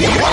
muchas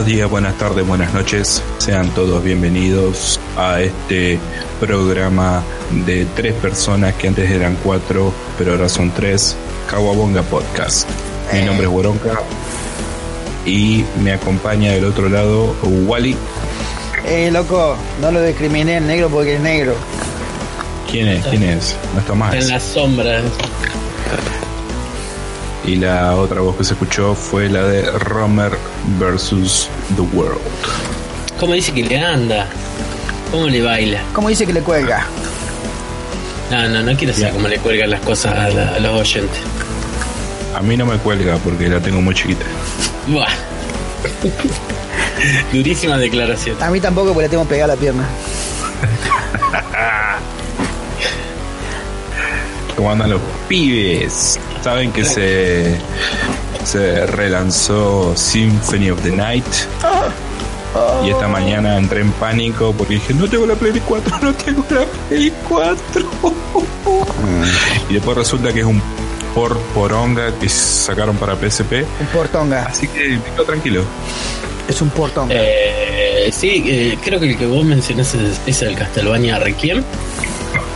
Buenos días, buenas tardes, buenas noches. Sean todos bienvenidos a este programa de tres personas que antes eran cuatro, pero ahora son tres. Kawabonga Podcast. Mi nombre es Boronca y me acompaña del otro lado Wally. Eh, loco, no lo discriminé en negro porque es negro. ¿Quién es? ¿Quién es? No está más. En las sombras. Y la otra voz que se escuchó fue la de Romer versus The World. ¿Cómo dice que le anda? ¿Cómo le baila? ¿Cómo dice que le cuelga? No, no, no quiero saber cómo le cuelgan las cosas a, la- a los oyentes. A mí no me cuelga porque la tengo muy chiquita. Buah. Durísima declaración. A mí tampoco porque le tengo pegada la pierna. ¿Cómo andan los pibes? Saben que se, se relanzó Symphony of the Night. Y esta mañana entré en pánico porque dije, no tengo la Play 4, no tengo la Play 4. Y después resulta que es un por poronga que sacaron para PSP. Un portonga. Así que me tranquilo. Es un portonga. Eh, sí, eh, creo que el que vos mencionás es, es el Castlevania Requiem,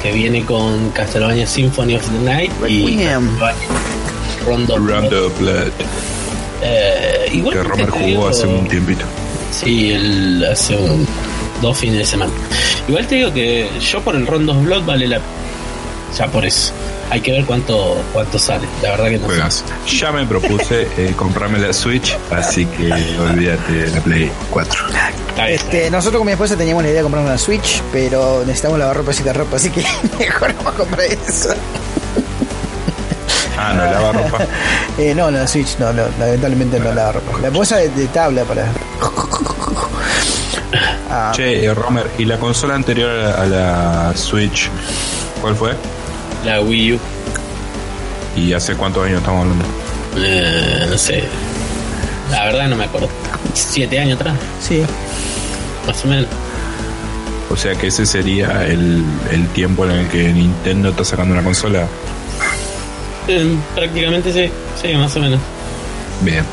que viene con Castlevania Symphony of the Night y Requiem. Rondo. Blood. Eh, igual Que Romer te jugó digo- hace un tiempito. Sí, el, hace un- dos fines de semana. Igual te digo que yo por el Rondo Blood vale la ya por eso. Hay que ver cuánto cuánto sale. La verdad que no sé. Juegas. Ya me propuse eh, comprarme la Switch, así que olvídate de la Play 4. Está bien, Este, nosotros con mi esposa teníamos la idea de comprar una Switch, pero necesitamos lavar ropa y secar ropa, así que mejor vamos a comprar eso. Ah, no lava ropa. Eh, no, la Switch, no, no, lamentablemente no lava ropa. La esposa de, de tabla para. Ah, Che, eh, Romer, ¿y la consola anterior a a la Switch cuál fue? La Wii U, ¿Y hace cuántos años estamos hablando? eh, no sé. La verdad no me acuerdo. Siete años atrás, sí. Más o menos. O sea que ese sería el, el tiempo en el que Nintendo está sacando una consola. Eh, prácticamente sí, sí, más o menos. Bien.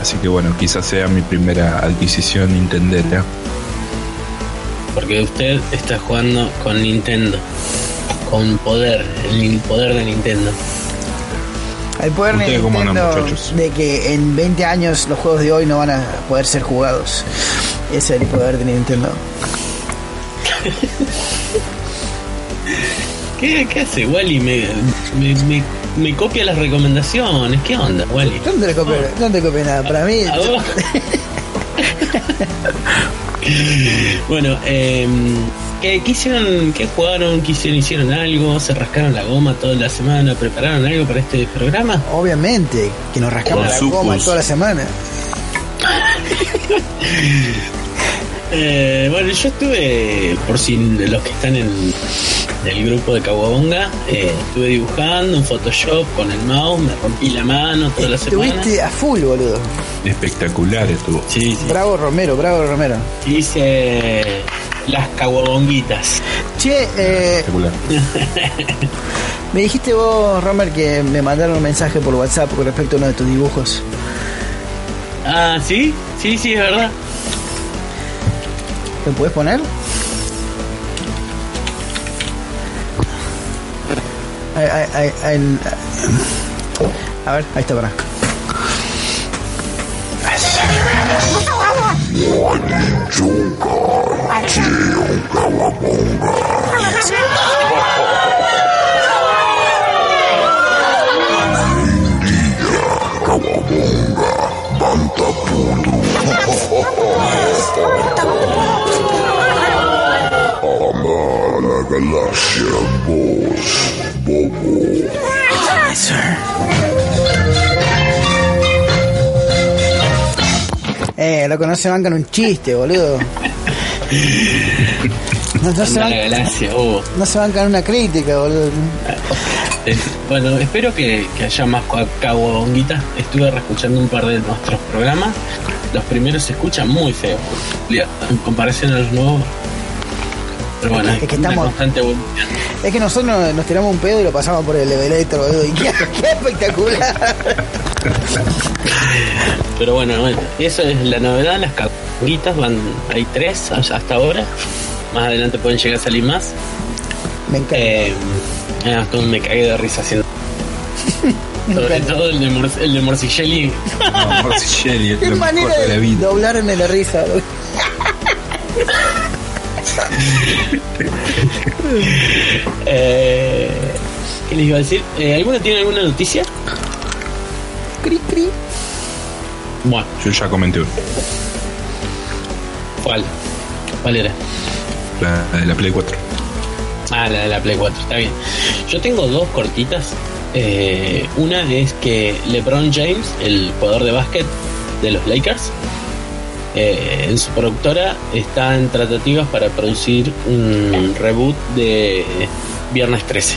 Así que bueno, quizás sea mi primera adquisición Nintendera. Porque usted está jugando con Nintendo. Con poder, el poder de Nintendo. El poder de ¿Ustedes cómo andan, Nintendo de que en 20 años los juegos de hoy no van a poder ser jugados. Ese es el poder de Nintendo. ¿Qué, qué hace Wally? Me, me, me, me copia las recomendaciones. ¿Qué onda, Wally? ¿Dónde le copié? ¿Dónde le copié nada? Para mí, ¿A vos? bueno, eh, ¿qué, qué hicieron? ¿Qué jugaron? ¿Qué hicieron? ¿Hicieron algo? ¿Se rascaron la goma toda la semana? ¿Prepararon algo para este programa? obviamente, que nos rascamos Con la sucus. goma toda la semana. Eh, bueno, yo estuve, por si los que están en el grupo de Caguabonga, eh, estuve dibujando en Photoshop con el mouse, me rompí la mano toda la semana. Estuviste a full, boludo. Espectacular estuvo. Sí, sí. Bravo Romero, bravo Romero. Hice las caguabonguitas. Che, eh, Espectacular. me dijiste vos, Romer, que me mandaron un mensaje por WhatsApp con respecto a uno de tus dibujos. Ah, ¿sí? Sí, sí, es verdad. ¿Lo puedes poner? Ay, ay, ay, ay, a ver, ahí está para. Chunga, Tio Kawabonga. Kawabonga, Banta Pudu. Amara Galáxia, Boss, Bobo. Hi, sir. Eh, loco, no se bancan un chiste, boludo. No, no se, Anda la ban- galaxia, oh. no se bancan una crítica, boludo. Eh, Bueno, espero que, que haya más cabonguitas. Estuve reescuchando un par de nuestros programas. Los primeros se escuchan muy feos en comparación a los nuevos. Pero bueno, Es que estamos-. Es que nosotros nos, nos tiramos un pedo y lo pasamos por el elevator, boludo. Y qué, qué espectacular. Pero bueno, bueno, eso es la novedad. Las cabonguitas van, hay tres hasta ahora. Más adelante pueden llegar a salir más. Me encanta. Eh, ah, me cagué de risa haciendo. Sobre todo el de, Mor- el de Morcicelli. No, Morcicelli es Qué manera de doblarme la risa, boludo. Eh, ¿Qué les iba a decir? Eh, ¿Alguno tiene alguna noticia? Cri, cri. Bueno, Yo ya comenté uno. ¿cuál? ¿Cuál era? La de la Play 4. Ah, la de la Play 4, está bien. Yo tengo dos cortitas. Eh, una es que LeBron James, el jugador de básquet de los Lakers, eh, en su productora está en tratativas para producir un reboot de Viernes 13.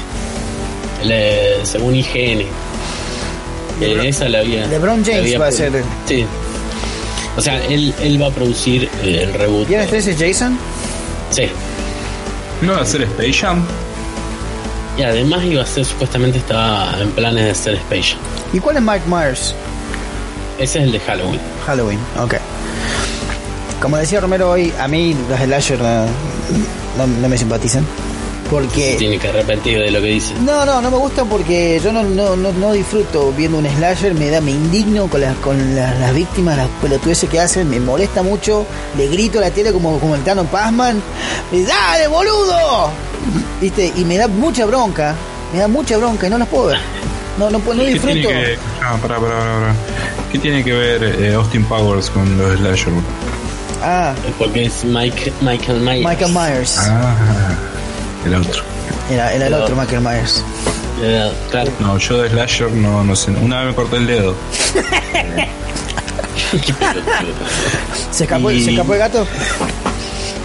Le- según IGN. Eh, esa la había. LeBron James había va a ser- Sí. O sea, él, él va a producir eh, el reboot. ¿Viernes 13 es Jason? Sí. ¿No va a ser Space Jam? Y además iba a ser, supuestamente estaba en planes de hacer Space Jam. ¿Y cuál es Mike Myers? Ese es el de Halloween. Halloween, ok. Como decía Romero hoy, a mí los slasher no, no, no me simpatizan. Porque... Tiene que arrepentir de lo que dice. No, no, no me gusta porque yo no, no, no, no disfruto viendo un slasher, me da, me indigno con las, con las, las víctimas, las pelotudeces que hacen, me molesta mucho, le grito a la tele como, como el Tano Pazman, y, ¡dale, boludo! ¿Viste? Y me da mucha bronca, me da mucha bronca y no las puedo ver. No, no, puedo- no ¿Qué disfruto. tiene que, ah, pará, pará, pará, pará. ¿Qué tiene que ver eh, Austin Powers con los Slasher? Ah, Porque es Mike, Michael Myers. Michael Myers. Ah, el otro. Era, era el No. otro Michael Myers. Eh, claro. No, yo de Slasher no, no sé. Una vez me corté el dedo. ¿Se escapó, Y- ¿se escapó el gato?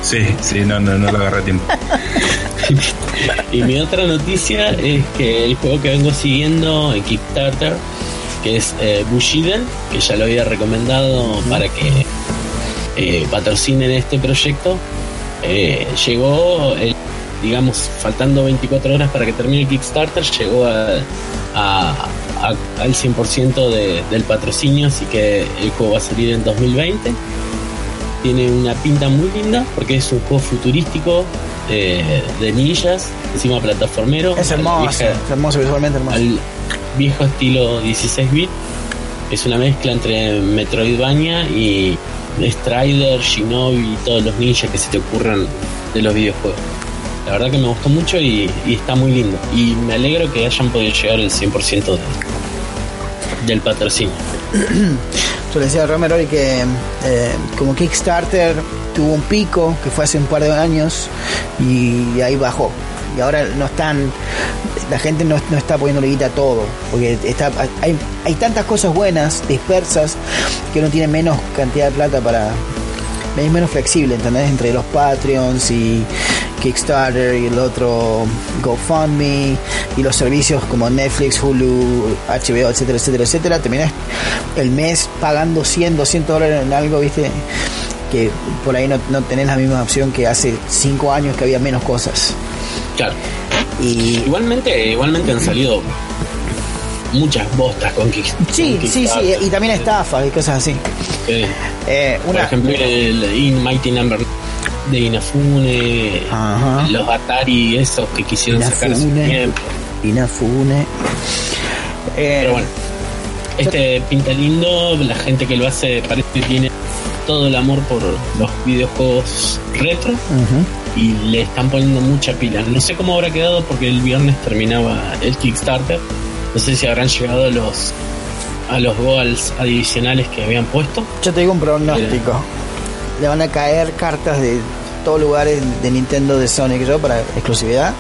Sí, sí, no, no, no lo agarré a tiempo. y mi otra noticia es que el juego que vengo siguiendo en Kickstarter, que es eh, Bushiden, que ya lo había recomendado para que eh, patrocinen este proyecto, eh, llegó, el- digamos, faltando 24 horas para que termine el Kickstarter, llegó a, a- a- al 100% de- del patrocinio, así que el juego va a salir en 2020 tiene una pinta muy linda porque es un juego futurístico eh, de ninjas, encima plataformero. Es hermoso, vieja- es hermoso, visualmente hermoso. al viejo estilo 16 bit. Es una mezcla entre Metroidvania y Strider, Shinobi y todos los ninjas que se te ocurran de los videojuegos. La verdad que me gustó mucho y, está muy lindo. Y me alegro que hayan podido llegar el 100% de- del patrocinio. Yo le decía a Romero que eh, como Kickstarter tuvo un pico que fue hace un par de años y ahí bajó. Y ahora no están, la gente no, no está poniendo guita a todo, porque está, hay, hay tantas cosas buenas, dispersas, que uno tiene menos cantidad de plata para... Es menos flexible, ¿entendés? Entre los Patreons y Kickstarter y el otro GoFundMe y los servicios como Netflix, Hulu, HBO, etcétera, etcétera, etcétera. Terminás el mes pagando 100, 200 dólares en algo, ¿viste? Que por ahí no, no tenés la misma opción que hace 5 años que había menos cosas. Claro. Y Igualmente, igualmente han salido muchas bostas con Kick- sí, con sí, sí, Kickstarter. y también estafas y cosas así. Eh, por ejemplo, el In Mighty Number de Inafune, Ajá. los Atari, esos que quisieron sacar hace tiempo. Inafune. Eh, Pero bueno, este pinta lindo, la gente que lo hace parece que tiene todo el amor por los videojuegos retro ujú. Y le están poniendo mucha pila. No sé cómo habrá quedado porque el viernes terminaba el Kickstarter. No sé si habrán llegado los a los goals adicionales que habían puesto. Yo te digo un pronóstico. Le van a caer cartas de todos lugares de Nintendo, de Sonic, yo para exclusividad.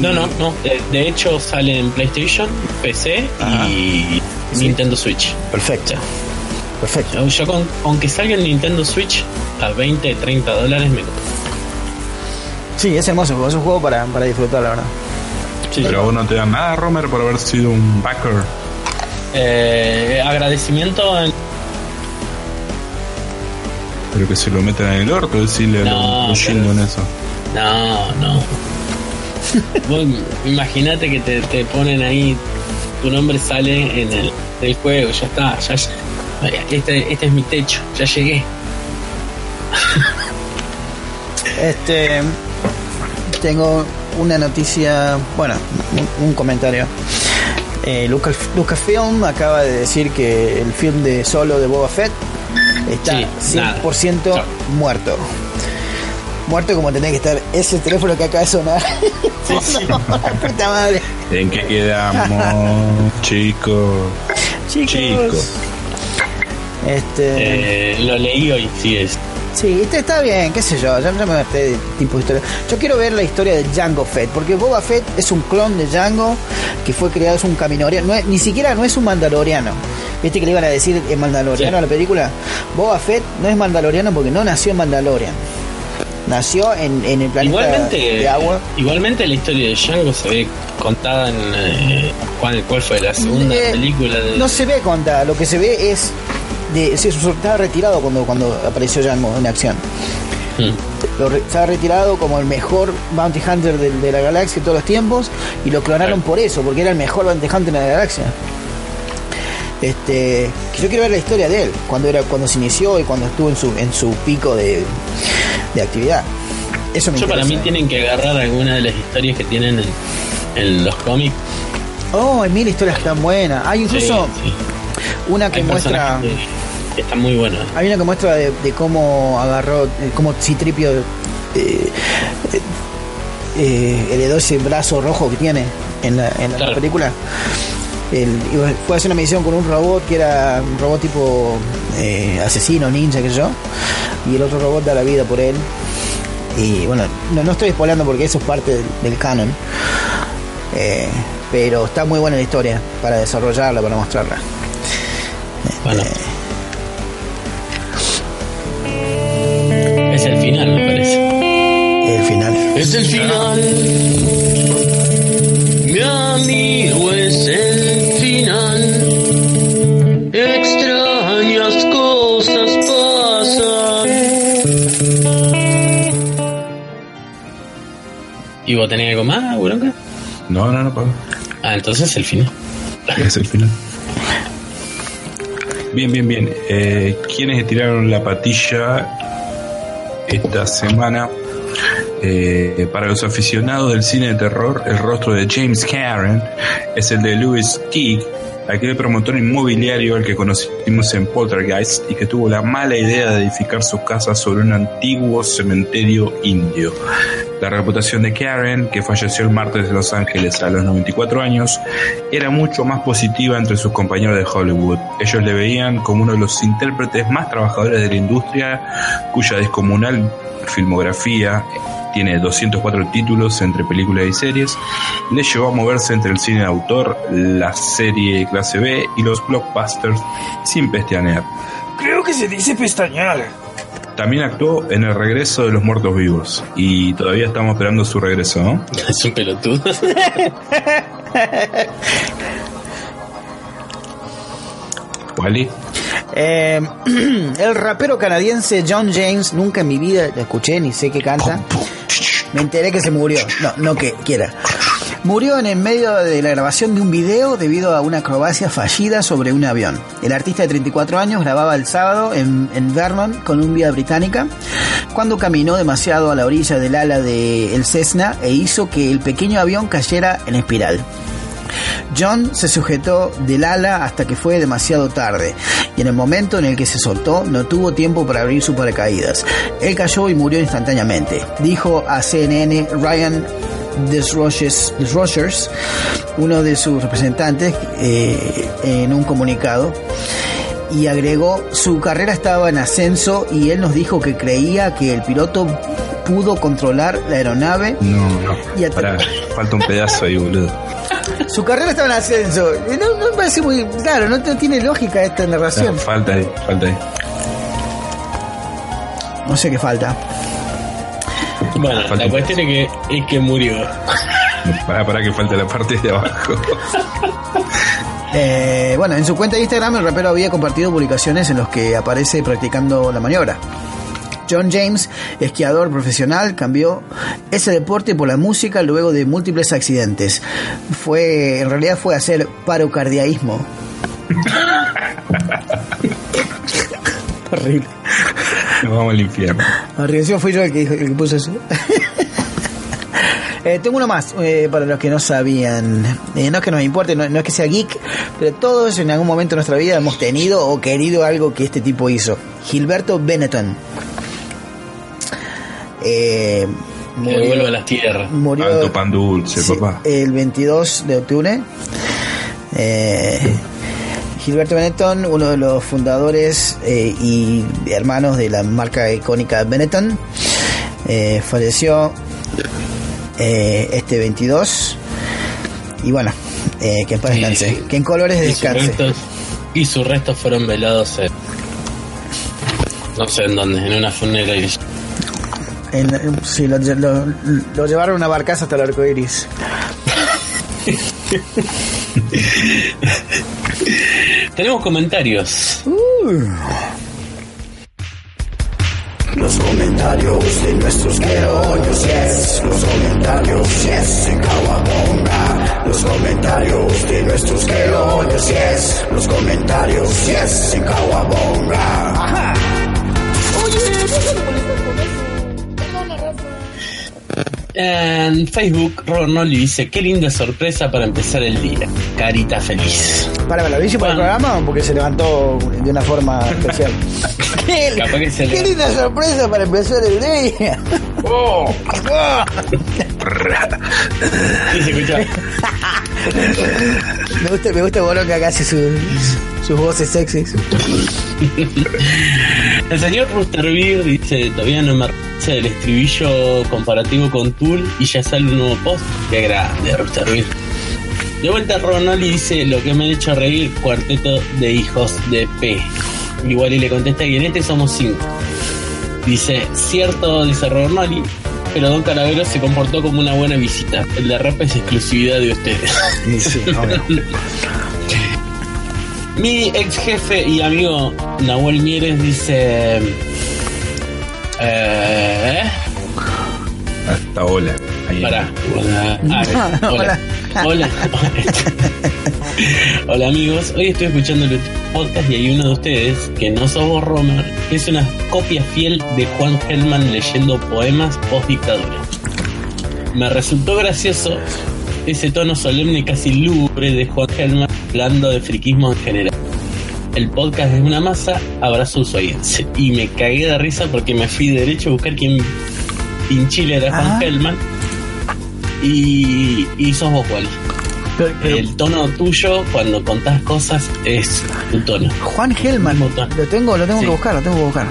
No, no, no. De, de hecho sale en PlayStation, PC Ajá. y Sí. Nintendo Switch. Perfecto. Perfecto. Yo, yo con, aunque salga el Nintendo Switch a 20, 30 dólares me compro. Sí, es hermoso, es un juego para, para disfrutar, la verdad. Sí, Pero a vos no te dan nada, Romer, por haber sido un backer. Eh, agradecimiento en- Pero que se lo metan en el orto, decirle a No, los- los pero- en eso. No, no. Vos Imagínate que te, te ponen ahí, tu nombre sale en el, del juego, ya está, ya, este, este es mi techo, ya llegué. Este. Tengo una noticia, bueno, un, un comentario. Eh, Lucas, Lucasfilm acaba de decir que el film de solo de Boba Fett está Sí, nada. 100% Chao. muerto. Muerto como tenía que estar ese teléfono que acaba de sonar. No, puta madre. ¿En qué quedamos, chicos? Chicos. Chicos. Este. Eh, lo leí hoy, sí es. Sí, este está bien, qué sé yo, ya, ya me harté de tipo de historia. Yo quiero ver la historia de Django Fett, porque Boba Fett es un clon de Django que fue creado, es un caminoriano, no es- ni siquiera no es un mandaloriano. ¿Viste que le iban a decir en mandaloriano Sí. a la película? Boba Fett no es mandaloriano porque no nació en Mandalorian. Nació en, en el planeta Igualmente, de agua. igualmente la historia de Django se ve contada en. eh, ¿cuál, cuál fue la segunda Eh, película? De, No se ve contada, lo que se ve es. De, se estaba retirado cuando, cuando apareció Django en acción. Hmm. Lo re- estaba retirado como el mejor bounty hunter de, de la galaxia de todos los tiempos y lo clonaron por eso, porque era el mejor bounty hunter de la galaxia. Este, que yo quiero ver la historia de él, cuando era cuando se inició y cuando estuvo en su en su pico de, de actividad. Eso me Yo para mí tienen que agarrar alguna de las historias que tienen en, en los cómics. Oh, hay mil historias tan buenas. Hay incluso Sí, sí. una que Hay muestra que, que están muy buenos. Hay una que muestra de, de cómo agarró, cómo Citripio eh, eh, eh, heredó ese brazo rojo que tiene en la, en la Claro. película. El- a hacer una misión con un robot que era un robot tipo eh, asesino, ninja, que yo. Y el otro robot da la vida por él. Y bueno, no, no estoy spoilando porque eso es parte del, del canon. Eh, pero está muy buena la historia para desarrollarla, para mostrarla. Bueno. Es el final. Mi amigo es el final. Extrañas cosas pasan. ¿Y vos tenés algo más, Bronca? No, no, no, Pablo. Ah, entonces el final. Es el final. Bien, bien, bien. Eh, ¿Quiénes tiraron la patilla esta semana? Eh, para los aficionados del cine de terror, el rostro de James Karen es el de Louis Teague, aquel promotor inmobiliario al que conocimos en Poltergeist y que tuvo la mala idea de edificar su casa sobre un antiguo cementerio indio. La reputación de Karen, que falleció el martes de Los Ángeles a los 94 años, era mucho más positiva entre sus compañeros de Hollywood. Ellos le veían como uno de los intérpretes más trabajadores de la industria, cuya descomunal filmografía tiene 204 títulos entre películas y series, le llevó a moverse entre el cine de autor, la serie clase B y los blockbusters sin pestañear. Creo que se dice pestañear. También actuó en El regreso de los muertos vivos y todavía estamos esperando su regreso, ¿no? Es un pelotudo. Wally. Eh, el rapero canadiense John James, nunca en mi vida lo escuché ni sé qué canta. Me enteré que se murió. No, no que quiera. Murió en el medio de la grabación de un video debido a una acrobacia fallida sobre un avión. El artista de 34 años grababa el sábado en, en Vernon, Columbia Británica, cuando caminó demasiado a la orilla del ala del Cessna e hizo que el pequeño avión cayera en espiral. John se sujetó del ala hasta que fue demasiado tarde, y en el momento en el que se soltó no tuvo tiempo para abrir su paracaídas. Él cayó y murió instantáneamente, dijo a CNN Ryan Desrochers, uno de sus representantes, eh, en un comunicado y agregó su carrera estaba en ascenso y él nos dijo que creía que el piloto pudo controlar la aeronave. No, no. Y Pará, falta un pedazo ahí, boludo. Su carrera estaba en ascenso. No, no me parece muy claro, no, no tiene lógica esta narración. No, falta ahí, falta ahí. No sé qué falta. Bueno, Falta la cuestión es que, es que murió. Pará, pará que falta la parte de abajo. Eh, bueno, en su cuenta de Instagram el rapero había compartido publicaciones en los que aparece practicando la maniobra. John James, esquiador profesional, cambió ese deporte por la música luego de múltiples accidentes. Fue, en realidad fue hacer parocardiaísmo. Horrible. Nos vamos al infierno. Arriesgó fui yo el que, el que puso eso. Eh, tengo uno más eh, para los que no sabían. Eh, no es que nos importe, no, no es que sea geek, pero todos en algún momento de nuestra vida hemos tenido o querido algo que este tipo hizo. Gilberto Benetton. Eh, Que vuelva a las tierras. murió Alto pan dulce, sí, papá. el 22 de octubre. Eh, Gilberto Benetton, uno de los fundadores eh, y hermanos de la marca icónica Benetton, eh, falleció eh, este 22. Y bueno, eh, que en paz Sí, descanse. sí. Que en colores Y sus, descanse. restos, y sus restos fueron velados en. No sé en dónde, en una funeraria. En- sí, lo, lo- lo llevaron una barcaza hasta el arco iris. Tenemos comentarios. Los comentarios de nuestros querollos, yes. Los comentarios, yes, en Kawabonga. Los comentarios de nuestros querollos, yes. Los comentarios, yes, en Kawabonga. En Facebook, Ronald dice: Qué linda sorpresa para empezar el día. Carita feliz. ¿Para la bici para el programa o porque se levantó de una forma especial? qué, linda sorpresa para empezar el día. Oh. Me gusta, me gusta Boronga que hace sus, sus voces sexys. El señor Rusterbeer dice: Todavía no me arrecha del estribillo comparativo con Tool y ya sale un nuevo post. Qué grande, Rusterbeer. De vuelta, Ronald dice: Lo que me ha hecho reír, cuarteto de hijos de P. Igual y le contesta: Y en este somos cinco. Dice: Cierto, dice Ronald, pero Don Calavero se comportó como una buena visita. El de rap es exclusividad de ustedes. Mi ex jefe y amigo Nahuel Mieres dice. Eh, Hasta hola. Ahí. Pará. Hola. Ah, hola. Hola. Hola amigos, hoy estoy escuchando el podcast y hay uno de ustedes, que no sos vos Romer, que es una copia fiel de Juan Gelman leyendo poemas post dictadura. Me resultó gracioso ese tono solemne y casi lúgubre de Juan Gelman hablando de friquismo en general. El podcast es una masa, abrazo su audiencia. Y me cagué de risa porque me fui derecho a buscar quién pinchile era Juan Ah. Y, y sos vos, Wally. Pero- pero El tono tuyo cuando contás cosas es tu tono. Juan Gelman, lo tengo, lo tengo Sí. que buscar, lo tengo que buscar.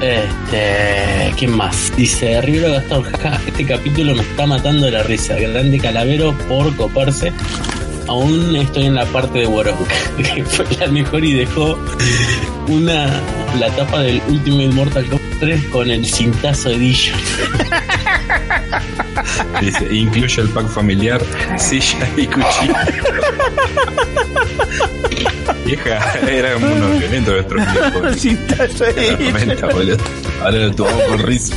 Este, ¿quién más? Dice Rivero Gastón, este capítulo me está matando de la risa. Grande calavero por coparse. Aún estoy en la parte de Woronka, que fue la mejor y dejó una la tapa del Ultimate Mortal Kombat 3 con el cintazo de Dijon. Dice, incluye el pack familiar, silla y cuchillo. Vieja, era unos violentos nuestros viejos. Cintazo 90, boludo. Ahora lo tomamos con risa.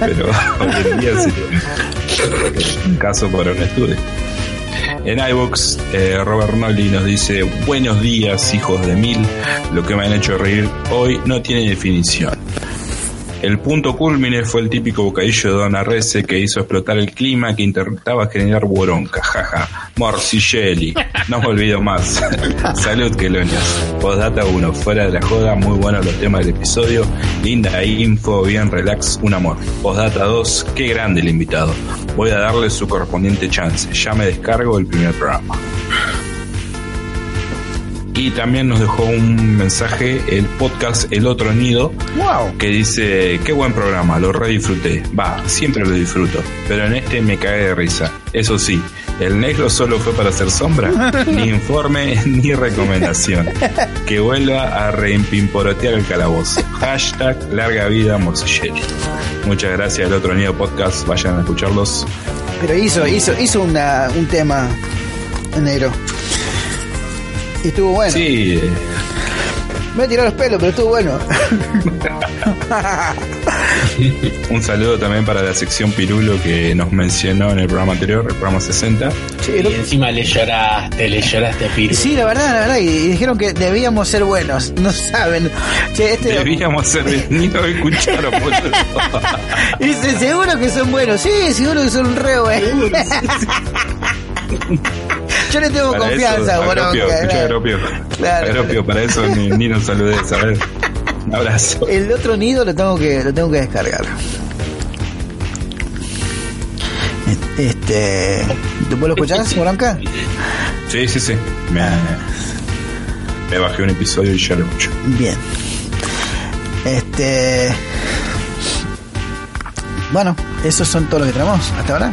Pero hoy en día sí. Un caso para un estudio. En iVoox, eh, Robert Nolly nos dice: Buenos días, hijos de mil. Lo que me han hecho reír hoy no tiene definición. El punto culmine fue el típico bocadillo de Don Arrece que hizo explotar el clima que intentaba generar Boronca. Jaja. Morcicelli. No me olvido más. Salud, Quelonias. Postdata 1. Fuera de la joda, muy buenos los temas del episodio. Linda info, bien relax, un amor. Postdata 2. Qué grande el invitado. Voy a darle su correspondiente chance. Ya me descargo el primer programa. Y también nos dejó un mensaje el podcast El Otro Nido, Wow. que dice, qué buen programa, lo re disfruté. Va, siempre lo disfruto, pero en este me cae de risa. Eso sí, el negro solo fue para hacer sombra, ni informe ni recomendación. Que vuelva a reimpimporotear el calabozo. Hashtag larga vida Morcilleri. Muchas gracias El Otro Nido Podcast, vayan a escucharlos. Pero hizo, hizo, hizo una, un tema enero. Y estuvo bueno. Sí, Me voy a tirar los pelos, pero estuvo bueno. un saludo también para la sección Pirulo que nos mencionó en el programa anterior, el programa 60. Sí, Y lo- encima le lloraste, le lloraste a Piru. sí, la verdad, la verdad. Y, y dijeron que debíamos ser buenos. No saben. Che, este, Debíamos ser ni lo escucharon, dice, seguro que son buenos. Sí, seguro que son re buenos. Yo le tengo Para confianza, eso, Agropio, escucha. Agropio. Claro. Agropio, para eso ni, ni nos saludes, ¿sabes? Un abrazo. El otro nido lo tengo que, lo tengo que descargar. Este. ¿Tú lo escuchás, Boronca? Sí, sí, sí. Me, me bajé un episodio y ya lo escucho. Bien. Este. Bueno, esos son todos los que tenemos hasta ahora.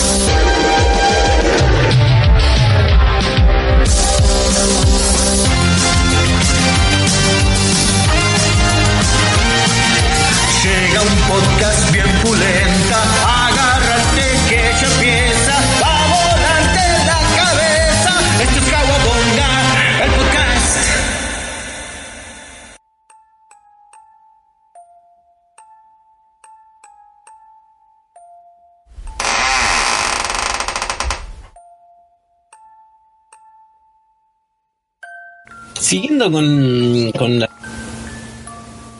Siguiendo con, con la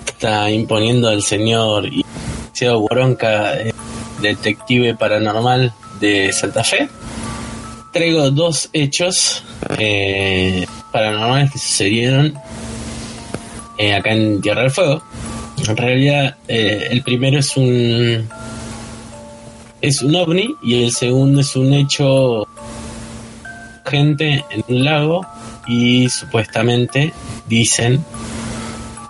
está imponiendo el señor Seo Boronca, eh, detective paranormal de Santa Fe, traigo dos hechos eh, paranormales que sucedieron eh, acá en Tierra del Fuego. En realidad, el primero es un es un ovni y el segundo es un hecho gente en un lago y supuestamente dicen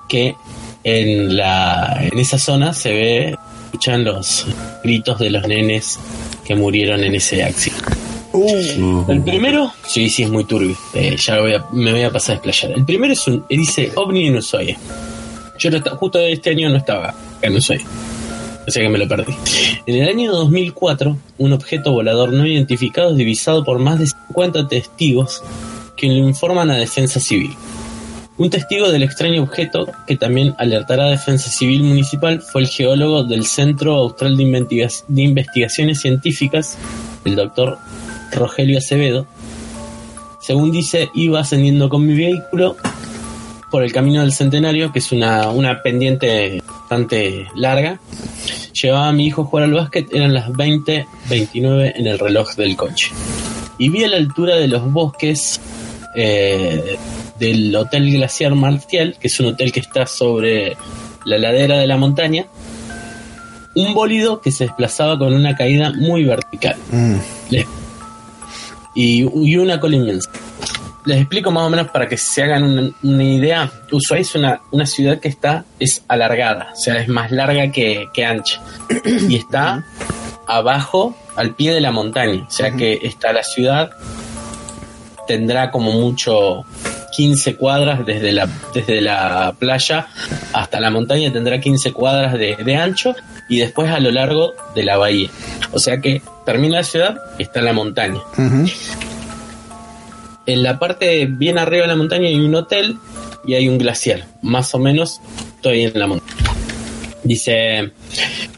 que en la en esa zona se ve escuchan los gritos de los nenes que murieron en ese accidente. El primero, sí, sí, es muy turbio. Eh, ya lo voy a- me voy a pasar a explayar. El primero es un, dice OVNI en Ushuaia. Yo no esta- justo este año no estaba acá en Ushuaia. O sea que me lo perdí. En el año 2004, un objeto volador no identificado es divisado por más de 50 testigos que lo informan a Defensa Civil. Un testigo del extraño objeto que también alertará a Defensa Civil Municipal fue el geólogo del Centro Austral de Investigaciones Científicas, el doctor Rogelio Acevedo. Según dice, iba ascendiendo con mi vehículo por el camino del centenario, que es una, una pendiente bastante larga. Llevaba a mi hijo a jugar al básquet, eran las 20.29 en el reloj del coche. Y vi a la altura de los bosques eh, del Hotel Glaciar Martial, que es un hotel que está sobre la ladera de la montaña, un bólido que se desplazaba con una caída muy vertical. Mm. Les- y, y una cola inmensa. Les explico más o menos para que se hagan una, una idea. Ushuaia es una, una ciudad que está, es alargada, o sea, es más larga que, que ancha. Y está abajo, al pie de la montaña. O sea que está la ciudad, tendrá como mucho 15 cuadras desde la, desde la playa hasta la montaña, tendrá 15 cuadras de, de ancho y después a lo largo de la bahía. O sea que termina la ciudad está la montaña. En la parte bien arriba de la montaña hay un hotel y hay un glaciar. Más o menos estoy en la montaña. Dice,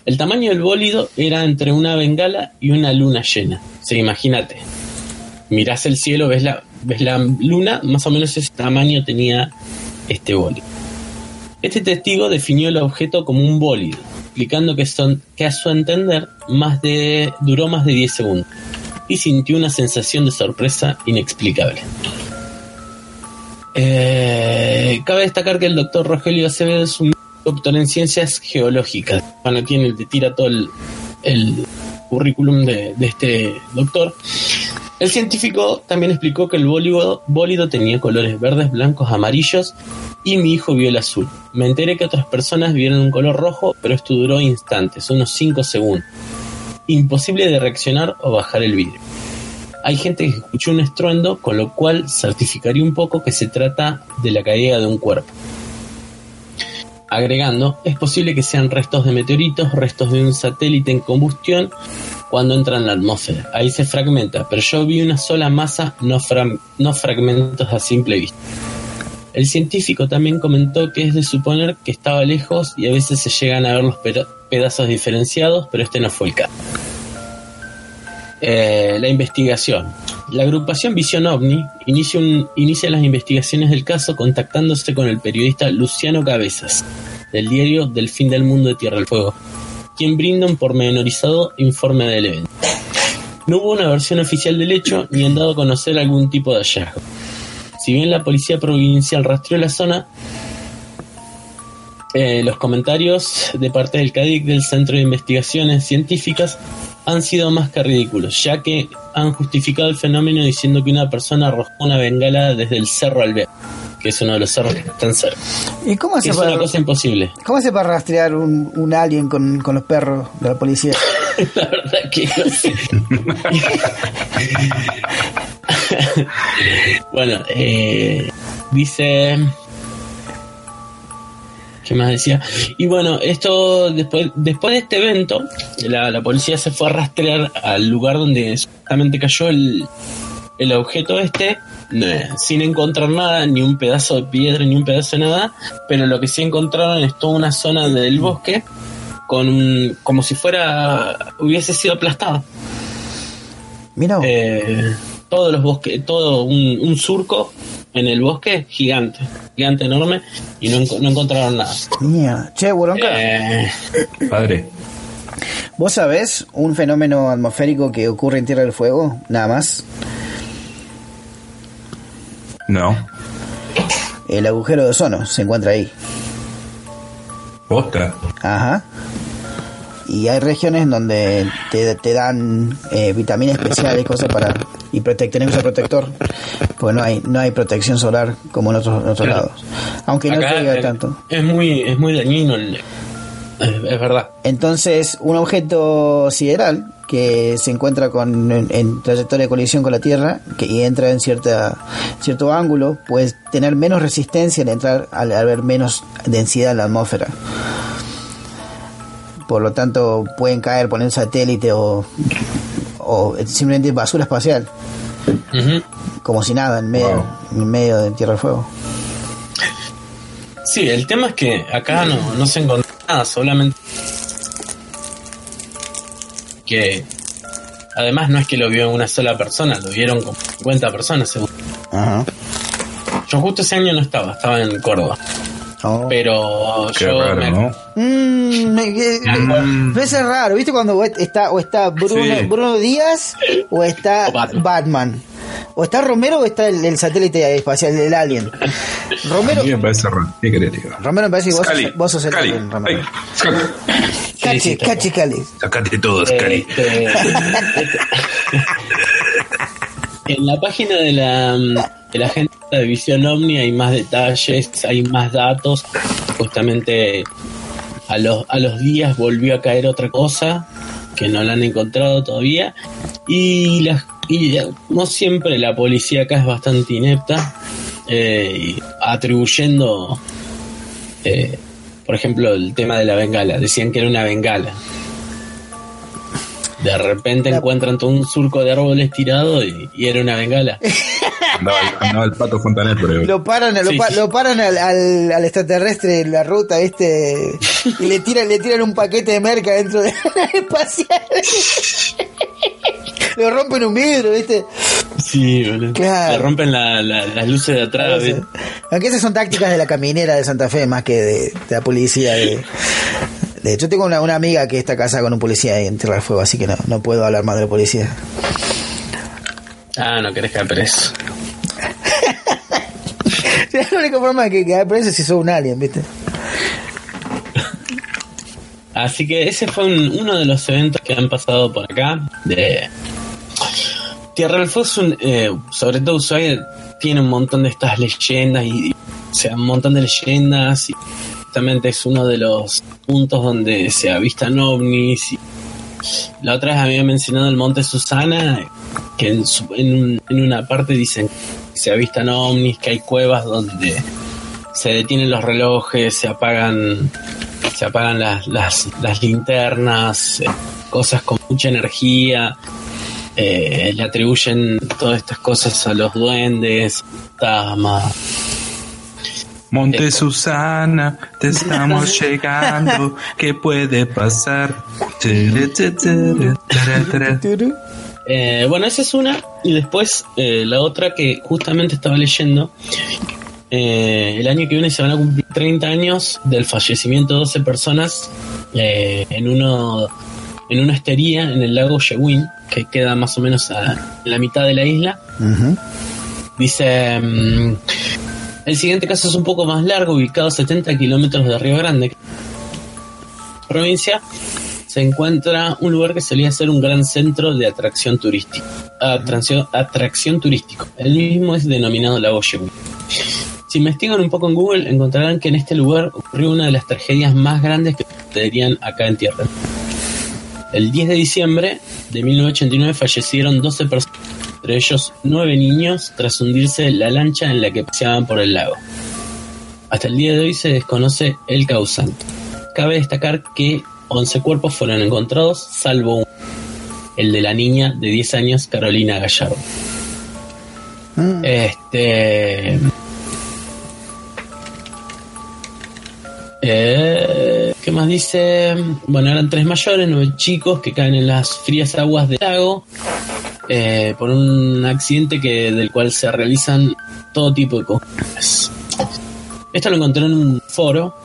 el tamaño del bólido era entre una bengala y una luna llena. O sea, imagínate. Mirás el cielo, ves la, ves la luna, más o menos ese tamaño tenía este bólido. Este testigo definió el objeto como un bólido, explicando que, son, que a su entender más de, duró más de 10 segundos y sintió una sensación de sorpresa inexplicable. Eh, cabe destacar que el doctor Rogelio Acevedo es un doctor en ciencias geológicas. Bueno, tiene, tira todo el, el currículum de, de este doctor. El científico también explicó que el bólido, tenía colores verdes, blancos, amarillos y mi hijo vio el azul. Me enteré que otras personas vieron un color rojo, pero esto duró instantes, unos 5 segundos. Imposible de reaccionar o bajar el vidrio. Hay gente que escuchó un estruendo, con lo cual certificaría un poco que se trata de la caída de un cuerpo. Agregando, es posible que sean restos de meteoritos, restos de un satélite en combustión cuando entra en la atmósfera. Ahí se fragmenta, pero yo vi una sola masa, no, no fragmentos a simple vista. El científico también comentó que es de suponer que estaba lejos y a veces se llegan a ver los peda- pedazos diferenciados, pero este no fue el caso. Eh, la investigación. La agrupación Visión OVNI inicia, las investigaciones del caso contactándose con el periodista Luciano Cabezas, del diario Del Fin del Mundo de Tierra del Fuego, quien brinda un pormenorizado informe del evento. No hubo una versión oficial del hecho ni han dado a conocer algún tipo de hallazgo. Si bien la policía provincial rastreó la zona, eh, los comentarios de parte del CADIC del Centro de Investigaciones Científicas han sido más que ridículos, ya que han justificado el fenómeno diciendo que una persona arrojó una bengala desde el Cerro Alvear, que es uno de los cerros que están cerca. ¿Y cómo hace es para, una cosa imposible. cómo hace para rastrear un, un alien con, con los perros de la policía? La verdad que no sé. bueno, eh, dice. ¿Qué más decía? Y bueno, esto después, después de este evento, la, la policía se fue a rastrear al lugar donde supuestamente cayó el, el objeto este, sin encontrar nada, ni un pedazo de piedra, ni un pedazo de nada, pero lo que sí encontraron es toda una zona del bosque con un- como si fuera hubiese sido aplastado. Mira. Eh, todos los bosques, todo un, un surco en el bosque gigante, gigante enorme, y no, no encontraron nada. mía. Che, Boronca, Eh, Padre, ¿vos sabés un fenómeno atmosférico que ocurre en Tierra del Fuego? Nada más. no. El agujero de ozono se encuentra ahí. Posta. Ajá. Y hay regiones donde te, te dan eh, vitaminas especiales, cosas para. Y que usar protector. Pues no hay, no hay protección solar como en otros, en otros Claro. lados. Aunque no llega tanto. Es muy, es muy dañino, el- es, verdad. Entonces, un objeto sideral que se encuentra con, en, en trayectoria de colisión con la Tierra que, y entra en cierta, cierto ángulo, puede tener menos resistencia al entrar, al haber menos densidad en la atmósfera. Por lo tanto, pueden caer, poner satélite o, o simplemente basura espacial, como si nada, en medio, en medio de Tierra del Fuego. Sí, el tema es que acá no, no se encontró nada, solamente que además no es que lo vio una sola persona, lo vieron como 50 personas según. Ajá. Yo justo ese año no estaba, estaba en Córdoba. Oh. Pero Qué yo raro, me- ¿no? Mm, me, me- me parece raro, ¿viste? Cuando está o está Bruno, Sí. Bruno Díaz o está O Batman. Batman. O está Romero o está el, el satélite espacial del Alien. Romero, A mí me parece raro. ¿Qué querés, tío? Romero me parece que vos, sos- vos sos el Scali, Alien, Romero. ay, saca- Cachi, sí, cachi, cali. Sacate todo, Scali. Este, en la página de la, de la gente de Visión Omni hay más detalles, hay más datos. Justamente a los, a los días volvió a caer otra cosa que no la han encontrado todavía. Y, las, y como siempre, la policía acá es bastante inepta, eh, atribuyendo, eh, por ejemplo, el tema de la bengala. Decían que era una bengala. De repente La- encuentran todo un surco de árboles tirado y, y era una bengala. Andaba, andaba el pato Fontanet por ahí. Lo paran, lo, Sí, pa- sí. lo paran al, al, al extraterrestre en la ruta, este, y le tiran, le tiran un paquete de merca dentro de la espacial. Lo rompen un vidrio, ¿viste? Sí, boludo. Claro. Le rompen la- la- las luces de atrás. Aunque esas son tácticas de la caminera de Santa Fe más que de, de la policía. De, de hecho, tengo una, una amiga que está casada con un policía ahí en Tierra del Fuego, así que no, no puedo hablar más de la policía. Ah, no querés caer preso. la única forma de que quedar preso es si sos un alien, ¿viste? Así que ese fue un- uno de los eventos que han pasado por acá. De Tierra del Fuego es un, eh, sobre todo Ushuaia tiene un montón de estas leyendas y, y- o sea, un montón de leyendas y justamente es uno de los puntos donde se avistan ovnis. La otra vez había mencionado el Monte Susana, que en, su- en, en una parte dicen que se avistan ovnis, que hay cuevas donde se detienen los relojes, se apagan se apagan las, las, las linternas, eh, cosas con mucha energía, eh, le atribuyen todas estas cosas a los duendes, fantasmas. Monte Esto. Susana, te estamos llegando. ¿Qué puede pasar? Eh, bueno, esa es una. Y después eh, la otra que justamente estaba leyendo. eh, el año que viene se van a cumplir 30 años del fallecimiento de 12 personas eh, en uno en una estería en el lago Shewin, que queda más o menos a la mitad de la isla. Dice, mm, el siguiente caso es un poco más largo, ubicado a 70 kilómetros de Río Grande, provincia. Se encuentra un lugar que solía ser un gran centro de atracción turística. Atracción, turístico. El mismo es denominado Lago Yehui. Si investigan un poco en Google, encontrarán que en este lugar ocurrió una de las tragedias más grandes que sucederían acá en Tierra. El 10 de diciembre de 1989 fallecieron 12 personas, entre ellos 9 niños, tras hundirse la lancha en la que paseaban por el lago. Hasta el día de hoy se desconoce el causante. Cabe destacar que 11 cuerpos fueron encontrados, salvo uno, el de la niña de 10 años, Carolina Gallardo. Este. Eh, ¿Qué más dice? Bueno, eran tres mayores, nueve chicos que caen en las frías aguas del lago eh, por un accidente que del cual se realizan todo tipo de cosas. Esto lo encontré en un foro.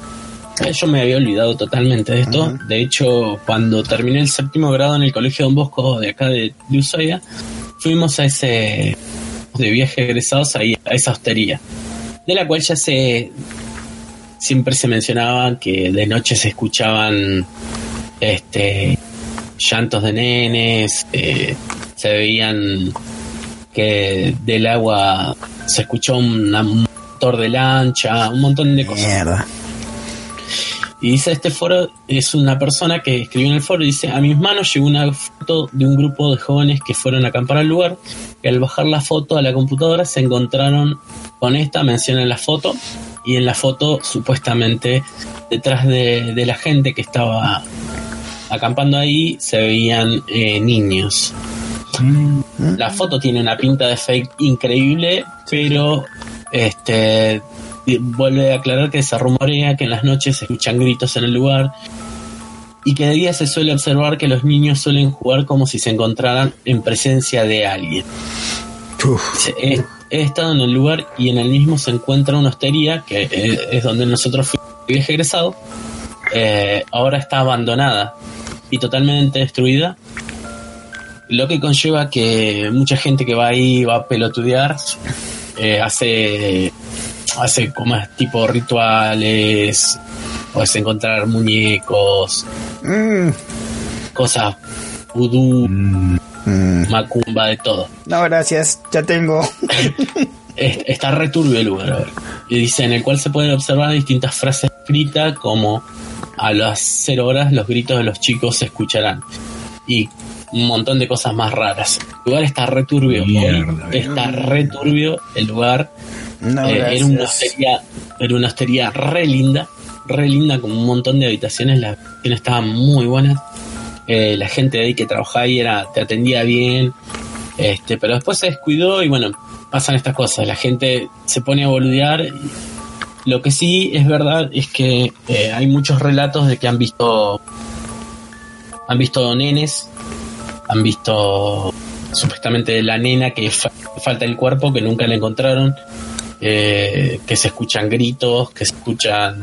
Eh, Yo me había olvidado totalmente de esto. De hecho, cuando terminé el séptimo grado en el colegio Don Bosco de acá de, de Ushuaia, fuimos a ese de viaje egresados ahí a esa hostería, de la cual ya se siempre se mencionaba que de noche se escuchaban este llantos de nenes, eh, se veían que del agua se escuchó un motor de lancha, un montón de cosas. Y dice este foro, es una persona que escribió en el foro, dice, a mis manos llegó una foto de un grupo de jóvenes que fueron a acampar al lugar, y al bajar la foto a la computadora se encontraron con esta, mencionan la foto, y en la foto supuestamente detrás de, de la gente que estaba acampando ahí se veían eh, niños. La foto tiene una pinta de fake increíble, pero este vuelve a aclarar que se rumorea que en las noches se escuchan gritos en el lugar y que de día se suele observar que los niños suelen jugar como si se encontraran en presencia de alguien. Se- He, he estado en el lugar y en el mismo se encuentra una hostería, que es, es donde nosotros fuimos viaje egresado. Eh, ahora está abandonada y totalmente destruida. Lo que conlleva que mucha gente que va ahí va a pelotudear, eh, hace, hace como es tipo rituales, puedes encontrar muñecos, Mm, cosas vudú, mm. macumba, de todo. No, gracias, ya tengo. Es- está returbio el lugar. a ver. Y dice en el cual se pueden observar distintas frases escritas como a las cero horas los gritos de los chicos se escucharán. Y un montón de cosas más raras. El lugar está returbio. Está returbio el lugar. No, Eh, era una hostería, era una hostería re linda, re linda con un montón de habitaciones, las habitaciones estaban muy buenas. Eh, la gente de ahí que trabajaba ahí era, te atendía bien, este, pero después se descuidó y bueno, pasan estas cosas, la gente se pone a boludear. Lo que sí es verdad es que eh, hay muchos relatos de que han visto han visto nenes, han visto supuestamente la nena que fa- falta el cuerpo, que nunca la encontraron, eh, que se escuchan gritos, que se escuchan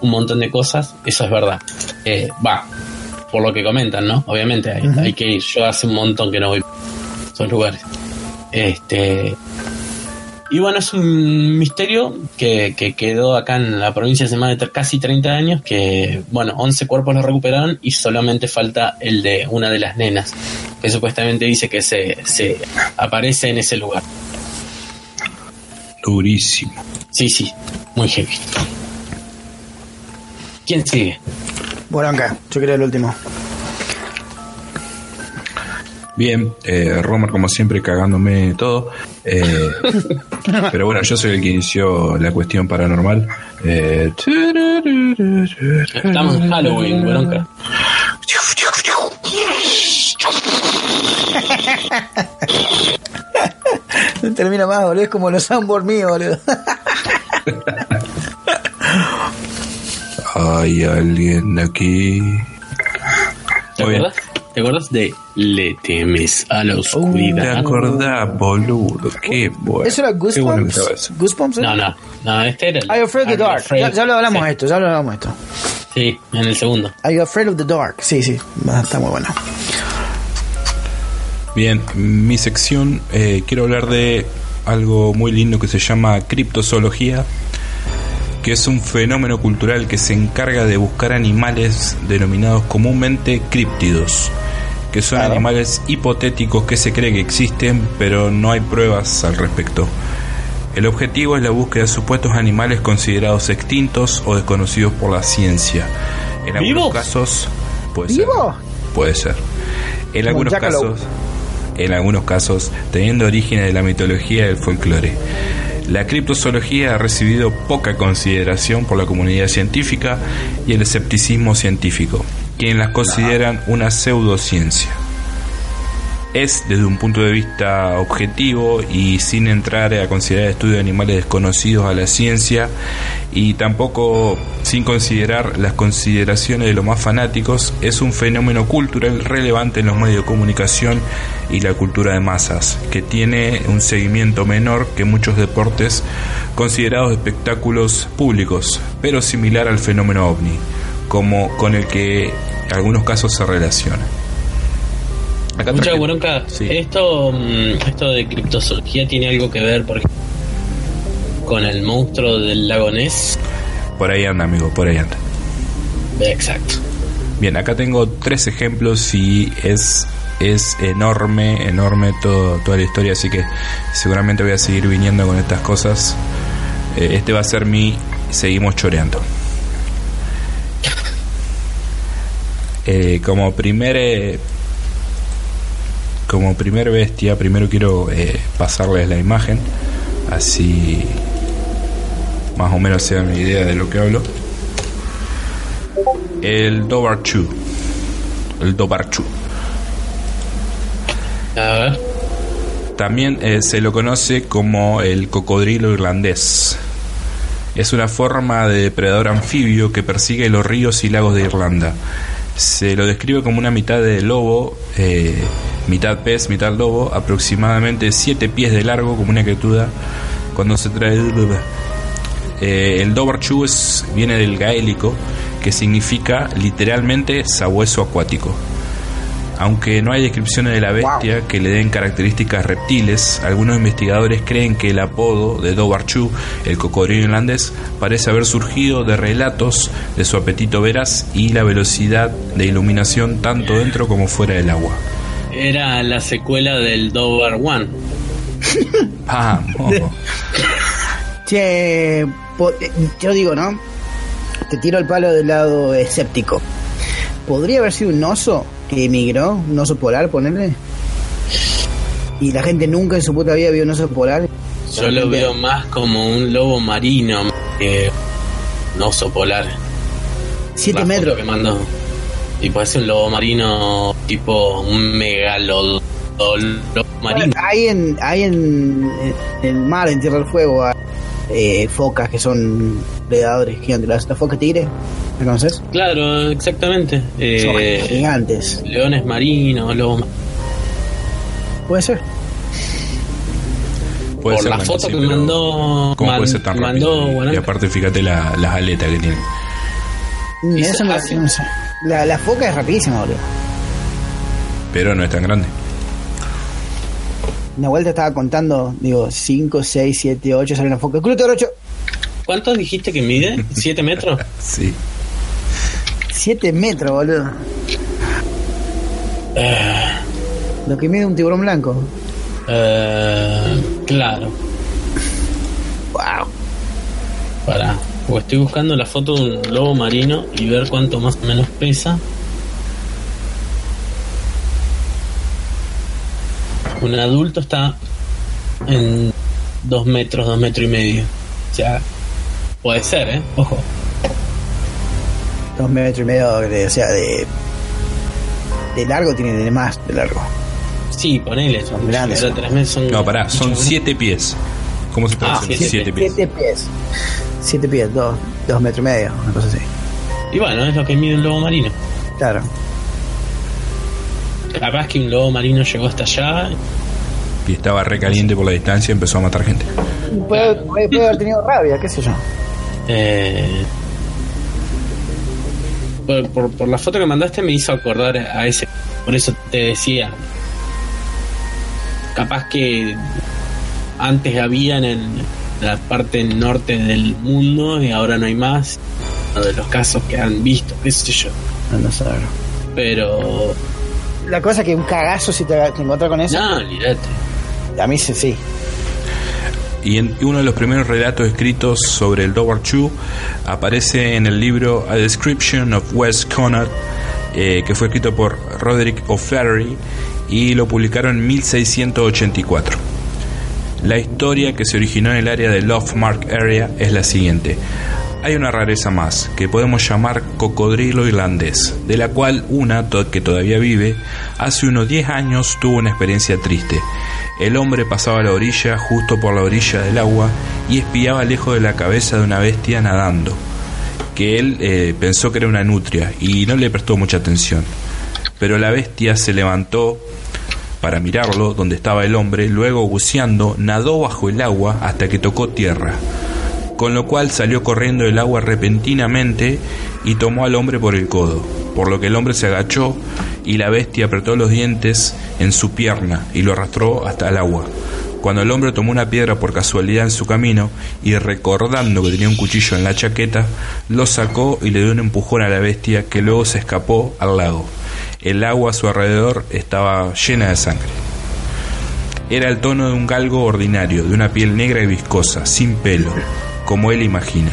un montón de cosas, eso es verdad. Eh, Va, por lo que comentan, ¿no? Obviamente hay, hay que ir. Yo hace un montón que no voy a esos lugares. Este. Y bueno, es un misterio que, que quedó acá en la provincia hace más de casi 30 años, que, bueno, 11 cuerpos los recuperaron y solamente falta el de una de las nenas, que supuestamente dice que se, se aparece en ese lugar. Durísimo. Sí, sí, muy heavy. ¿Quién sigue? Boronca, yo quería el último. Bien, eh, Romer como siempre cagándome todo. Eh, pero bueno, yo soy el que inició la cuestión paranormal. Eh, Estamos en Halloween, bronca. No termina más, boludo. Es como los Sambor míos, boludo. Hay alguien aquí. ¿Te acuerdas? ¿Te acuerdas de Le temes a la ¿Te oscuridad? acordás, boludo? Qué bueno. ¿Eso era Qué bueno Goosebumps? ¿Goosebumps? No, no, no, este era you afraid of the dark? Afraid? Ya, ya lo hablamos Sí, de esto, ya lo hablamos de esto. Sí, en el segundo. Are you afraid of the dark? Sí, sí. Está muy bueno. Bien, mi sección, eh, quiero hablar de algo muy lindo que se llama criptozoología, que es un fenómeno cultural que se encarga de buscar animales denominados comúnmente críptidos, que son Claro. animales hipotéticos que se cree que existen, pero no hay pruebas al respecto. El objetivo es la búsqueda de supuestos animales considerados extintos o desconocidos por la ciencia. En algunos ¿Vivos? casos, puede ¿Vivo? ser. Puede ser. En Como algunos casos, en algunos casos, teniendo orígenes de la mitología y el folclore. La criptozoología ha recibido poca consideración por la comunidad científica y el escepticismo científico, quienes las consideran una pseudociencia. Es desde un punto de vista objetivo y sin entrar a considerar estudios de animales desconocidos a la ciencia y tampoco sin considerar las consideraciones de los más fanáticos, es un fenómeno cultural relevante en los medios de comunicación y la cultura de masas, que tiene un seguimiento menor que muchos deportes considerados espectáculos públicos, pero similar al fenómeno ovni, como con el que en algunos casos se relaciona. Acá Mucha bronca. Sí. Esto, mm, esto de criptozoología tiene algo que ver, por ejemplo, con el monstruo del lago Ness. Por ahí anda, amigo, por ahí anda. Exacto. Bien, acá tengo tres ejemplos y es, es enorme, enorme todo, toda la historia, así que seguramente voy a seguir viniendo con estas cosas. Eh, este va a ser mi Seguimos choreando. Eh, como primer eh, como primer bestia, primero quiero eh, pasarles la imagen, así más o menos se dan una idea de lo que hablo. El Dobarchu. El Dobarchu. A ver. También eh, se lo conoce como el cocodrilo irlandés. Es una forma de depredador anfibio que persigue los ríos y lagos de Irlanda. Se lo describe como una mitad de lobo, eh, mitad pez, mitad lobo, aproximadamente 7 pies de largo, como una criatura. Cuando se trae. Eh, el Dobarchu es, viene del gaélico, que significa literalmente sabueso acuático. Aunque no hay descripciones de la bestia que le den características reptiles, algunos investigadores creen que el apodo de Dobarchu, el cocodrilo irlandés, parece haber surgido de relatos de su apetito veraz y la velocidad de iluminación tanto dentro como fuera del agua. Era la secuela del Dover One. Vamos. Che, po- eh, yo digo, ¿no? Te tiro el palo del lado escéptico. ¿Podría haber sido un oso que emigró? ¿Un oso polar, ponerle? Y la gente nunca en su puta vida vio un oso polar. Yo lo veo más como un lobo marino que un oso polar. Siete La foto metros. que mandó. Y puede ser un lobo marino tipo un megalod lobo marino. Hay en, hay en, en el mar, en Tierra del Fuego, hay, eh, focas que son predadores gigantes. Las, las focas tigres, ¿me conoces? Claro, exactamente. Son Eh, gigantes. leones marinos, lobos ma- Puede ser. Puede Por ser la foto sí, que pero mandó- ¿Cómo man- puede ser tan mandó rápido? Y aparte, fíjate la- las aletas que tiene. Y eso se no- no sé. La, la foca es rapidísima, boludo. Pero no es tan grande. Una vuelta estaba contando, digo, 5, 6, 7, 8, sale una foca. ¡Cruto 8! ¿Cuánto dijiste que mide? ¿Siete metros? Sí. 7 metros, boludo. Eh, Lo que mide un tiburón blanco. eh, claro. ¡Wow! Para. Porque estoy buscando la foto de un lobo marino y ver cuánto más o menos pesa. Un adulto está en dos metros, dos metros y medio. O sea, puede ser, ¿eh? Ojo. Dos metros y medio, de- o sea, de. De largo tiene de más de largo. Sí, ponele. Son Grandes son. tres meses son- No, pará, son siete pies. ¿Cómo se Ah, traduce? siete siete pies. 7 pies. 7 pies, 2 dos metros y medio, una cosa así. Y bueno, es lo que mide un lobo marino. Claro. Capaz que un lobo marino llegó hasta allá. Y estaba re caliente por la distancia y empezó a matar gente. Puede, puede- puede haber tenido rabia, qué sé yo. Eh, por, por- por la foto que mandaste me hizo acordar a ese. Por eso te decía. Capaz que antes había en el- la parte norte del mundo y ahora no hay más. Uno de los casos que han visto, qué sé yo. No sé. Pero. La cosa es que un cagazo si te, te encuentras con eso. No, olvídate. A mí sí, sí. Y en uno de los primeros relatos escritos sobre el Dover Chu aparece en el libro A Description of West Connaught, eh, que fue escrito por Roderick O'Flaherty y lo publicaron en 1684. La historia que se originó en el área de Lovemark Area es la siguiente. Hay una rareza más, que podemos llamar cocodrilo irlandés, de la cual una, que todavía vive, hace unos 10 años tuvo una experiencia triste. El hombre pasaba a la orilla, justo por la orilla del agua, y espiaba lejos de la cabeza de una bestia nadando, que él eh, pensó que era una nutria, y no le prestó mucha atención. Pero la bestia se levantó para mirarlo donde estaba el hombre, luego buceando, nadó bajo el agua hasta que tocó tierra, con lo cual salió corriendo del agua repentinamente y tomó al hombre por el codo, por lo que el hombre se agachó y la bestia apretó los dientes en su pierna y lo arrastró hasta el agua. Cuando el hombre tomó una piedra por casualidad en su camino y recordando que tenía un cuchillo en la chaqueta, lo sacó y le dio un empujón a la bestia que luego se escapó al lago. El agua a su alrededor estaba llena de sangre. Era el tono de un galgo ordinario, de una piel negra y viscosa, sin pelo, como él imagina.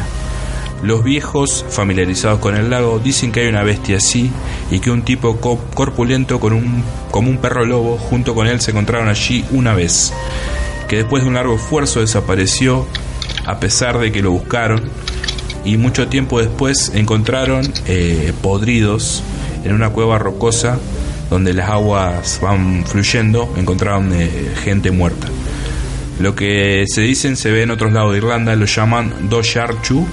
Los viejos, familiarizados con el lago, dicen que hay una bestia así y que un tipo co- corpulento con un, como un perro lobo junto con él se encontraron allí una vez, que después de un largo esfuerzo desapareció a pesar de que lo buscaron y mucho tiempo después encontraron eh, podridos en una cueva rocosa donde las aguas van fluyendo, encontraron eh, gente muerta. Lo que se dicen se ve en otros lados de Irlanda, lo llaman Dosharchu,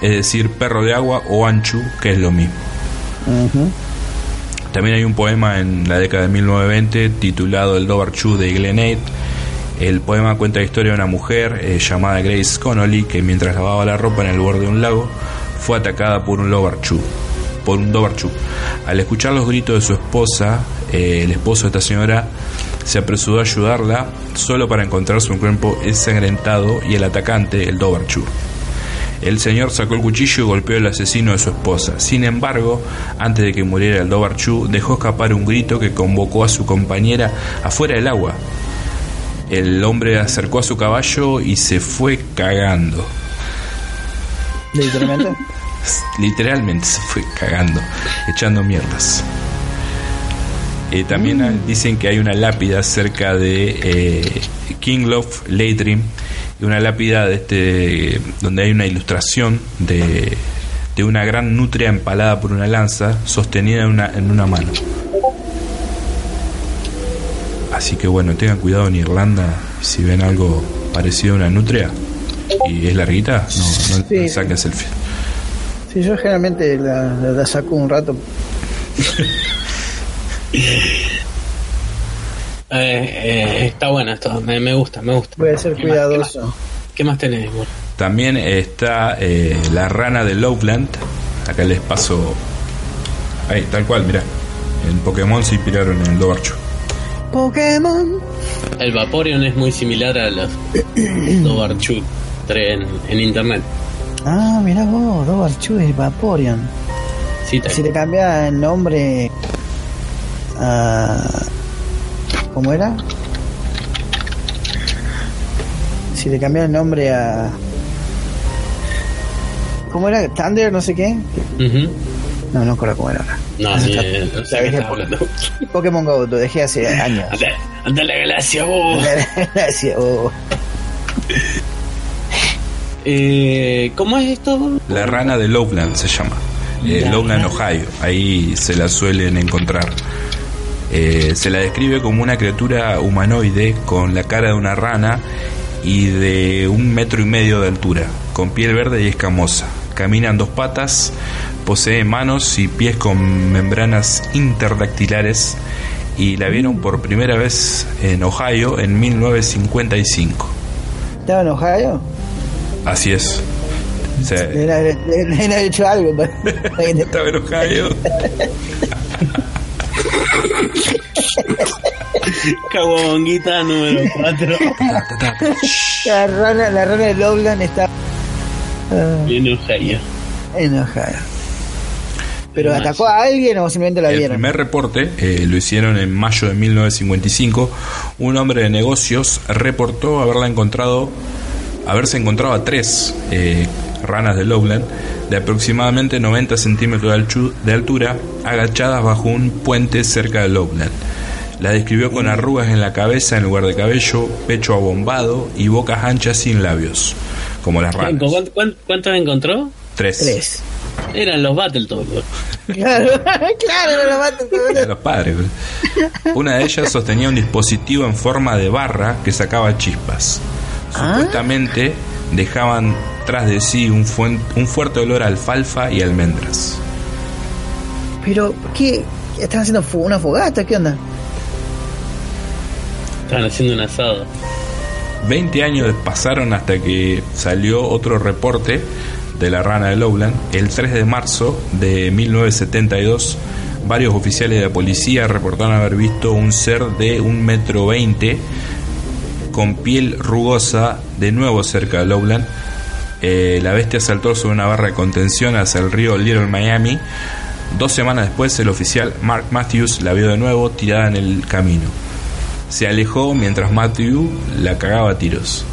es decir, perro de agua, o Anchu, que es lo mismo. También hay un poema en la década de 1920 titulado El Dobarchu de Glenade. El poema cuenta la historia de una mujer eh, llamada Grace Connolly que mientras lavaba la ropa en el borde de un lago fue atacada por un Dobarchu. Por un Dobarchu. Al escuchar los gritos de su esposa, eh, el esposo de esta señora se apresuró a ayudarla solo para encontrar su cuerpo ensangrentado y el atacante, el Dobarchu. El señor sacó el cuchillo y golpeó al asesino de su esposa. Sin embargo, antes de que muriera el Dobarchu, dejó escapar un grito que convocó a su compañera afuera del agua. El hombre acercó a su caballo y se fue cagando. Literalmente. Literalmente se fue cagando, echando mierdas. Eh, también hay- dicen que hay una lápida cerca de eh, Kinglof Leitrim, y una lápida de este donde hay una ilustración de, de una gran nutria empalada por una lanza sostenida en una, en una mano. Así que bueno, tengan cuidado en Irlanda si ven algo parecido a una nutria y es larguita, no, no, Sí. no saquen selfie. Sí, yo generalmente la, la- la saco un rato. Eh, eh, está bueno esto, me, me gusta, me gusta. Voy a ser ¿Qué más- qué más- cuidadoso. ¿Qué más tenés? Bueno, También está eh, la rana de Lowland. Acá les paso. Ahí, tal cual, mira. En Pokémon se inspiraron en el Dobarchu. Pokémon. el Vaporeon es muy similar a los Dobarchu en, en internet. Ah, mirá vos, Dobarchu y Vaporeon. Sí. Si le cambia el nombre a... ¿Cómo era? Si le cambia el nombre a... ¿Cómo era? ¿Thunder? No sé qué. Ujú. No, no recuerdo cómo era ahora. No, eh, no sé qué hablando. Pokémon Go, lo dejé hace años. Anda, anda la galaxia, vos. Gracias. oh. Eh, ¿Cómo es esto? La rana de Lowland se llama. Eh, rana. Ohio. Ahí se la suelen encontrar. Eh, se la describe como una criatura humanoide con la cara de una rana y de un metro y medio de altura, con piel verde y escamosa. Camina en dos patas, posee manos y pies con membranas interdactilares y la vieron por primera vez en Ohio en 1955. ¿Estaba en Ohio? Así es. O sea, Le le- le- le había hecho algo. para- estaba en Ohio. Caguabonguita número 4. La rana, la rana de Lowland está ah, Viene Ohio. en Ohio. ¿Pero atacó a alguien o simplemente la El vieron? primer reporte eh, lo hicieron en mayo de 1955. Un hombre de negocios reportó haberla encontrado, haberse encontrado a tres eh, ranas de Lowland de aproximadamente 90 centímetros de, alchu- de altura, agachadas bajo un puente cerca de Lowland. La describió con arrugas en la cabeza en lugar de cabello, pecho abombado y bocas anchas sin labios, como las ranas. ¿Cuántos, encontró? Tres. Tres. Eran los Battletoads. Claro, claro, no lo maten. de los padres. Una de ellas sostenía un dispositivo en forma de barra que sacaba chispas. Supuestamente dejaban tras de sí un, un fuerte olor a alfalfa y almendras. Pero, ¿qué? ¿Están haciendo una fogata? ¿Qué onda? Estaban haciendo un asado. 20 años pasaron hasta que salió otro reporte de la rana de Lowland. El 3 de marzo de 1972, varios oficiales de la policía reportaron haber visto un ser de un metro veinte con piel rugosa de nuevo cerca de Lowland. Eh, la bestia saltó sobre una barra de contención hacia el río Little Miami. Dos semanas después, el oficial Mark Matthews la vio de nuevo tirada en el camino. Se alejó mientras Matthew la cagaba a tiros.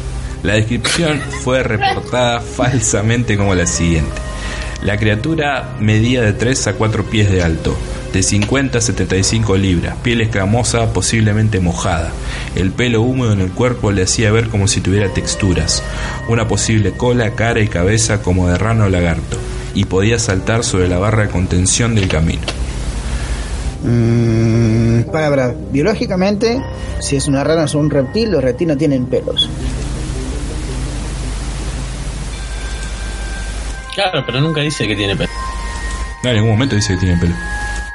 La descripción fue reportada falsamente como la siguiente. La criatura medía de 3 a 4 pies de alto, de 50 a 75 libras, piel escamosa posiblemente mojada. El pelo húmedo en el cuerpo le hacía ver como si tuviera texturas, una posible cola, cara y cabeza como de rano o lagarto, y podía saltar sobre la barra de contención del camino. Mm, para, para, biológicamente, si es una rana o un reptil, los reptiles no tienen pelos. Claro, pero nunca dice que tiene pelo. No, en ningún momento dice que tiene pelo.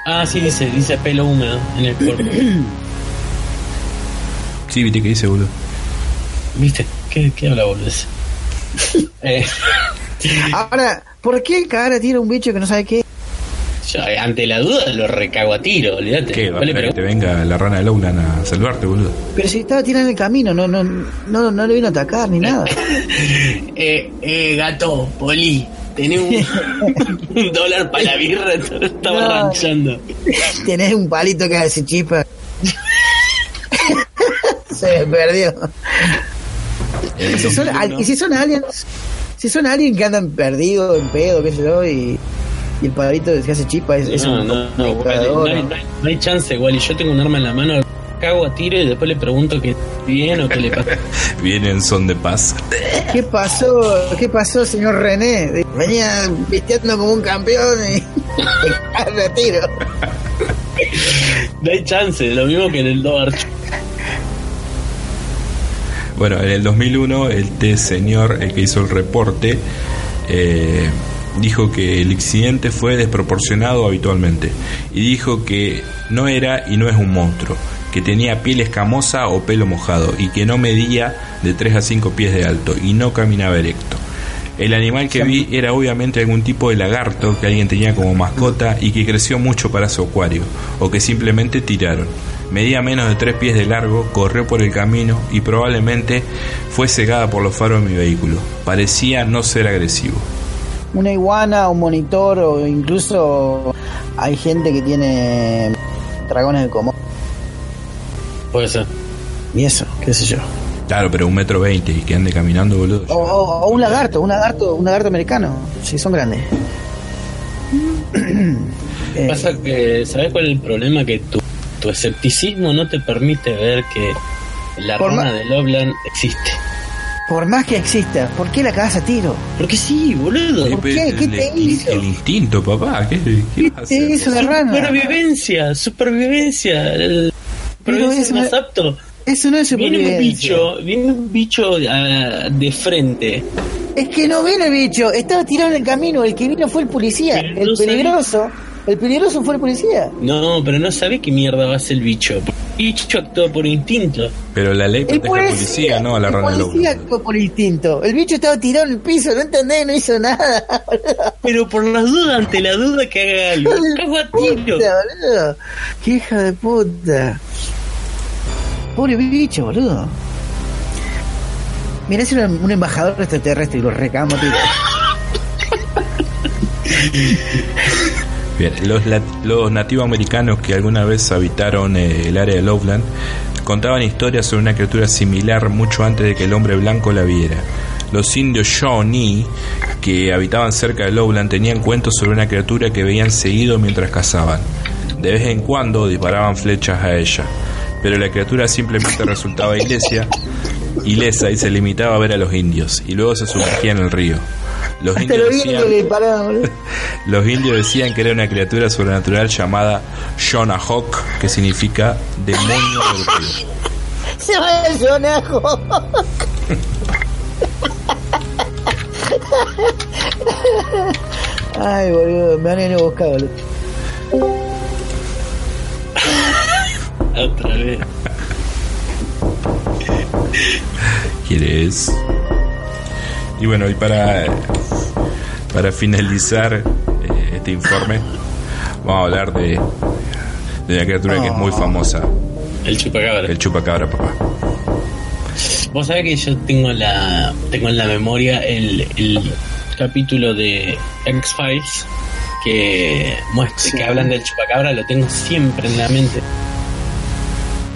Ah, sí, dice, dice pelo húmedo en el cuerpo. Sí, viste que dice, boludo. ¿Viste? ¿Qué, qué habla boludez? eh, Ahora, ¿por qué cagar a tiro a un bicho que no sabe qué? yo, ante la duda lo recago a tiro, olvídate. ¿Qué? Va a Vale, esperar que pero- te venga la rana de Lowland a salvarte, boludo. Pero si estaba tirando en el camino, no, no, no, no le vino a atacar ni nada. Eh, eh, gato, poli, tenés un, un dólar para la birra, estaba No. ranchando. Tenés un palito que hace chispa. Se me perdió. Y si, son, 2001, al- y si son aliens, si son aliens que andan perdidos, en pedo, qué sé yo, y, y el palito que hace chispa es, es no, un no, no, hay, ¿no? no hay- no hay chance, Wally. Yo tengo un arma en la mano, cago a tiro y después le pregunto que bien o qué le pasa. viene en son de paz. ¿Qué pasó? ¿Qué pasó, señor René? Venía vistiendo como un campeón y me retiro. No hay chance, lo mismo que en el Dobar. Bueno, en el 2001, este señor, el que hizo el reporte, eh, dijo que el accidente fue desproporcionado habitualmente y dijo que no era y no es un monstruo, que tenía piel escamosa o pelo mojado y que no medía de 3 a 5 pies de alto y no caminaba erecto. El animal que vi era obviamente algún tipo de lagarto que alguien tenía como mascota y que creció mucho para su acuario, o que simplemente tiraron. Medía menos de 3 pies de largo, corrió por el camino y probablemente fue cegada por los faros de mi vehículo. Parecía no ser agresivo. Una iguana, un monitor o incluso hay gente que tiene dragones de Komodo. Puede ser. Y eso, qué sé yo. Claro, pero un metro veinte y que ande caminando, boludo. O, o- o un lagarto, un lagarto, un lagarto americano. Sí, son grandes. Eh, Pasa que, ¿sabes cuál es el problema? Que tu, tu escepticismo no te permite ver que la Por rana ma- de Loveland existe. por más que exista, ¿por qué la cagas a tiro? Porque sí, boludo. ¿por qué? ¿Qué el- te el- hizo? El instinto, papá. ¿Qué, qué ¿Qué hacer? hizo la rana? Supervivencia, supervivencia. El Pero eso más no- apto. Eso no es Viene un bicho, viene un bicho ah, de frente. Es que no vino el bicho, estaba tirado en el camino, el que vino fue el policía, Pero el no peligroso, el peligroso fue el policía. No, pero no sabe qué mierda va a hacer el bicho. El bicho actúa por instinto. Pero la ley El protege a la policía, no a la el rana de policía actuó por instinto. El bicho estaba tirado en el piso, no entendés, no hizo nada. Pero por las dudas, ante la duda que haga algo. Cago a tiro. Puta, boludo. Qué hija de puta. Pobre bicho, boludo. Mirá si era un embajador extraterrestre y lo recamo, tío. Bien, los, los nativos americanos que alguna vez habitaron eh, el área de Loveland contaban historias sobre una criatura similar mucho antes de que el hombre blanco la viera. Los indios Shawnee que habitaban cerca de Lowland tenían cuentos sobre una criatura que veían seguido mientras cazaban. De vez en cuando disparaban flechas a ella, pero la criatura simplemente resultaba ilesa, ilesa y se limitaba a ver a los indios, y luego se sumergía en el río. Los indios decían- que le paraban, boludo. los indios decían que era una criatura sobrenatural llamada Shonahawk, que significa demonio del río. Sonajo. Ay, boludo, me van a Otra vez. ¿Quieres? Y bueno, y para, para finalizar eh, este informe, vamos a hablar de, de una criatura que es muy famosa, El chupacabra. el chupacabra, papá. Vos sabés que yo tengo la tengo en la memoria el, el capítulo de X-Files que muestra que hablan del chupacabra, lo tengo siempre en la mente.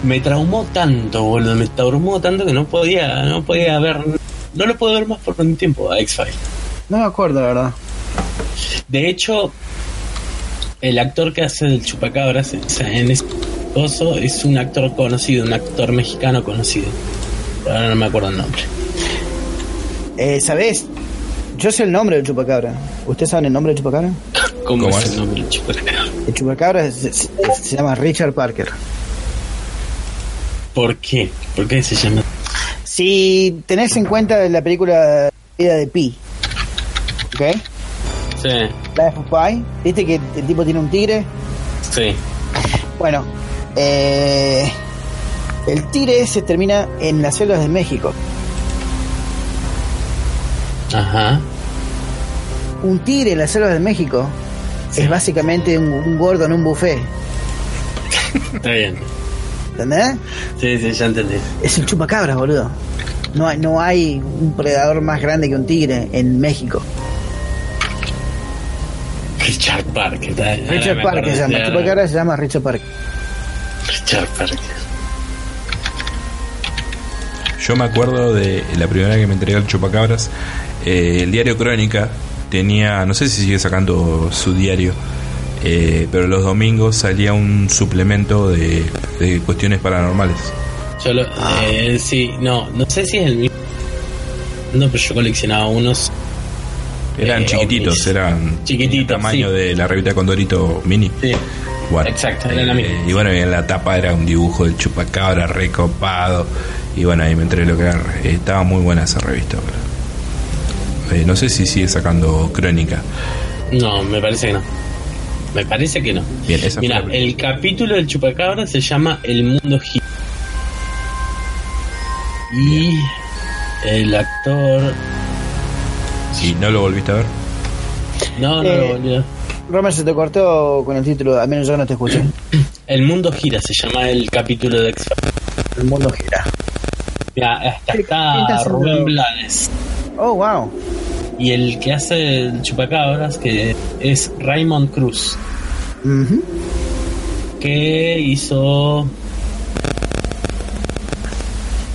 Me traumó tanto, boludo, me traumó tanto que no podía, no podía ver, no lo puedo ver más por un tiempo a X-Files. No me acuerdo, la verdad. De hecho, el actor que hace del chupacabras o sea, en ese coso es un actor conocido, un actor mexicano conocido. Ahora no me acuerdo el nombre. Eh, ¿Sabés? Yo sé el nombre del chupacabra. ¿Ustedes saben el nombre del chupacabra? ¿Cómo, ¿Cómo es, es? el nombre del chupacabra? El chupacabra se, se- se llama Richard Parker. ¿Por qué? ¿Por qué se llama? Si tenés en cuenta la película Vida de Pi, ¿ok? Sí, Life of Pi, ¿viste que el tipo tiene un tigre? sí. Bueno, eh, el tigre se termina en las selvas de México. Ajá. Un tigre en las selvas de México es básicamente un, un gordo en un buffet. Está bien. ¿Entendés? Sí, sí, ya entendí. Es un chupacabra, boludo. No hay, no hay un predador más grande que un tigre en México. Richard Parker. está. Ahora Richard Parker se llama. El ahora. chupacabra se llama Richard Parker. Richard Parker. Yo me acuerdo de la primera vez que me entregué al chupacabras, eh, el diario Crónica tenía, no sé si sigue sacando su diario, eh, pero los domingos salía un suplemento de, de cuestiones paranormales. Yo lo, eh, sí, no, no sé si es el mismo. No, pero yo coleccionaba unos. Eran Eh, chiquititos, ovnis. eran Chiquititos, el tamaño sí. de la revista Condorito Mini. Sí. Bueno, Exacto, eran la eh, misma. y bueno, y en la tapa era un dibujo del chupacabra recopado. Y bueno, ahí me enteré lo que era. eh, Estaba muy buena esa revista. Eh, no sé si sigue sacando crónica. No, me parece que no. Me parece que no. Bien, esa fue Mira, la primera. el capítulo del chupacabra se llama El mundo gira. Y el actor. ¿Y no lo volviste a ver? No, no Eh, lo volví a- Romer se te cortó con el título, al menos yo no te escuché. El mundo gira se llama el capítulo de X El mundo gira. Mira, hasta ¿Quién está está haciendo? Rubén Blades. Oh, wow. Y el que hace el chupacabras, que es Raymond Cruz, Ujú. que hizo.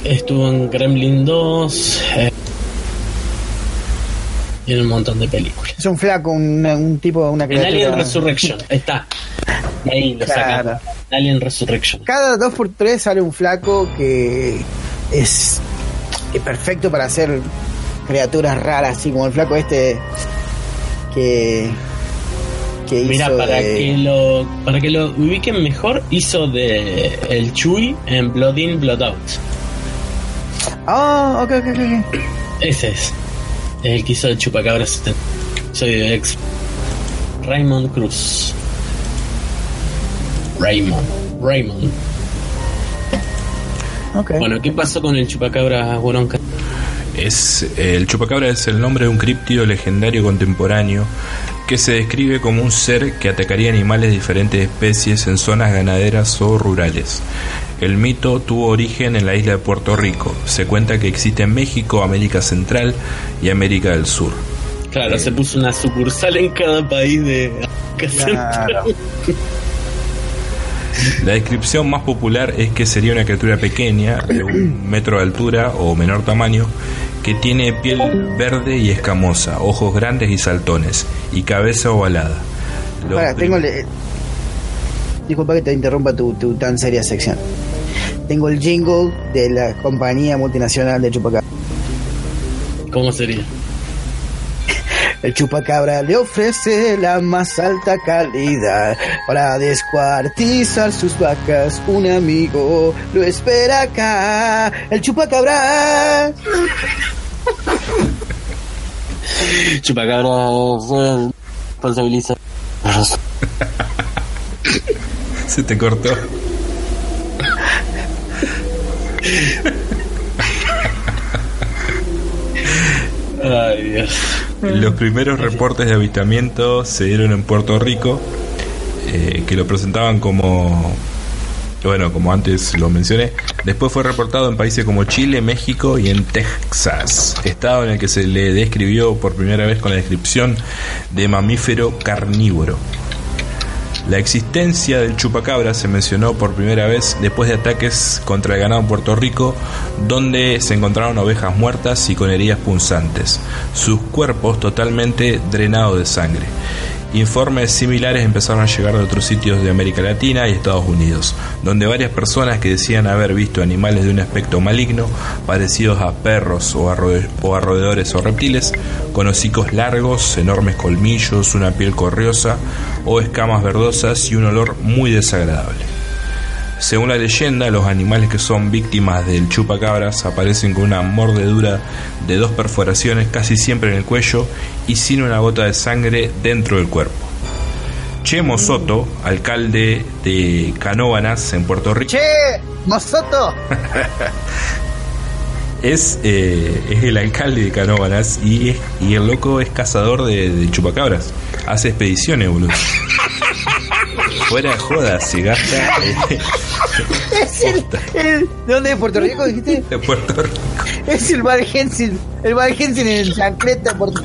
Estuvo en Gremlin 2 eh, y en un montón de películas. Es un flaco, un, un tipo, una En criatura. Alien Resurrection, ahí está. Ahí lo sacan. Claro. Alien Resurrection. Cada dos por tres sale un flaco que es, es perfecto para hacer criaturas raras, así como el flaco este que, que hizo Mira, para de- que lo para que lo ubiquen mejor, hizo de el Chewie en Blood In, Blood Out. Ah, ok, ok, ok, ok. Ese es. El que hizo el chupacabras. 70. Soy de ex. Raymond Cruz. Raymond. Raymond. Ok. Bueno, ¿qué pasó con el chupacabra Boronca? Es, el chupacabra es el nombre de un críptido legendario contemporáneo que se describe como un ser que atacaría animales de diferentes especies en zonas ganaderas o rurales. El mito tuvo origen en la isla de Puerto Rico. Se cuenta que existe en México, América Central y América del Sur. Claro, se puso una sucursal en cada país de América Central. Claro. La descripción más popular es que sería una criatura pequeña, de un metro de altura o menor tamaño, que tiene piel verde y escamosa, ojos grandes y saltones, y cabeza ovalada. Tengo el- Disculpa que te interrumpa tu, tu tan seria sección. Tengo el jingle de la compañía multinacional de Chupacabra. ¿Cómo sería? El chupacabra le ofrece la más alta calidad para descuartizar sus vacas. Un amigo lo espera acá. El chupacabra. Chupacabra se responsabiliza. Se te cortó. Ay, Dios. Los primeros reportes de avistamiento se dieron en Puerto Rico, eh, que lo presentaban como, bueno, como antes lo mencioné. Después fue reportado en países como Chile, México y en Texas, estado en el que se le describió por primera vez con la descripción de mamífero carnívoro. La existencia del chupacabra se mencionó por primera vez después de ataques contra el ganado en Puerto Rico, donde se encontraron ovejas muertas y con heridas punzantes, sus cuerpos totalmente drenados de sangre. Informes similares empezaron a llegar de otros sitios de América Latina y Estados Unidos, donde varias personas que decían haber visto animales de un aspecto maligno, parecidos a perros o a, o a roedores o reptiles, con hocicos largos, enormes colmillos, una piel corriosa o escamas verdosas y un olor muy desagradable. Según la leyenda, los animales que son víctimas del chupacabras aparecen con una mordedura de dos perforaciones casi siempre en el cuello y sin una gota de sangre dentro del cuerpo. Chemo Soto, alcalde de Canóvanas en Puerto Rico, Che, Mozoto. es, eh, es el alcalde de Canóvanas y, y el loco es cazador de, de chupacabras. Hace expediciones, boludo. Fuera de joda, se gasta eh, Es el, el- ¿De dónde? ¿De Puerto Rico dijiste? de Puerto Rico. Es el Valgensin. El Valgensin en el chancleta Puerto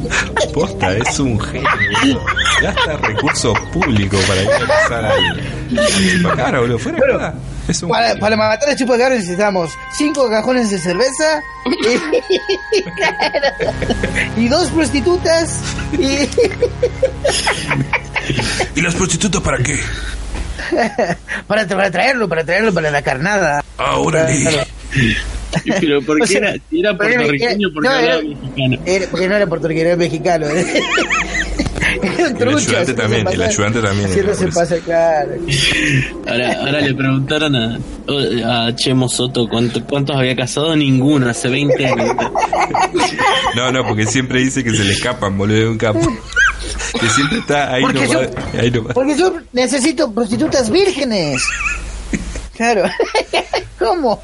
Posta, es un genio. Gasta recursos públicos para ir a cazar al chupacabra, boludo. Fuera de joda. Es un Para, para matar al chupacabra necesitamos cinco cajones de cerveza y, y dos prostitutas y ¿Y los prostitutos para qué? para, para traerlo, para traerlo para la carnada. Ahora Pero ¿por O qué sea, era, puertorriqueño? Porque no, era- mexicano. Era- porque no era puertorriquero, era mexicano. El trucho. ayudante también, el ayudante también haciéndose por eso. pasar, claro. Ahora, ahora le preguntaron a, a Chemo Soto cuánto- cuántos había casado. Ninguno, hace 20 años. No, no, porque siempre dice que se le escapan, boludo, de un capo. que siempre está ahí Porque nomás, yo- ahí nomás. Porque yo necesito prostitutas vírgenes. Claro. ¿Cómo?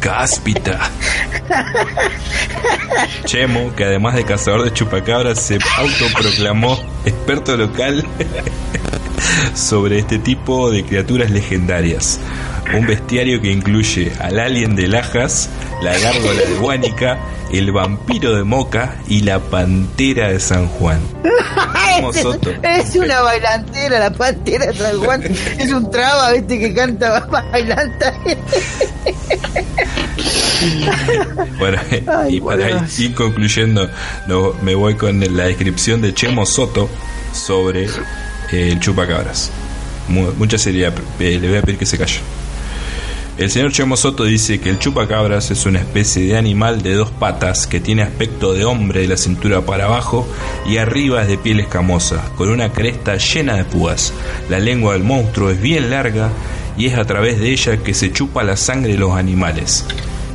Cáspita. Chemo, que además de cazador de chupacabras, se autoproclamó experto local sobre este tipo de criaturas legendarias. Un bestiario que incluye al alien de Lajas, la gárgola de Guánica, el vampiro de Moca y la pantera de San Juan. Es, es una bailantera, la pantera de San Juan. Es un traba, viste, que canta bailanta. Bueno, Ay, y para ir concluyendo, no, me voy con la descripción de Chemo Soto sobre eh, el chupacabras. Mu- mucha seriedad, eh, le voy a pedir que se calle. El señor Chemo Soto dice que el chupacabras es una especie de animal de dos patas que tiene aspecto de hombre de la cintura para abajo y arriba es de piel escamosa, con una cresta llena de púas. La lengua del monstruo es bien larga y es a través de ella que se chupa la sangre de los animales.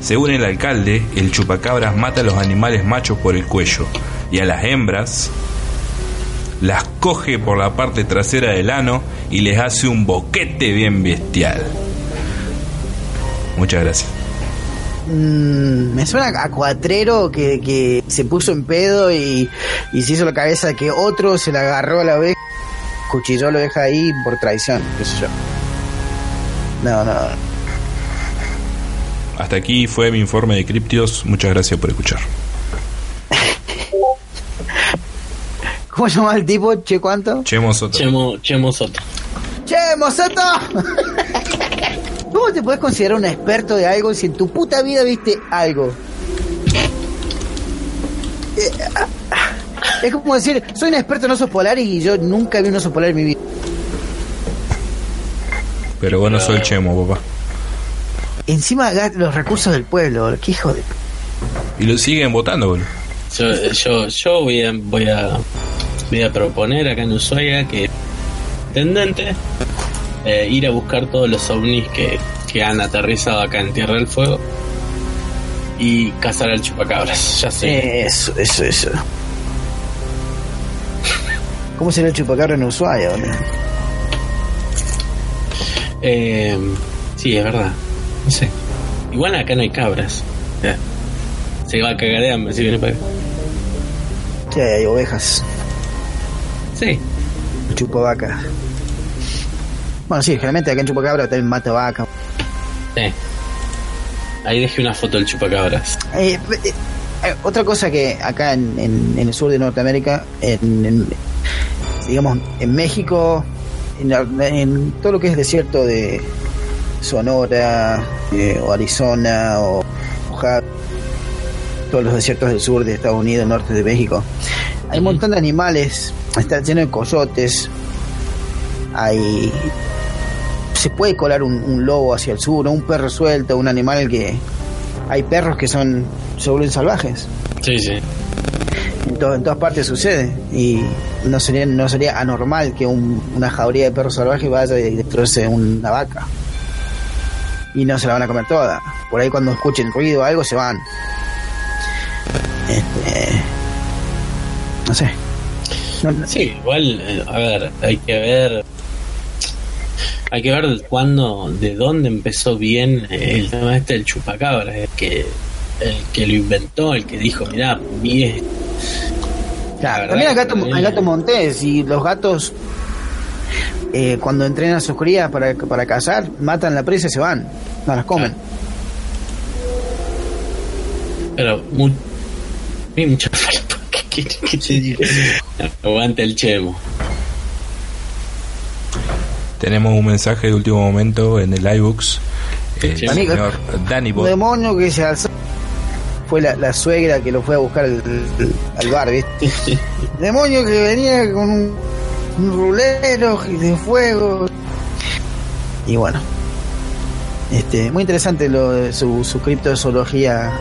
Según el alcalde, el chupacabras mata a los animales machos por el cuello y a las hembras las coge por la parte trasera del ano y les hace un boquete bien bestial. Muchas gracias. Mm, me suena a cuatrero que, que se puso en pedo y, y se hizo la cabeza de que otro se la agarró a la oveja, cuchilló a la oveja ahí por traición, qué sé yo. No, no. Hasta aquí fue mi informe de Criptios. Muchas gracias por escuchar. ¿Cómo se llama el tipo? ¿Che cuánto? Chemo Soto. Chemo, Chemo Soto. ¡Che, Mosato! ¿Cómo te puedes considerar un experto de algo si en tu puta vida viste algo? Eh, ah, ah, Es como decir, soy un experto en osos polares y yo nunca vi un oso polar en mi vida. Pero bueno, soy el Chemo, papá. Encima los recursos del pueblo, qué hijo de... Y lo siguen votando, boludo. Yo, yo, yo voy a, voy a voy a proponer acá en Ushuaia que tendente eh, ir a buscar todos los ovnis que, que han aterrizado acá en Tierra del Fuego y cazar al chupacabras. Ya sé. Eso, eso, eso. ¿Cómo será el chupacabra en Ushuaia, boludo? Eh, sí, es verdad. No sé. Igual acá no hay cabras. Ya. Se va a cagar de hambre si viene para acá. Sí, hay ovejas, Sí. chupavaca. Bueno, sí, generalmente acá en Chupacabra también mata vaca. Sí. Ahí dejé una foto del chupacabras. Eh, eh, eh, otra cosa que acá en, en- en el sur de Norteamérica, en, en- digamos en México, en, todo lo que es desierto de Sonora o Arizona o Oaxaca, todos los desiertos del sur de Estados Unidos, norte de México, hay un montón de animales, está lleno de coyotes, hay se puede colar un, un lobo hacia el sur, o un perro suelto, un animal que hay perros que son se vuelven salvajes. Sí, sí. En, to- en todas partes sucede y no sería no sería anormal que un- una jauría de perros salvajes vaya y destroce una vaca y no se la van a comer toda. Por ahí cuando escuchen ruido o algo se van. Este, no sé. No- no- Sí, igual, eh, a ver, hay que ver. Hay que ver cuándo, de dónde empezó bien el tema este del chupacabra. El que, el que lo inventó, el que dijo, mirá, esto". Claro, La también al gato, que al gato montés y los gatos eh, cuando entrenan a sus crías para, para cazar, matan la presa y se van, no las comen. Pero, mu vi mucha falta. ¿Qué, qué- qué te digo? Aguante el chemo. Tenemos un mensaje de último momento en el iBooks. El Sí. señor Danny Un Bot. demonio que se alzó fue la, la suegra que lo fue a buscar al, al bar, ¿viste? demonio que venía con un, un rulero de fuego. Y bueno, este muy interesante lo de su, su criptozoología,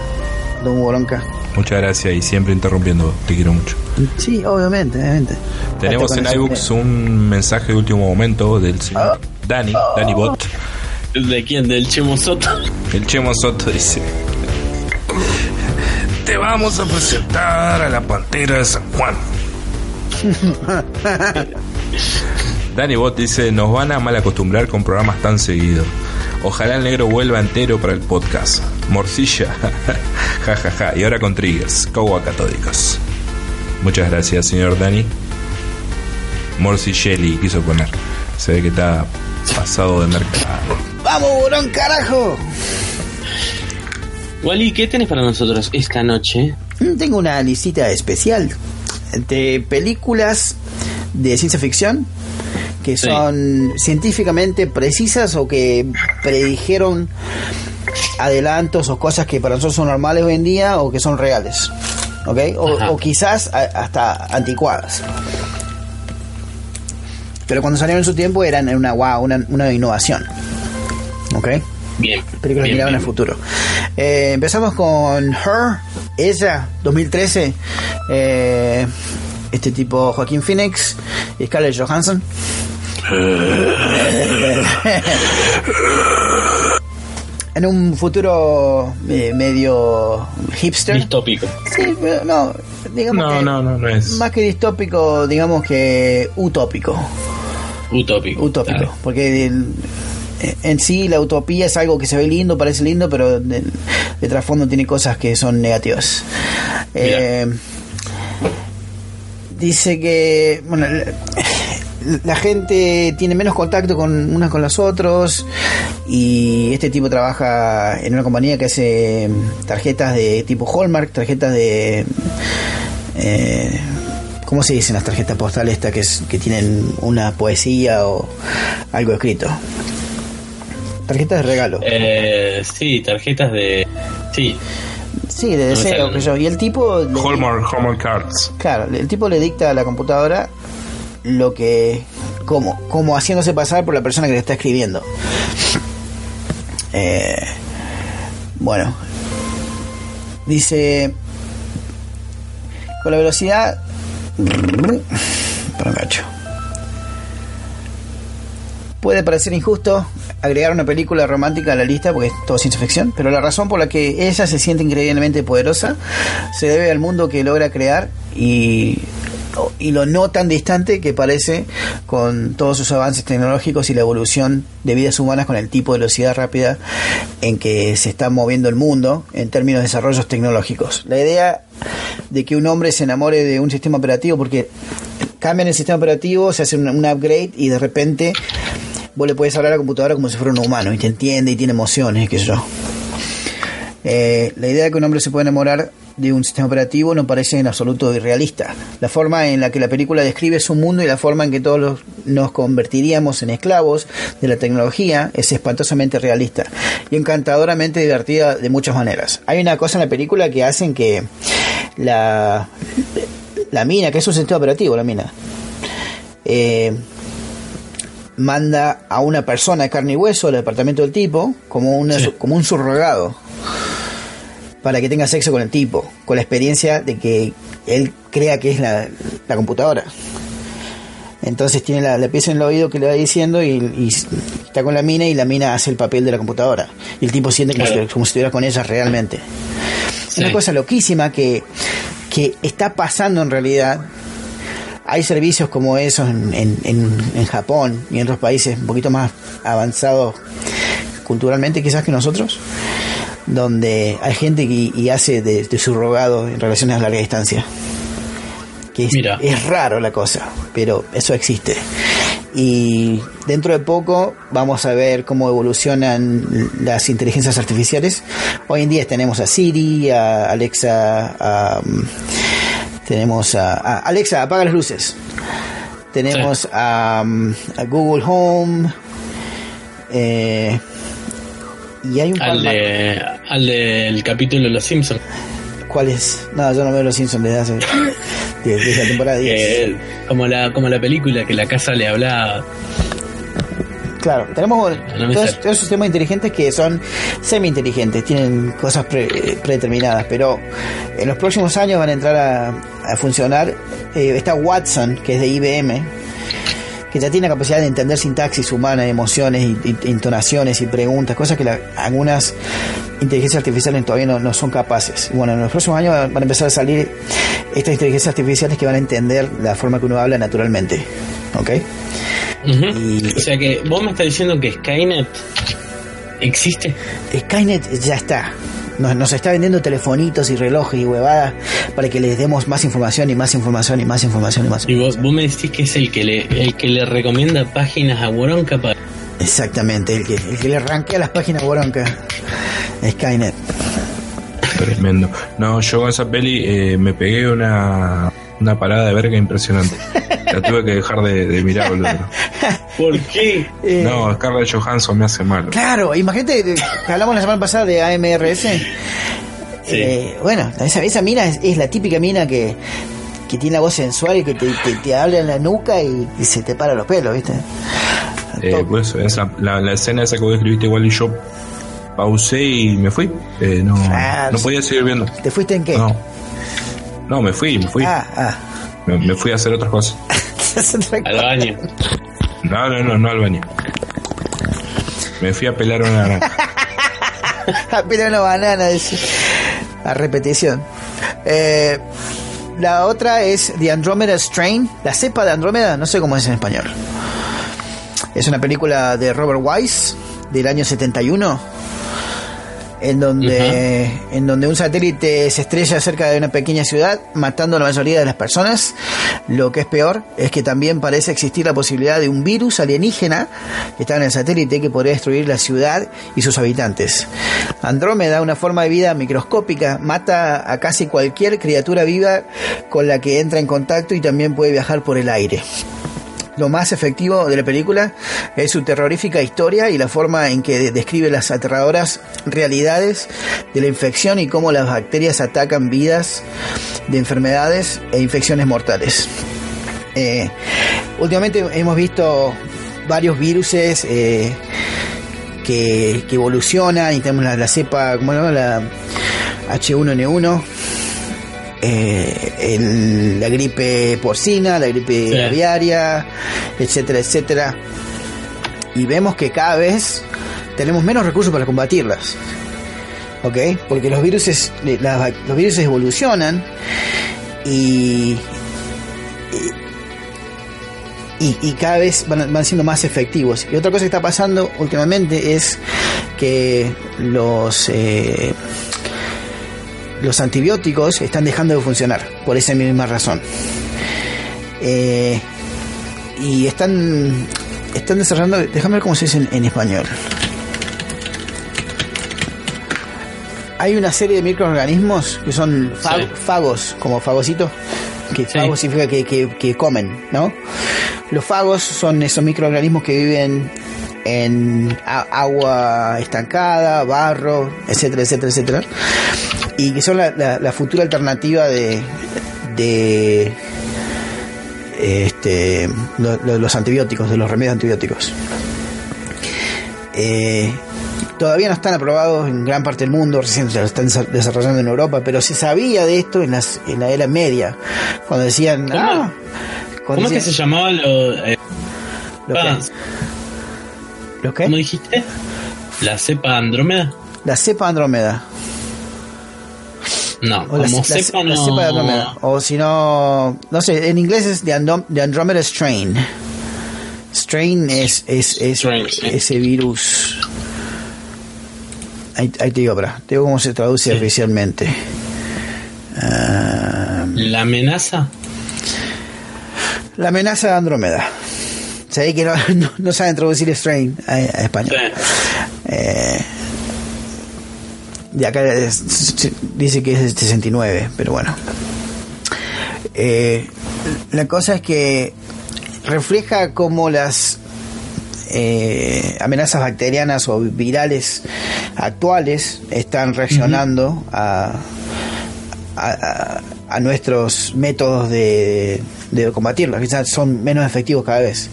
Don Hugo Bronca. Muchas gracias y siempre interrumpiendo. Te quiero mucho. Sí, obviamente, obviamente. Tenemos en iBooks un mensaje de último momento del señor Dani, Dani Bot. ¿De quién? ¿Del Chemo Soto? El Chemo Soto dice: Te vamos a presentar a la pantera de San Juan. Danny Bot dice, nos van a mal acostumbrar con programas tan seguidos. Ojalá el negro vuelva entero para el podcast. Morcilla. ja, ja, ja. Y ahora con triggers. Cowa catódicos. Muchas gracias, señor Dani. Morcilleri quiso poner. Se ve que está pasado de mercado. ¡Vamos, burón, carajo! Wally, ¿qué tenés para nosotros esta noche? Mm, Tengo una listita especial de películas de ciencia ficción que Sí. son científicamente precisas o que predijeron adelantos o cosas que para nosotros son normales hoy en día o que son reales. ¿Ok? O, quizás a- hasta anticuadas. Pero cuando salieron en su tiempo eran una wow, una, una innovación. ¿Ok? Bien. películas miradas en el futuro. Eh, empezamos con Her, ella, 2013. Eh, este tipo Joaquín Phoenix y Scarlett Johansson. en un futuro eh, medio hipster. Distópico. Sí, pero no, digamos No, que no, no, no es. más que distópico, digamos que utópico Utópico. utópico, Claro. porque el- en sí la utopía es algo que se ve lindo, parece lindo, pero de, de trasfondo tiene cosas que son negativas. Eh, dice que bueno, la, gente tiene menos contacto con unas con los otros y este tipo trabaja en una compañía que hace tarjetas de tipo Hallmark, tarjetas de eh, ¿Cómo se dicen las tarjetas postales estas que, es- que tienen una poesía o algo escrito? Tarjetas de regalo. Eh, sí, tarjetas de. Sí, Sí, de no deseo, que yo. Y el tipo. Hallmark, Hallmark Cards. Claro, el tipo le dicta a la computadora lo que. Como, como haciéndose pasar por la persona que le está escribiendo. Eh, bueno. Dice. Con la velocidad. Puede parecer injusto agregar una película romántica a la lista porque es todo ciencia ficción, pero la razón por la que ella se siente increíblemente poderosa se debe al mundo que logra crear y, y lo no tan distante que parece con todos sus avances tecnológicos y la evolución de vidas humanas con el tipo de velocidad rápida en que se está moviendo el mundo en términos de desarrollos tecnológicos. La idea de que un hombre se enamore de un sistema operativo porque cambian el sistema operativo, se hace un, upgrade y de repente vos le puedes hablar a la computadora como si fuera un humano y te entiende y tiene emociones, qué sé yo. Eh, la idea de que un hombre se puede enamorar de un sistema operativo no parece en absoluto irrealista. La forma en la que la película describe su mundo y la forma en que todos los- nos convertiríamos en esclavos de la tecnología es espantosamente realista y encantadoramente divertida de muchas maneras. Hay una cosa en la película que hacen que la, la mina, que es un sistema operativo, la mina, eh, manda a una persona de carne y hueso al departamento del tipo como, una, Sí. como un subrogado para que tenga sexo con el tipo, con la experiencia de que él crea que es la, la computadora. Entonces tiene la, la pieza en el oído que le va diciendo y, y está con la mina y la mina hace el papel de la computadora. Y el tipo siente como, Claro. si, como si estuviera con ella realmente. Sí. Una cosa loquísima que, que está pasando en realidad. Hay servicios como esos en, en, en, en Japón y en otros países un poquito más avanzados culturalmente quizás que nosotros, donde hay gente que y hace de, de subrogado en relaciones a larga distancia. Que es, Mira. es raro la cosa, pero eso existe. Y dentro de poco vamos a ver cómo evolucionan las inteligencias artificiales. Hoy en día tenemos a Siri, a Alexa, a, um, tenemos a, a- Alexa, apaga las luces. Tenemos a, um, a Google Home. eh, y hay un Al, de, al del capítulo de Los Simpsons. ¿Cuál es? No, yo no veo los Simpsons desde hace. desde, la temporada 10. Que, como, la, como la película que la casa le hablaba. Claro, tenemos No todos, todos esos sistemas inteligentes que son semi-inteligentes, tienen cosas pre- predeterminadas, pero en los próximos años van a entrar a, a funcionar. Eh, está Watson, que es de IBM, que ya tiene la capacidad de entender sintaxis humana, emociones, y, y- intonaciones y preguntas, cosas que la- algunas inteligencias artificiales todavía no, no son capaces. Bueno, en los próximos años van a empezar a salir estas inteligencias artificiales que van a entender la forma que uno habla naturalmente. ¿Ok? Y- O sea que vos me estás diciendo que Skynet existe. Skynet ya está. Nos, nos está vendiendo telefonitos y relojes y huevadas para que les demos más información y más información y más información y más Y vos, vos me decís que es el que le, el que le recomienda páginas a Woronka para. Exactamente, el que, el que le arranquea las páginas Boronca. Skynet. Tremendo. No, yo con esa peli eh, me pegué una, una parada de verga impresionante. La tuve que dejar de, de mirar, boludo. ¿Por qué? Eh, No, Scarlett Johansson me hace mal. Claro, imagínate que hablamos la semana pasada de AMRS. Eh, bueno, esa, esa mina es, es la típica mina que, que tiene la voz sensual y que te, te, te habla en la nuca y, y se te para los pelos, ¿viste? Eh, pues esa, la, la escena esa que vos escribiste igual y yo pausé y me fui. Eh, no, Ah, no podía seguir viendo. ¿Te fuiste en qué? No. No, me fui, me fui. Ah, ah. Me, me fui a hacer otras cosas. Al baño. No, no, no, no al baño. Me fui a pelar una naranja. Apenas una banana, dice. A repetición. Eh, la otra es The Andromeda Strain. La cepa de Andrómeda, no sé cómo es en español. Es una película de Robert Wise del año 71. En donde, en donde un satélite se estrella cerca de una pequeña ciudad, matando a la mayoría de las personas. Lo que es peor es que también parece existir la posibilidad de un virus alienígena que está en el satélite que podría destruir la ciudad y sus habitantes. Andrómeda, una forma de vida microscópica, mata a casi cualquier criatura viva con la que entra en contacto y también puede viajar por el aire. Lo más efectivo de la película es su terrorífica historia y la forma en que describe las aterradoras realidades de la infección y cómo las bacterias atacan vidas de enfermedades e infecciones mortales. Eh, últimamente hemos visto varios viruses eh, que, evolucionan y tenemos la, la cepa, ¿cómo se llama? La H1N1 eh, el- la gripe porcina, la gripe Sí. aviaria, etcétera, etcétera. Y vemos que cada vez tenemos menos recursos para combatirlas. ¿Ok? Porque los virus, los virus evolucionan y, y, y cada vez van, van siendo más efectivos. Y otra cosa que está pasando últimamente es que los... eh, los antibióticos están dejando de funcionar por esa misma razón. Eh, y están están desarrollando, déjame ver cómo se dice en, en español. Hay una serie de microorganismos que son Sí. fagos, como fagocito, que Sí. fago significa que, que- que comen, ¿no? Los fagos son esos microorganismos que viven en agua estancada, barro, etcétera, etcétera, etcétera y que son la, la- la futura alternativa de, de este, lo- lo- los antibióticos, de los remedios antibióticos. Eh, todavía no están aprobados en gran parte del mundo, recién se están desa- desarrollando en Europa, pero se sabía de esto en, las, en la era media, cuando decían, ¿Cómo? ah, cuando ¿Cómo es que se llamaba lo, eh, ¿lo qué? ah, ¿Lo qué? ¿Cómo dijiste? ¿La cepa Andrómeda? La cepa Andrómeda. No, O la, como la- cepa la no. cepa de Andrómeda. O si no, no sé, en inglés es The, Andom- The Andromeda Strain. Strain es, es, es Strain, sí. ese virus. Ahí, ahí te digo, para, te digo cómo se traduce Sí. oficialmente. Ah, ¿La amenaza? la amenaza de Andrómeda. Sabéis que no, no, no saben traducir Strain a, a español. Sí. Eh, y acá es- dice que es de 69, pero bueno. Eh, la cosa es que refleja cómo las eh, amenazas bacterianas o virales actuales están reaccionando a, a, a- a nuestros métodos de, de combatirlas. Quizás son menos efectivos cada vez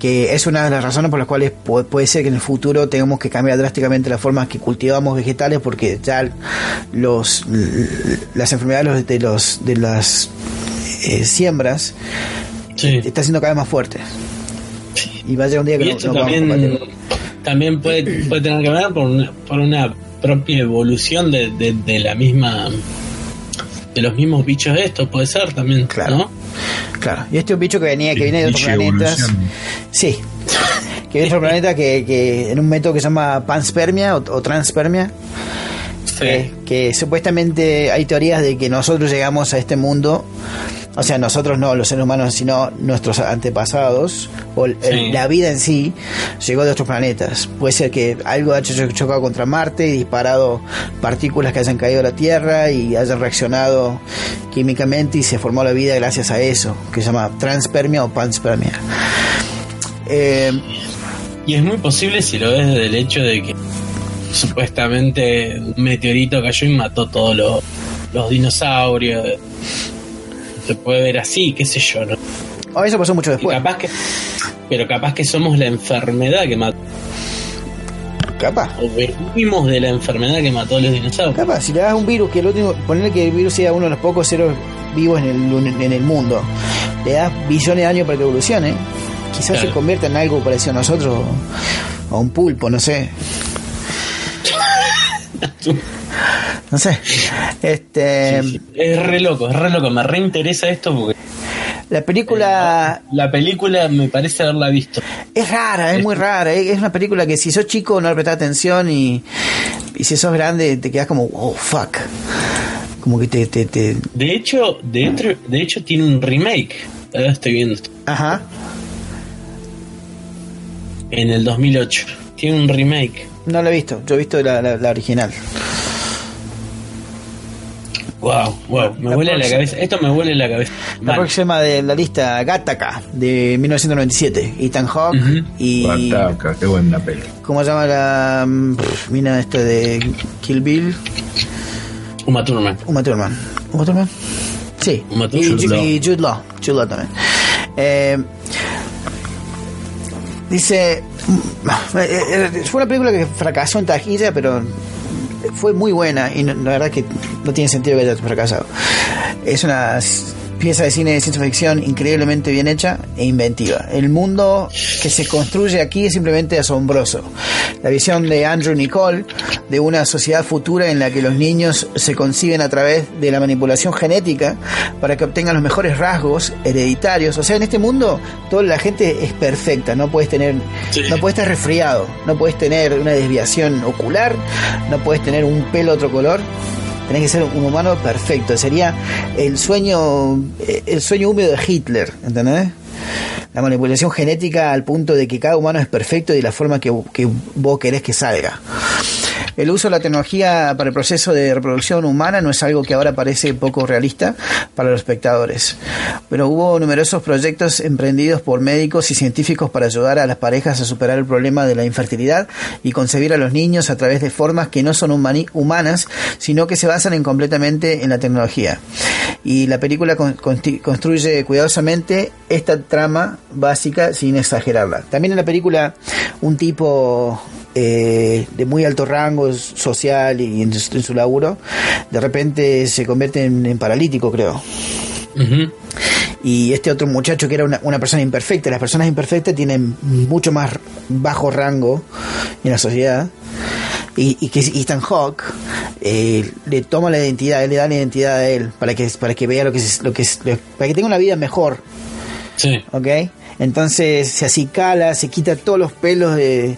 que es una de las razones por las cuales pu- puede ser que en el futuro tengamos que cambiar drásticamente la forma que cultivamos vegetales porque ya los las enfermedades de los de las eh, siembras Sí. está siendo cada vez más fuerte. Y va a llegar un día que Y no, esto no también, también puede, puede tener que ver por una, por una propia evolución de, de, de la misma de los mismos bichos estos, puede ser también, Claro. ¿no? Claro. Y este es un bicho que venía, que viene de otros planetas. evolución. Sí. Que viene de otro planeta que, que en un método que se llama panspermia o, o transpermia. que supuestamente hay teorías de que nosotros llegamos a este mundo, o sea, nosotros no, los seres humanos, sino nuestros antepasados, o el- Sí. la vida en sí, llegó de otros planetas. Puede ser que algo haya cho- chocado contra Marte y disparado partículas que hayan caído a la Tierra y hayan reaccionado químicamente y se formó la vida gracias a eso, que se llama transpermia o panspermia. Eh, Y es muy posible si lo ves desde el hecho de que supuestamente un meteorito cayó y mató todos los dinosaurios. Se puede ver así, qué sé yo, ¿no? oh, eso pasó mucho Y después. capaz que, pero capaz que somos la enfermedad que mató, Capaz. o venimos de la enfermedad que mató a los dinosaurios. Capaz, si le das un virus, que el último, ponerle que el virus sea uno de los pocos seres vivos en el, en el mundo, le das billones de años para que evolucione, quizás Claro. se convierta en algo parecido a nosotros, o a un pulpo, no sé. No sé. Este, Sí, sí. Es re loco, es re loco, me reinteresa esto porque La película la película me parece haberla visto. es rara, es muy rara. Es una película que si sos chico no le prestás atención y, y si sos grande te quedas como, oh, fuck. Como que te, te, te... De hecho, de hecho, de hecho tiene un remake. Ahora estoy viendo esto. Ajá. En el 2008. Tiene un remake. No la he visto, yo he visto la, la- la original. Wow, wow, me La vuela la próxima- cabeza. Esto me vuela la cabeza. La Mal. próxima de la lista, Gattaca, de 1997. Ethan Hawke Ujú. y... Ataca, qué buena peli. ¿Cómo se llama la mm, pff, mina esta de Kill Bill? Uma Thurman. Uma Thurman. ¿Uma Thurman? Sí. Uma y, Thurman. Ju- y Jude Law. Jude Law también. Eh, dice... mm, eh, eh, Fue una película que fracasó en taquilla, pero fue muy buena y no- la verdad que no tiene sentido que haya fracasado. Es una pieza de cine de ciencia ficción increíblemente bien hecha e inventiva. El mundo que se construye aquí es simplemente asombroso. La visión de Andrew Nicole de una sociedad futura en la que los niños se conciben a través de la manipulación genética para que obtengan los mejores rasgos hereditarios. O sea, en este mundo toda la gente es perfecta, no puedes tener Sí. no puedes estar resfriado, no puedes tener una desviación ocular, no puedes tener un pelo otro color. Tenés que ser un humano perfecto. Sería el sueño, eh, el sueño húmedo de Hitler, ¿entendés? La manipulación genética al punto de que cada humano es perfecto y de la forma que, que vos querés que salga. El uso de la tecnología para el proceso de reproducción humana no es algo que ahora parece poco realista para los espectadores, pero hubo numerosos proyectos emprendidos por médicos y científicos para ayudar a las parejas a superar el problema de la infertilidad y concebir a los niños a través de formas que no son humanas, sino que se basan en completamente en la tecnología. Y la película construye cuidadosamente esta trama básica sin exagerarla. También en la película un tipo eh, de muy alto rango social y en, su- en su laburo, de repente se convierte en, en paralítico, creo. Y este otro muchacho que era una, una persona imperfecta, las personas imperfectas tienen mucho más bajo rango en la sociedad. Y, y que Ethan Hawke eh, le toma la identidad, le da la identidad a él para que, para que vea lo que es, lo que es, para que tenga una vida mejor. Sí. ¿ok? Entonces se acicala, se quita todos los pelos de,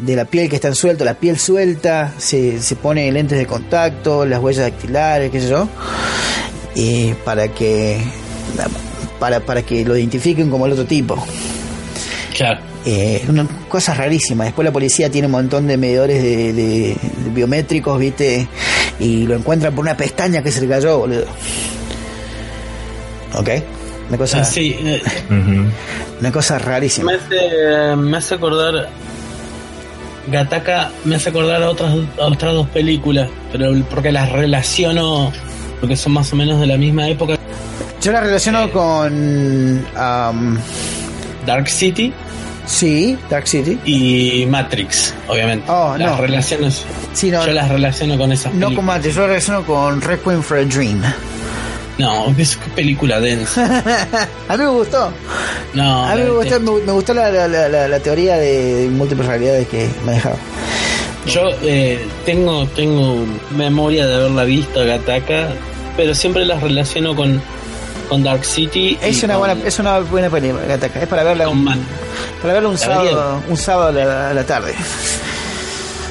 de la piel que están sueltos, la piel suelta, se, se pone lentes de contacto, las huellas dactilares, qué sé yo, y para que para, para que lo identifiquen como el otro tipo. Claro. Eh, una cosa rarísima. Después la policía tiene un montón de medidores de, de- de biométricos, ¿viste? Y lo encuentran por una pestaña que se le cayó, boludo. ¿Ok? Una cosa, sí, eh, una cosa rarísima. me hace, me hace acordar. Gataka me hace acordar a otras, a otras dos películas, pero porque las relaciono, porque son más o menos de la misma época. Yo la relaciono con. um, Dark City sí, Dark City. y Matrix, obviamente. Oh, las no. relaciones, Sí, no, yo las relaciono con esas no con películas. Matrix, yo la relaciono con Requiem for a Dream. No, es película densa. a mí me gustó. No, a mí me gustó, me, me gustó la, la, la, la teoría de múltiples realidades que manejaba. Yo eh, tengo, tengo memoria de haberla visto a Gataka, pero siempre las relaciono con, con Dark City. Es una buena, es una buena película, Gattaca. Es para verla un, Man. para verla un sábado, un sábado a la, tarde,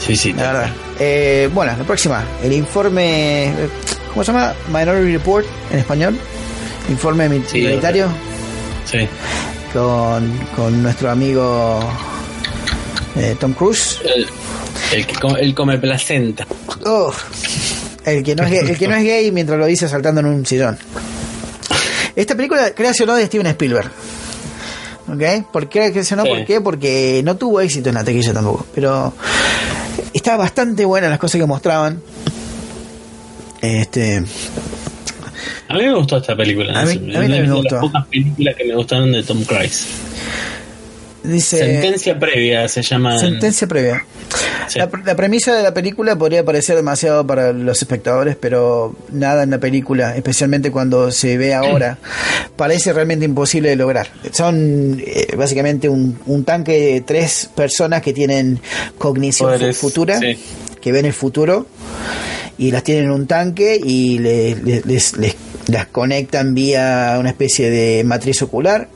Sí, sí. la verdad. Eh, bueno, la próxima, el informe, ¿cómo se llama? Minority Report en español. Informe Sí, minoritario Sí. con, con nuestro amigo eh, Tom Cruise. El, el que come, el come placenta. Oh, el que no es gay, el que no es gay mientras lo dice saltando en un sillón. Esta película creacionó de Steven Spielberg. ¿Ok? ¿Por qué creacionó? Sí. ¿Por qué? Porque no tuvo éxito en la taquilla tampoco. Pero estaba bastante buena las cosas que mostraban. Este. A mí me gustó esta película. A mí- a mí me gustó. las pocas películas que me gustaron de Tom Cruise. Dice. Sentencia previa se llama. en- Sentencia previa. Sí. La, la premisa de la película podría parecer demasiado para los espectadores, pero nada en la película, especialmente cuando se ve ahora, parece realmente imposible de lograr. Son eh, básicamente un, un tanque de tres personas que tienen cognición Poderes, futura, sí. que ven el futuro y las tienen en un tanque y le- le- les, les- las conectan vía una especie de matriz ocular.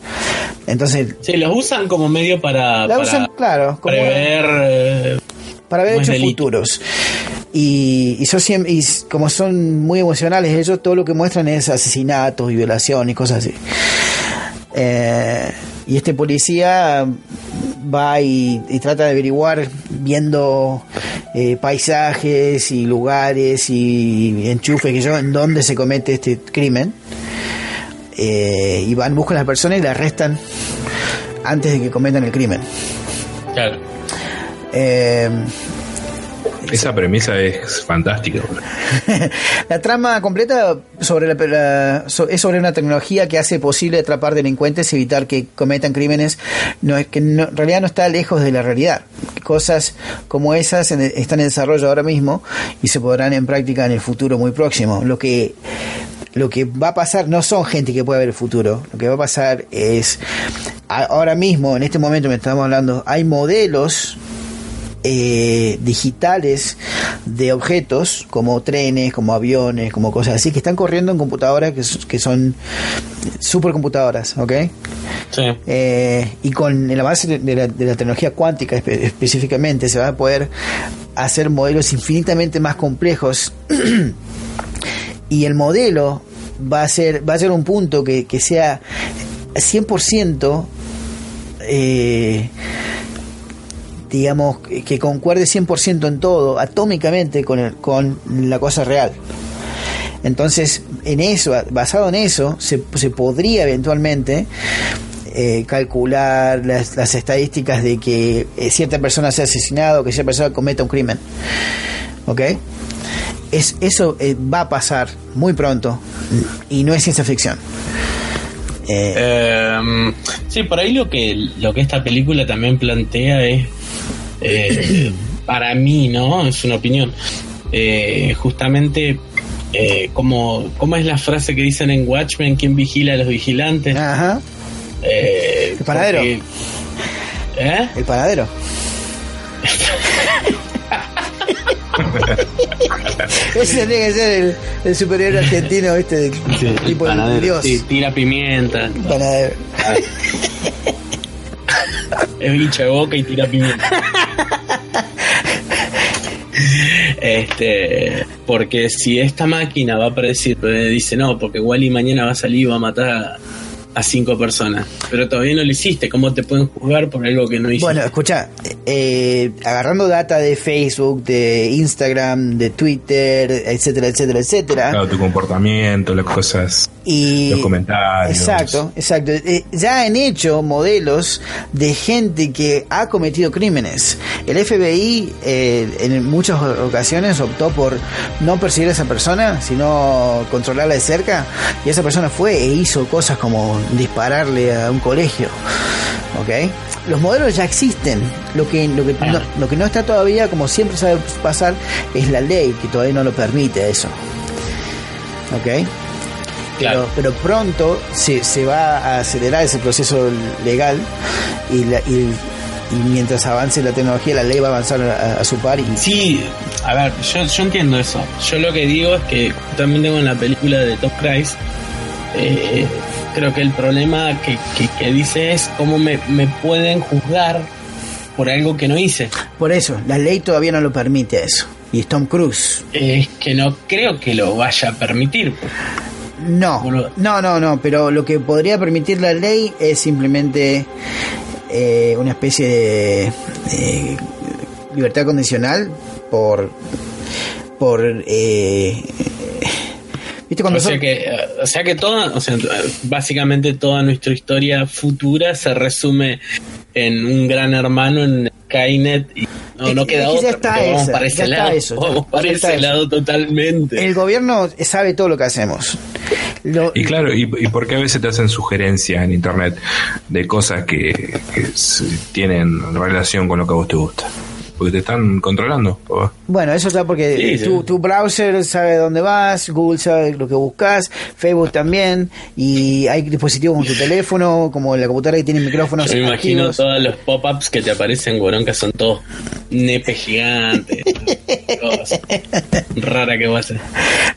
Entonces Sí, los usan como medio para, la para usan, claro, como prever. eh, para ver hechos delito. futuros. Y, y, son y como son muy emocionales, ellos todo lo que muestran es asesinatos y violaciones y cosas así. Eh, y este policía va y, y trata de averiguar viendo eh, paisajes y lugares y enchufes que yo en dónde se comete este crimen. Eh, y van, buscan a las personas y las arrestan antes de que cometan el crimen. claro. Eh, Esa premisa es fantástica. la trama completa sobre la, la- es sobre una tecnología que hace posible atrapar delincuentes y evitar que cometan crímenes. No que no- en realidad no está lejos de la realidad. Cosas como esas en- están en desarrollo ahora mismo y se podrán en práctica en el futuro muy próximo. Lo que lo que va a pasar no son gente que puede ver el futuro. Lo que va a pasar es ahora mismo en este momento me estamos hablando hay modelos eh, digitales de objetos como trenes, como aviones, como cosas así que están corriendo en computadoras que, que son supercomputadoras, ¿ok? Sí. Eh, y con el avance de- la, de la tecnología cuántica espe- específicamente se va a poder hacer modelos infinitamente más complejos y el modelo va a ser va a ser un punto que, que sea 100% eh, digamos que- concuerde 100% en todo atómicamente con el- con la cosa real entonces en eso basado en eso se, se podría eventualmente eh, calcular las, las estadísticas de que eh, cierta persona sea asesinado, que cierta persona cometa un crimen. ¿Ok? Es, eso eh, va a pasar muy pronto y no es ciencia ficción. Eh, Eh, sí, por ahí lo que, lo que esta película también plantea es, eh, para mí, ¿no? Es una opinión. eh, justamente, eh, como, ¿cómo es la frase que dicen en Watchmen? ¿Quién vigila a los vigilantes? ajá, Eh, El panadero. porque- ¿Eh? el panadero. Ese tendría que ser el, el superhéroe argentino, este, de- tipo el Panadero, dios. sí, tira pimienta. Panadero. Es bicho de boca y tira pimienta. Este, porque si esta máquina va a predecir, eh, dice no, porque Wally mañana va a salir y va a matar a cinco personas, pero todavía no lo hiciste, ¿cómo te pueden juzgar por algo que no hiciste? Bueno, escucha, eh, agarrando data de Facebook, de Instagram, de Twitter, etcétera, etcétera, etcétera. Claro, tu comportamiento, las cosas, Y los comentarios. Exacto, exacto. Eh, ya han hecho modelos de gente que ha cometido crímenes. El FBI eh, en muchas ocasiones optó por no perseguir a esa persona, sino controlarla de cerca. Y esa persona fue e hizo cosas como dispararle a un colegio. ¿Ok? Los modelos ya existen. Lo que, lo que, no, lo que no está todavía, como siempre sabe pasar, es la ley, que todavía no lo permite eso. ¿Ok? pero, Claro. pero pronto se, se va a acelerar ese proceso legal y, la- y- y mientras avance la tecnología la ley va a avanzar a, a su par y Sí, a ver, yo, yo entiendo eso. Yo lo que digo es que también tengo en la película de Tom Cruise, eh, creo que el problema que, que- que dice es cómo me, me pueden juzgar por algo que no hice. por eso la ley todavía no lo permite eso y es Tom Cruise Es que no creo que lo vaya a permitir. no no no no pero lo que podría permitir la ley es simplemente eh, una especie de eh, libertad condicional por por eh, viste cuando O sea que, o sea que toda, o sea, básicamente toda nuestra historia futura se resume en un gran hermano en Skynet y no, Es no que- queda es que ya otra. está vamos esa, para ya ese está lado, eso, ya- vamos para ya está ese eso. lado totalmente. el gobierno sabe todo lo que hacemos Lo- Y claro, y, y porque a veces te hacen sugerencias en internet de cosas que, que tienen relación con lo que a vos te gusta. Porque te están controlando. papá. Bueno, eso está porque Sí, sí. tu, tu browser sabe dónde vas, Google sabe lo que buscas, Facebook también, y hay dispositivos como tu teléfono, como la computadora que tiene micrófonos Yo me imagino activos. todos los pop-ups que te aparecen, Gorón, que son todos nepes gigantes. Rara que va a ser.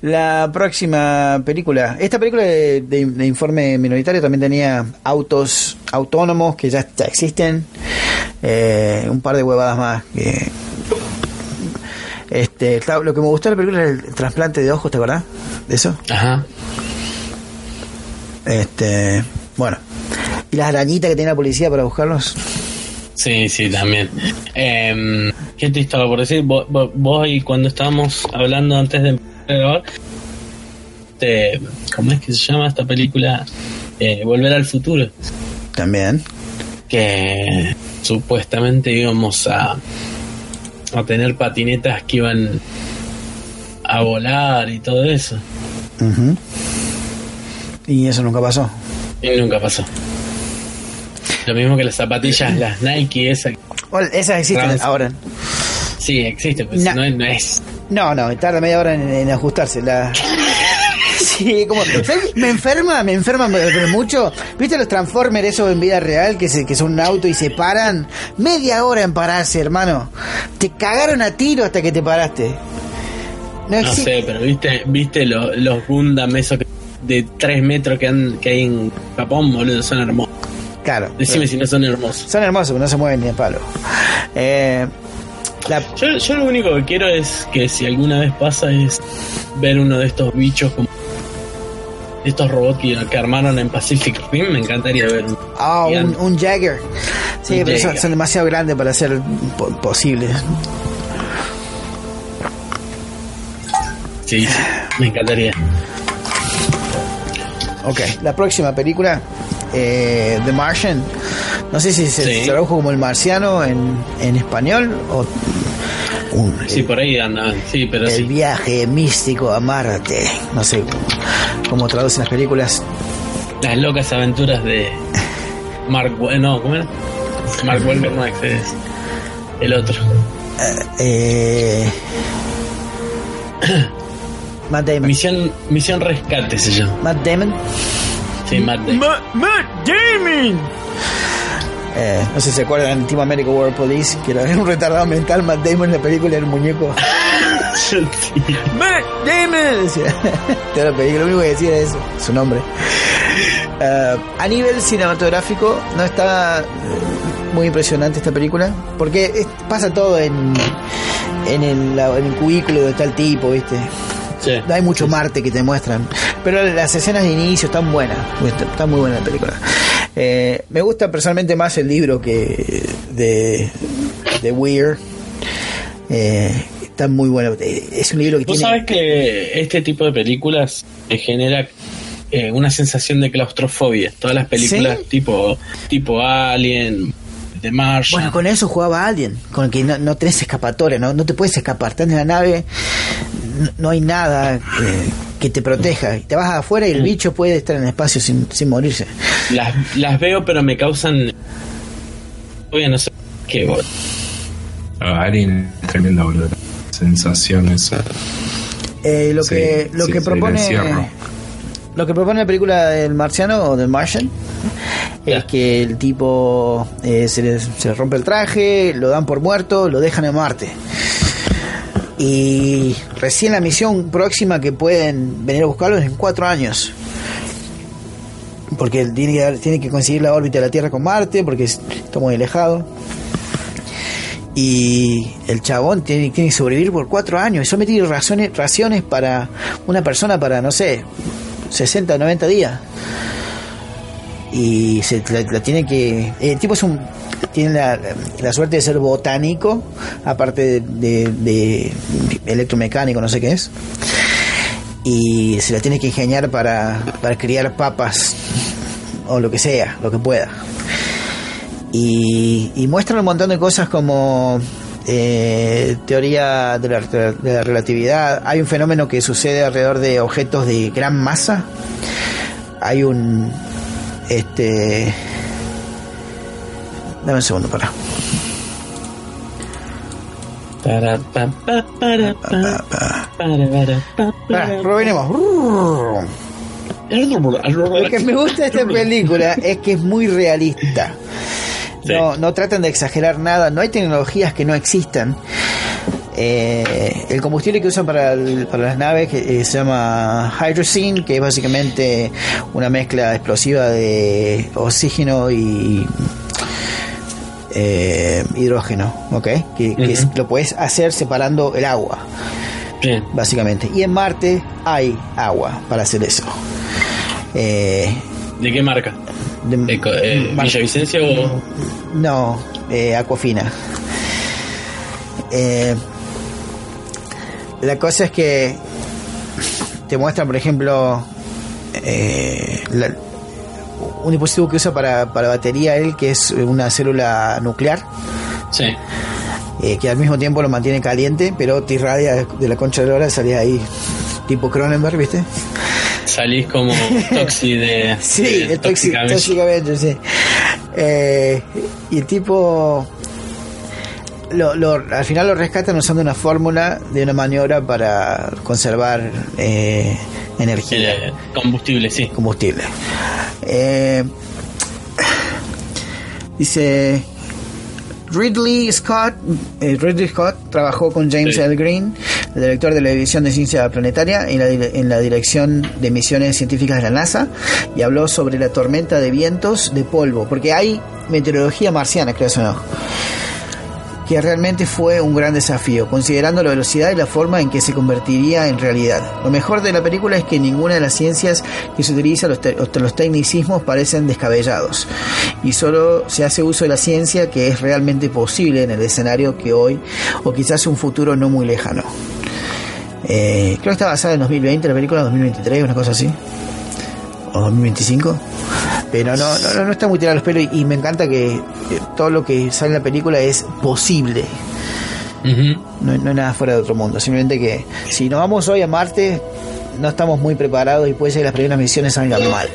La próxima película, esta película de, de- de informe minoritario también tenía autos autónomos que ya, ya existen, eh, un par de huevadas más que... Este, lo que me gustó de la película era el trasplante de ojos, ¿te acordás? ¿De eso? Ajá. Este, bueno. ¿Y las arañitas que tiene la policía para buscarlos? Sí, sí, también. Eh, ¿Qué te estaba por decir? Vos, vos- vos y cuando estábamos hablando antes de empezar a grabar, te- ¿cómo es que se llama esta película? Eh, Volver al futuro. También. Que supuestamente íbamos a, a tener patinetas que iban a volar y todo eso. Ujú. Y eso nunca pasó. Y nunca pasó. Lo mismo que las zapatillas, las Nike, esa. Bueno, esas existen ahora. Sí, existe, pues no, es- no es. No, no, tarda media hora en, en ajustarse. La... Sí, como. ¿sabes? Me enferma, me enferma pero mucho. ¿Viste los Transformers esos en vida real que, se, que son un auto y se paran? Media hora en pararse, hermano. Te cagaron a tiro hasta que te paraste. No, No sé, pero viste, viste lo- los Gundam esos de 3 metros que, han- que hay en Japón, boludo, son hermosos. Claro. Decime si no son hermosos. Son hermosos, no se mueven ni de palo. Eh, la, Yo, yo lo único que quiero es que si alguna vez pasa es ver uno de estos bichos como estos robots que, que armaron en Pacific Rim, me encantaría ver. un Ah, un, un Jagger. Sí, Un pero son, demasiado grandes para ser po- posibles. Sí, sí, me encantaría. Ok, la próxima película, eh, The Martian. No sé si se, Sí. tradujo como El Marciano en, en español o un- Sí, por ahí andan, sí, pero El sí. viaje místico a Marte. No sé cómo traducen las películas. Las locas aventuras de Mark no, ¿cómo era? Mark Wahlberg no es el otro. Eh, Matt Damon. Misión, Misión Rescate se llama. Matt Damon. Sí, Matt Damon. Matt Damon. Eh, no sé si se acuerdan de Team America World Police, que era un retardado mental. Matt Damon en la película era un muñeco. Matt Damon. Decía. Toda la película, lo único que decía era eso, su nombre. Eh, a nivel cinematográfico, no está eh, muy impresionante esta película, porque es- pasa todo en, en, el, la- en el cubículo donde está el tipo, ¿viste? Sí. Hay mucho Marte que te muestran. Pero las escenas de inicio están buenas. Está, muy buena la película. Eh, me gusta personalmente más el libro que de, de Weir. Eh, está muy bueno. Es un libro que Vos tiene. sabés que este tipo de películas te genera eh, una sensación de claustrofobia. Todas las películas ¿Sí? tipo tipo Alien, Bueno, con eso jugaba alguien, con el que no, no tenés escapatoria, no, no te puedes escapar. Estás en la nave, no, no hay nada que, que te proteja. Te vas afuera y el bicho puede estar en el espacio sin, sin morirse. las, las veo, pero me causan. Oye, no sé qué. boludo. Ah, Alien tremenda, boludo. Sensación esa. Eh, lo Sí, que lo sí, que propone. Lo que propone la película del marciano o del Martian es que el tipo eh, se, le, se le rompe el traje, lo dan por muerto, lo dejan en Marte. Y recién la misión próxima que pueden venir a buscarlo es en cuatro años. Porque él tiene que, tiene que conseguir la órbita de la Tierra con Marte, porque es- está muy alejado. Y el chabón tiene, tiene que sobrevivir por cuatro años. Y sometido raciones, raciones para una persona para, no sé, 60 o 90 días. Y se la, la tiene que. El tipo es un. Tiene la, la suerte de ser botánico, aparte de, de- de electromecánico, no sé qué es. Y se la tiene que ingeniar para, para criar papas o lo que sea, lo que pueda. Y, y muestran un montón de cosas como eh, teoría de la, de la relatividad. Hay un fenómeno que sucede alrededor de objetos de gran masa. Hay un. Este. Dame un segundo para. Para. Lo que me gusta de esta película es que es muy realista. Sí. No, no tratan de exagerar nada, no hay tecnologías que no existan. Eh, el combustible que usan para, el- para las naves que, eh, se llama hydrocene, que es básicamente una mezcla explosiva de oxígeno y eh, hidrógeno, ¿ok? Que, que es- Ujú. lo puedes hacer separando el agua básicamente. Y en Marte hay agua para hacer eso. Eh, ¿De qué marca? de- eh, ¿Villavicencio o.? No, eh, Aquafina. Eh, la cosa es que te muestran, por ejemplo, eh, la- un dispositivo que usa para, para batería él, que es una célula nuclear, Sí. eh, que al mismo tiempo lo mantiene caliente, pero te irradia de la concha de la hora, salía ahí tipo Cronenberg, ¿viste? Salís como Toxi de. Sí, de el sí. Eh, y el tipo. Lo, lo- al final lo rescatan usando una fórmula de una maniobra para conservar eh, energía, Eh, combustible, sí. combustible. Eh, dice. Ridley Scott, eh, Ridley Scott trabajó con James Sí. L. Green, el director de la División de Ciencia Planetaria, en la, en la Dirección de Misiones Científicas de la NASA, y habló sobre la tormenta de vientos de polvo, porque hay meteorología marciana, creo eso no, que realmente fue un gran desafío, considerando la velocidad y la forma en que se convertiría en realidad. Lo mejor de la película es que ninguna de las ciencias que se utiliza, los, te- los tecnicismos parecen descabellados, y solo se hace uso de la ciencia que es realmente posible en el escenario que hoy, o quizás un futuro no muy lejano. Eh, creo que está basada en 2020, la película 2023, una cosa así. O 2025. Pero no, no, no, no está muy tirado los pelos y, y me encanta que todo lo que sale en la película es posible. No, no hay nada fuera de otro mundo. Simplemente que si nos vamos hoy a Marte, no estamos muy preparados y puede ser que las primeras misiones salgan mal.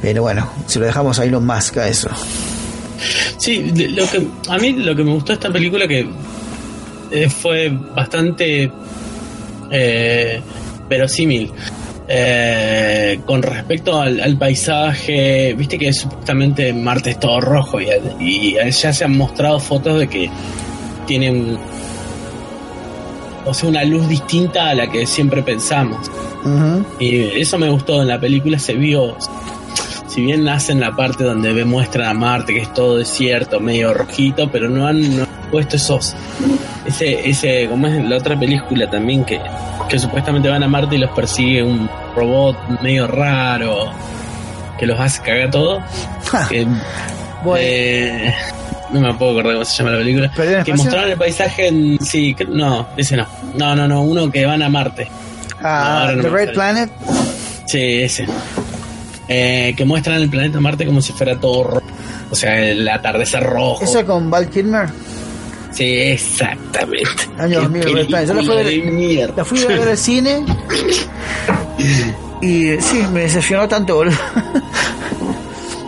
Pero bueno, si lo dejamos ahí lo Musk a eso. Sí, lo que, a mí lo que me gustó de esta película que eh, fue bastante eh, verosímil. Eh, con respecto al, al paisaje, viste que supuestamente Marte es todo rojo y, y ya se han mostrado fotos de que tienen o sea, una luz distinta a la que siempre pensamos. Y eso me gustó en la película, se vio, si bien hacen la parte donde ve- muestran a Marte, que es todo desierto, medio rojito, pero no han, no han puesto esos, ese, ese, como es la otra película también, que, que supuestamente van a Marte y los persigue un robot medio raro, que los hace cagar todo, Ja, que, bueno, eh, no me puedo acordar cómo se llama la película, ¿Perdido en el que espacio? mostraron el paisaje en, sí, no, ese no, no, no, no, uno que van a Marte. ah, no The Red. Planet. Sí, ese. Eh, que muestran el planeta Marte como si fuera todo rojo. O sea, el atardecer rojo. Eso con Val Kilmer. Sí, exactamente. Año Qué 2000, Red Planet. Yo la fui ver-. La fui a ver al cine. Y sí, me decepcionó tanto, boludo.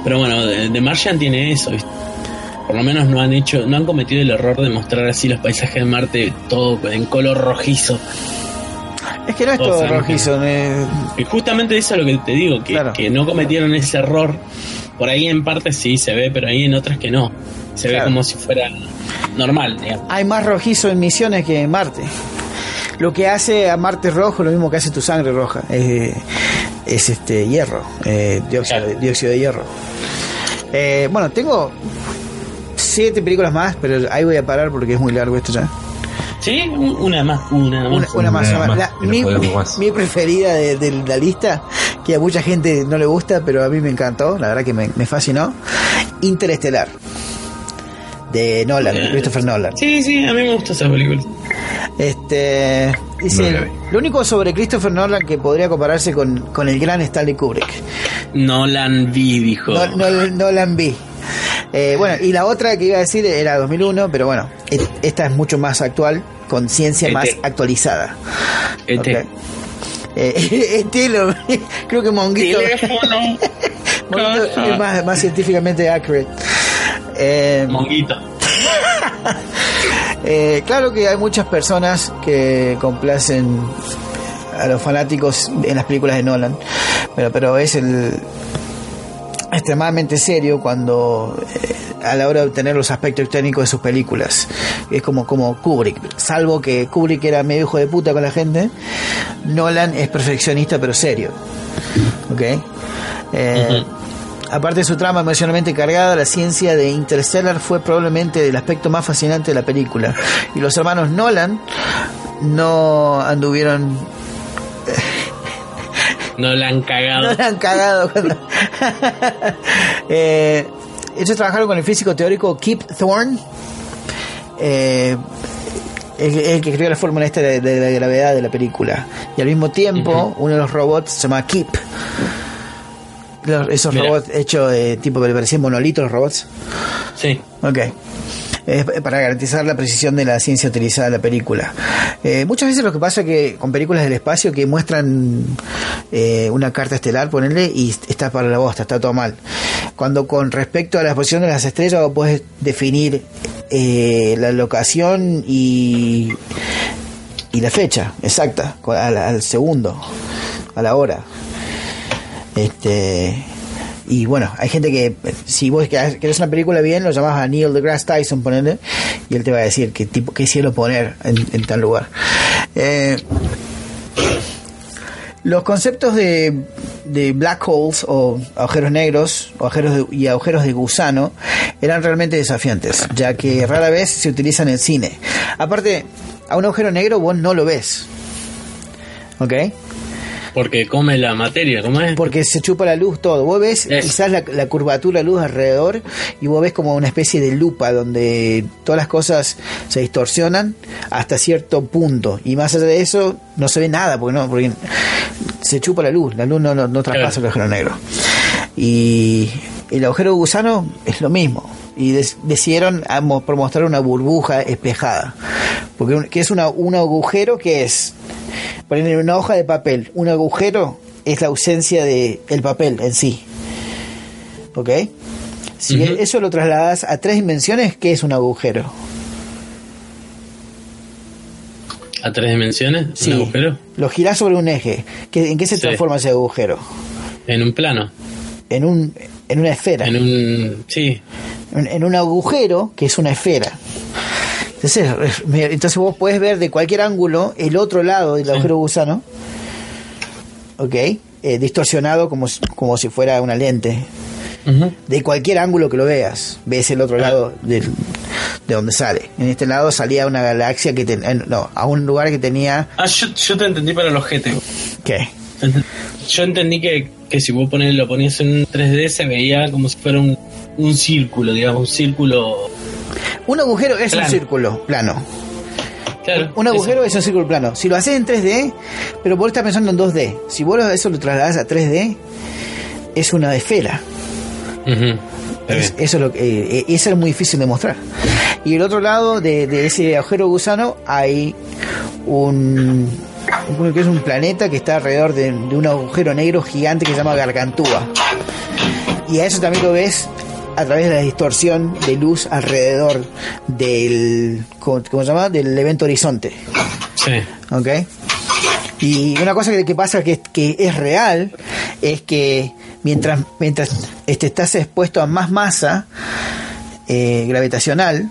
Pero bueno, de, de Martian tiene eso. ¿viste? Por lo menos no han hecho, no han cometido el error de mostrar así los paisajes de Marte todo en color rojizo. Es que no es todo rojizo. eh, Y justamente eso es lo que te digo, que, Claro. que no cometieron ese error. Por ahí en partes sí se ve, pero ahí en otras que no. Se Claro. ve como si fuera normal, digamos. hay más rojizo en Misiones que en Marte. Lo que hace a Marte rojo, lo mismo que hace tu sangre roja, es, es este hierro, eh, dióxido, Claro. dióxido de hierro. Eh, bueno, tengo siete películas más, pero ahí voy a parar porque es muy largo esto ya. Sí, un- una más, una más. Una, una más. Una una más. La- mi, podemos más. mi preferida de, de la lista, que a mucha gente no le gusta, pero a mí me encantó, la verdad que me, me fascinó, Interestelar, de Nolan, Bien. Christopher Nolan. Sí, sí, a mí me gusta esa película. Este No vi. lo único sobre Christopher Nolan que podría compararse con, con el gran Stanley Kubrick. Nolan V dijo. No, no, Nolan vi. Eh, bueno, y la otra que iba a decir era 2001, pero bueno, esta es mucho más actual, con ciencia más Este. actualizada. Este. Eh, este lo- creo que Monguito, Teléfono. Monguito es más, más científicamente accurate. Eh, Monguito. Eh, claro que hay muchas personas que complacen a los fanáticos en las películas de Nolan, pero, pero es el extremadamente serio cuando eh, a la hora de obtener los aspectos técnicos de sus películas. Es como, como Kubrick, salvo que Kubrick era medio hijo de puta con la gente, Nolan es perfeccionista pero serio. ¿Ok? Eh, Aparte de su trama emocionalmente cargada, la ciencia de Interstellar fue probablemente el aspecto más fascinante de la película. Y los hermanos Nolan no anduvieron, No la han no cagado. la han cagado. cuando- eh, ellos trabajaron con el físico teórico Kip Thorne, eh, el, el que creó la fórmula esta de, de la gravedad de la película. Y al mismo tiempo, uno de los robots se llama Kip. Los- esos robots hechos de tipo que le parecían monolitos los robots. Sí. Ok. Es para garantizar la precisión de la ciencia utilizada en la película. Eh, muchas veces lo que pasa que con películas del espacio que muestran eh, una carta estelar, ponerle, y está para la bosta, está todo mal. Cuando con respecto a la exposición de las estrellas puedes definir eh, la locación y, y la fecha exacta, al, al segundo, a la hora. Este y bueno, hay gente que si vos querés una película bien, lo llamás a Neil deGrasse Tyson, ponele, y él te va a decir qué tipo, qué cielo poner en, en tal lugar. Eh, los conceptos de, de black holes o agujeros negros agujeros y agujeros de gusano eran realmente desafiantes, ya que rara vez se utilizan en cine. Aparte, a un agujero negro vos no lo ves. ¿Ok? Porque come la materia, ¿cómo es? Porque se chupa la luz todo. Vos ves Es. quizás la, la curvatura de luz alrededor y vos ves como una especie de lupa donde todas las cosas se distorsionan hasta cierto punto. Y más allá de eso no se ve nada porque no porque se chupa la luz. La luz no, no, no traspasa el agujero negro. Y el agujero gusano es lo mismo. Y des- decidieron por mostrar una burbuja espejada. Porque ¿qué es una, un agujero? que es? Poner en una hoja de papel. Un agujero es la ausencia de el papel en sí. ¿Ok? Si eso lo trasladas a tres dimensiones, ¿qué es un agujero? ¿A tres dimensiones? Sí. ¿Un agujero? Lo girás sobre un eje. ¿Qué- ¿En qué se Sí. transforma ese agujero? En un plano. En, un, en una esfera. En un. Sí. en, en un agujero que es una esfera. Entonces, entonces vos podés ver de cualquier ángulo el otro lado del agujero gusano, ¿ok? Eh, distorsionado como, si- como si fuera una lente. De cualquier ángulo que lo veas, ves el otro lado del- de donde sale. En este lado salía una galaxia que ten- en- no, a un lugar que tenía Ah, yo, yo te entendí para los GT. ¿qué? Yo entendí que, que si vos ponés, lo ponías en 3D se veía como si fuera un, un círculo, digamos, un círculo. Un agujero es un círculo plano. Claro. Un agujero es un círculo plano. Si lo haces en 3D, pero vos estás pensando en 2D. Si vos eso lo trasladás a 3D, es una esfera. Es- eso es lo que, eh, eh, eso es muy difícil de mostrar. Y el otro lado de, de ese agujero gusano hay un, un- que es un planeta que está alrededor de, de un agujero negro gigante que se llama Gargantúa. Y a eso también lo ves a través de la distorsión de luz alrededor del ¿cómo, cómo se llama? del evento horizonte. Sí. ¿Ok? Y una cosa que, que pasa que, que es real es que mientras, mientras este, estás expuesto a más masa eh, gravitacional,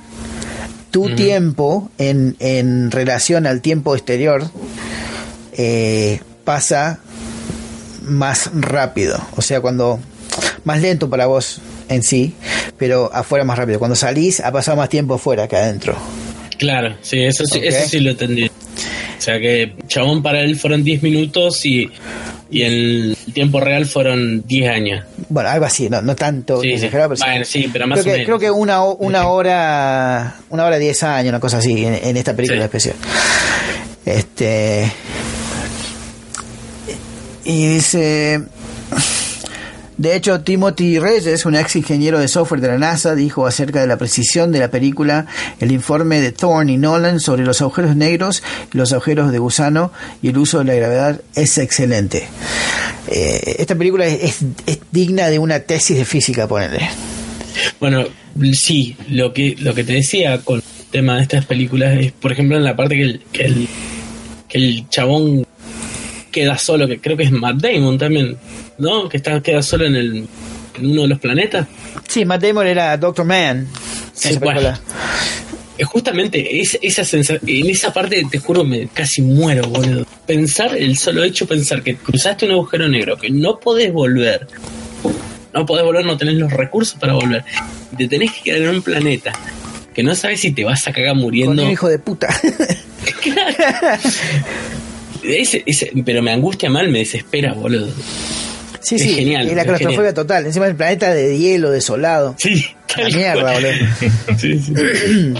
tu tiempo en, en relación al tiempo exterior eh, pasa más rápido. O sea, cuando más lento para vos en sí, pero afuera más rápido. Cuando salís ha pasado más tiempo afuera que adentro. Claro, sí, eso sí, eso sí lo entendí. O sea que chabón para él fueron 10 minutos y, y el tiempo real fueron 10 años. Bueno, algo así, no, no tanto Sí, sí. pero. Bueno, sí, pero más creo o que, menos. creo que una, una hora, una hora diez años, una cosa así, en, en esta película Sí. especial. Este. Y dice. De hecho, Timothy Reyes, un ex ingeniero de software de la NASA, dijo acerca de la precisión de la película el informe de Thorne y Nolan sobre los agujeros negros, los agujeros de gusano y el uso de la gravedad es excelente. Eh, esta película es, es- digna de una tesis de física, ponerle. Bueno, sí, lo que lo que te decía con el tema de estas películas es, por ejemplo, en la parte que el, que el, que el chabón queda solo, que creo que es Matt Damon también, ¿no? Que está queda solo en, el, en uno de los planetas. Sí, Matt Damon era Doctor Man. Sí, esa bueno. Eh, Justamente es, esa sensación, en esa parte te juro me casi muero, boludo. Pensar, el solo hecho pensar que cruzaste un agujero negro, que no podés volver, no podés volver, no tenés los recursos para volver, te tenés que quedar en un planeta que no sabes si te vas a cagar Con muriendo. un hijo de puta. Ese- ese- pero me angustia mal, me desespera, boludo. Sí, Es sí. genial, Y la claustrofobia genial. total. Encima del planeta de hielo, desolado. Sí, La mierda, boludo. Sí, sí.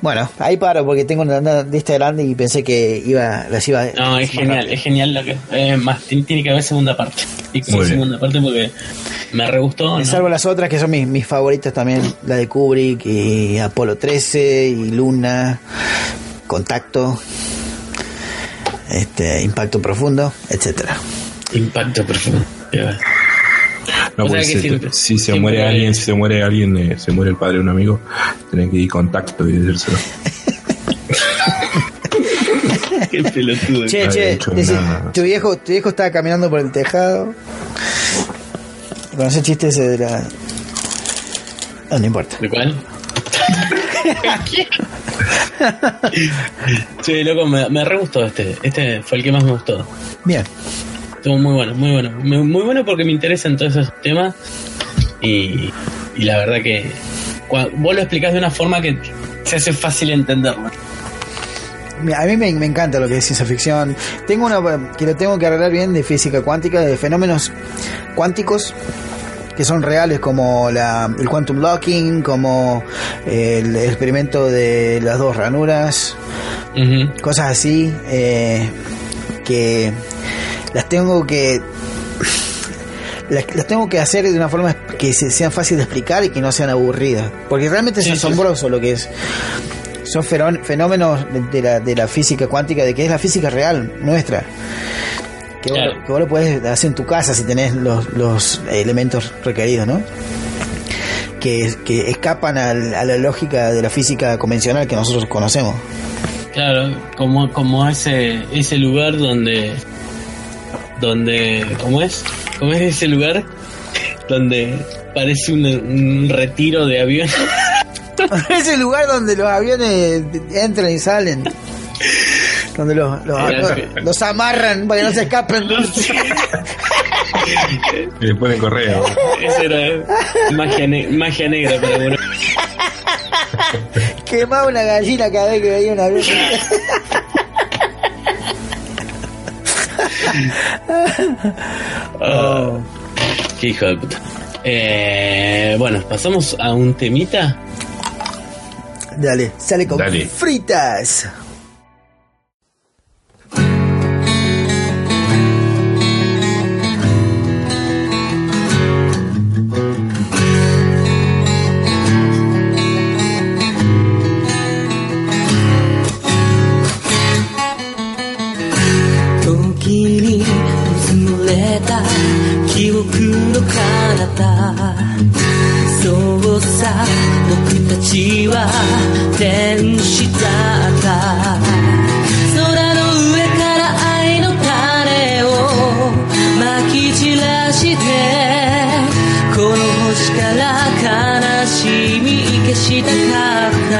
Bueno, ahí paro porque tengo una esta grande y pensé que iba, las iba No, es genial, es genial lo que eh, más tiene, que haber segunda parte. Haber bien. segunda parte porque me re gustó. ¿no? Salvo las otras que son mis, mis favoritas también, la de Kubrick y Apolo 13 y Luna, Contacto, este Impacto Profundo, etcétera. Impacto profundo. Ya. No, O sea pues, que si, siempre- si se muere hay- alguien, si se muere alguien, eh, se muere el padre de un amigo, tenés que ir contacto y decírselo. Qué pelotudo. Che, no che, tu viejo, tu viejo estaba caminando por el tejado. Con ese chiste ese de la. No, no importa. ¿De cuál? sí, loco, me, me re gustó este. Este fue el que más me gustó. Bien. Estuvo muy bueno, muy bueno. Muy, muy bueno porque me interesan todos esos temas. Y, y la verdad que cua- vos lo explicás de una forma que se hace fácil entenderlo. A mí me, me encanta lo que es ciencia ficción. Tengo una que lo tengo que arreglar bien de física cuántica, de fenómenos cuánticos que son reales como la, el quantum locking, como el experimento de las dos ranuras, cosas así eh, que las tengo que las, las tengo que hacer de una forma que se, sean fáciles de explicar y que no sean aburridas porque realmente es Sí, sí, sí. asombroso lo que es son fenómenos de, la, de la física cuántica de que es la física real nuestra que, vos, Claro. que vos lo podés hacer en tu casa si tenés los, los elementos requeridos ¿no? que, que escapan al- a la lógica de la física convencional que nosotros conocemos Claro, como, como ese, ese lugar donde, donde, ¿cómo es? ¿Cómo es ese lugar? Donde parece un, un retiro de avión. es el lugar donde los aviones entran y salen. Donde los, los, los amarran para que no se escapen. Y le ponen correo. Esa era magia, ne- magia negra para bueno. Quemaba una gallina cada vez que veía un avión. Ah, qué hijo de puta. Eh, bueno, pasamos a un temita. Dale, sale con Dale. fritas. そうさ僕たちは天使だった空の上から愛の種をまき散らしてこの星から悲しみ消したかった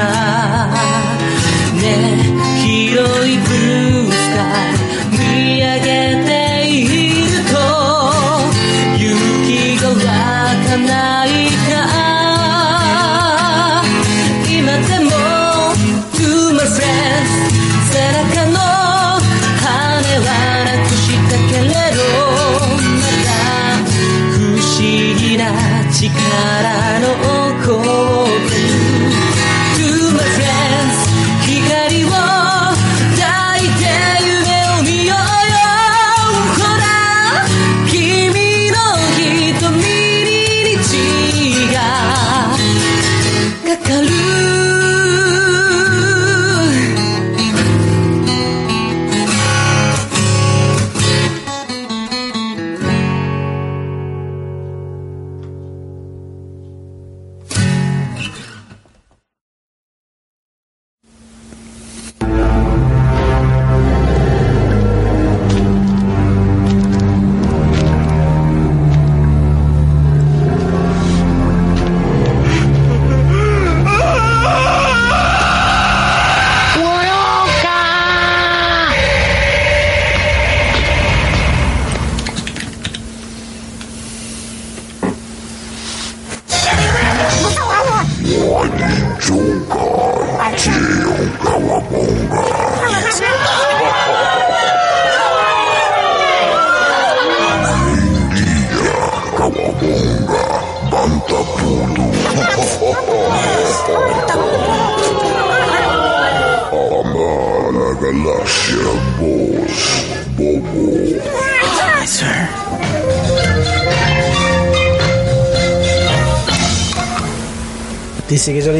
ねえ広い空